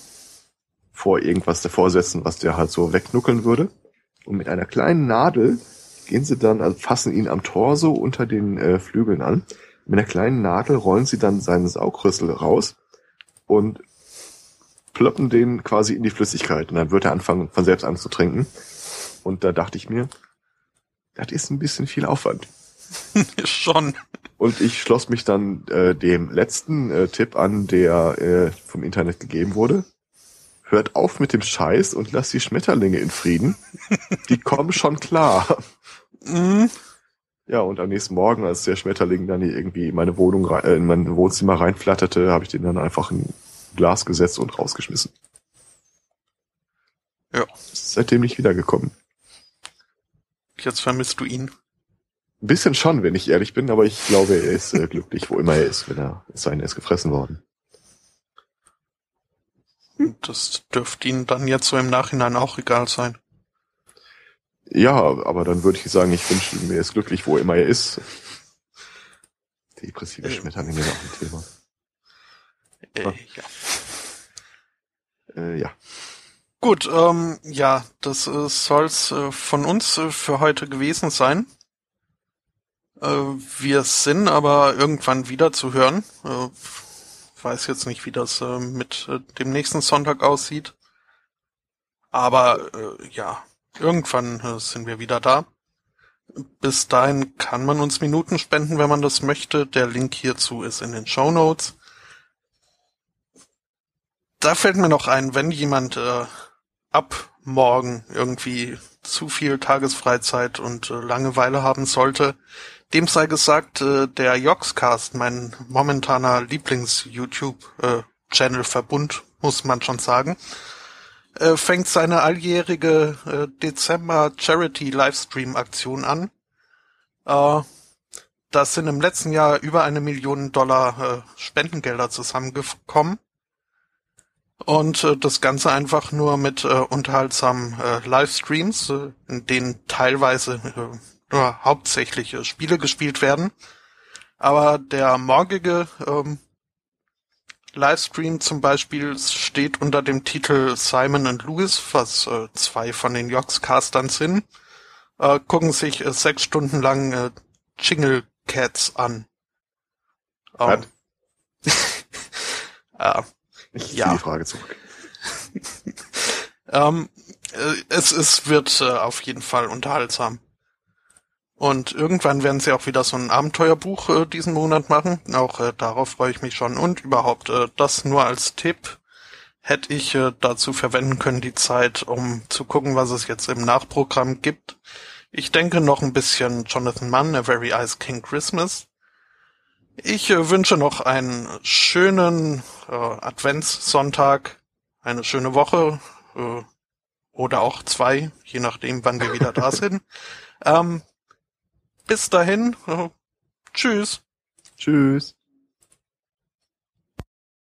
vor irgendwas davor setzen, was der halt so wegnuckeln würde. Und mit einer kleinen Nadel gehen sie dann, also fassen ihn am Torso unter den äh, Flügeln an. Mit einer kleinen Nadel rollen sie dann seinen Saugrüssel raus und ploppen den quasi in die Flüssigkeit. Und dann wird er anfangen, von selbst an zu trinken. Und da dachte ich mir, das ist ein bisschen viel Aufwand. Schon. Und ich schloss mich dann äh, dem letzten äh, Tipp an, der äh, vom Internet gegeben wurde hört auf mit dem Scheiß und lasst die Schmetterlinge in Frieden. Die kommen schon klar. Mhm. Ja, und am nächsten Morgen, als der Schmetterling dann irgendwie in meine Wohnung, äh, in mein Wohnzimmer reinflatterte, habe ich den dann einfach in Glas gesetzt und rausgeschmissen. Ja. Seitdem nicht wiedergekommen. Jetzt vermisst du ihn. Ein bisschen schon, wenn ich ehrlich bin, aber ich glaube, er ist äh, glücklich, wo immer er ist, wenn er sein, er ist gefressen worden. Das dürfte Ihnen dann jetzt so im Nachhinein auch egal sein. Ja, aber dann würde ich sagen, ich wünsche mir ist glücklich, wo immer er ist. Depressive äh, Schmetterlinge auch ein Thema. Äh, ja. Äh, ja. Gut, ähm, ja, das äh, soll's äh, von uns äh, für heute gewesen sein. Äh, wir sind aber irgendwann wieder zu hören. Äh, weiß jetzt nicht, wie das äh, mit äh, dem nächsten Sonntag aussieht. Aber äh, ja, irgendwann äh, sind wir wieder da. Bis dahin kann man uns Minuten spenden, wenn man das möchte. Der Link hierzu ist in den Show Notes. Da fällt mir noch ein, wenn jemand äh, ab morgen irgendwie zu viel Tagesfreizeit und äh, Langeweile haben sollte, dem sei gesagt, äh, der Joxcast, mein momentaner Lieblings-YouTube-Channel-Verbund, muss man schon sagen, äh, fängt seine alljährige äh, Dezember-Charity-Livestream-Aktion an. Äh, das sind im letzten Jahr über eine Million Dollar äh, Spendengelder zusammengekommen. Und äh, das Ganze einfach nur mit äh, unterhaltsamen äh, Livestreams, äh, in denen teilweise äh, nur hauptsächlich äh, Spiele gespielt werden. Aber der morgige ähm, Livestream zum Beispiel steht unter dem Titel Simon and Lewis, was äh, zwei von den Yox-Castern sind, äh, gucken sich äh, sechs Stunden lang äh, Jingle Cats an. Um, äh, ich ja. die Frage zurück. ähm, äh, es, es wird äh, auf jeden Fall unterhaltsam. Und irgendwann werden sie auch wieder so ein Abenteuerbuch äh, diesen Monat machen. Auch äh, darauf freue ich mich schon. Und überhaupt, äh, das nur als Tipp hätte ich äh, dazu verwenden können, die Zeit, um zu gucken, was es jetzt im Nachprogramm gibt. Ich denke noch ein bisschen Jonathan Mann, A Very Ice King Christmas. Ich äh, wünsche noch einen schönen äh, Adventssonntag, eine schöne Woche äh, oder auch zwei, je nachdem, wann wir wieder da sind. Ähm, bis dahin. Tschüss. Tschüss.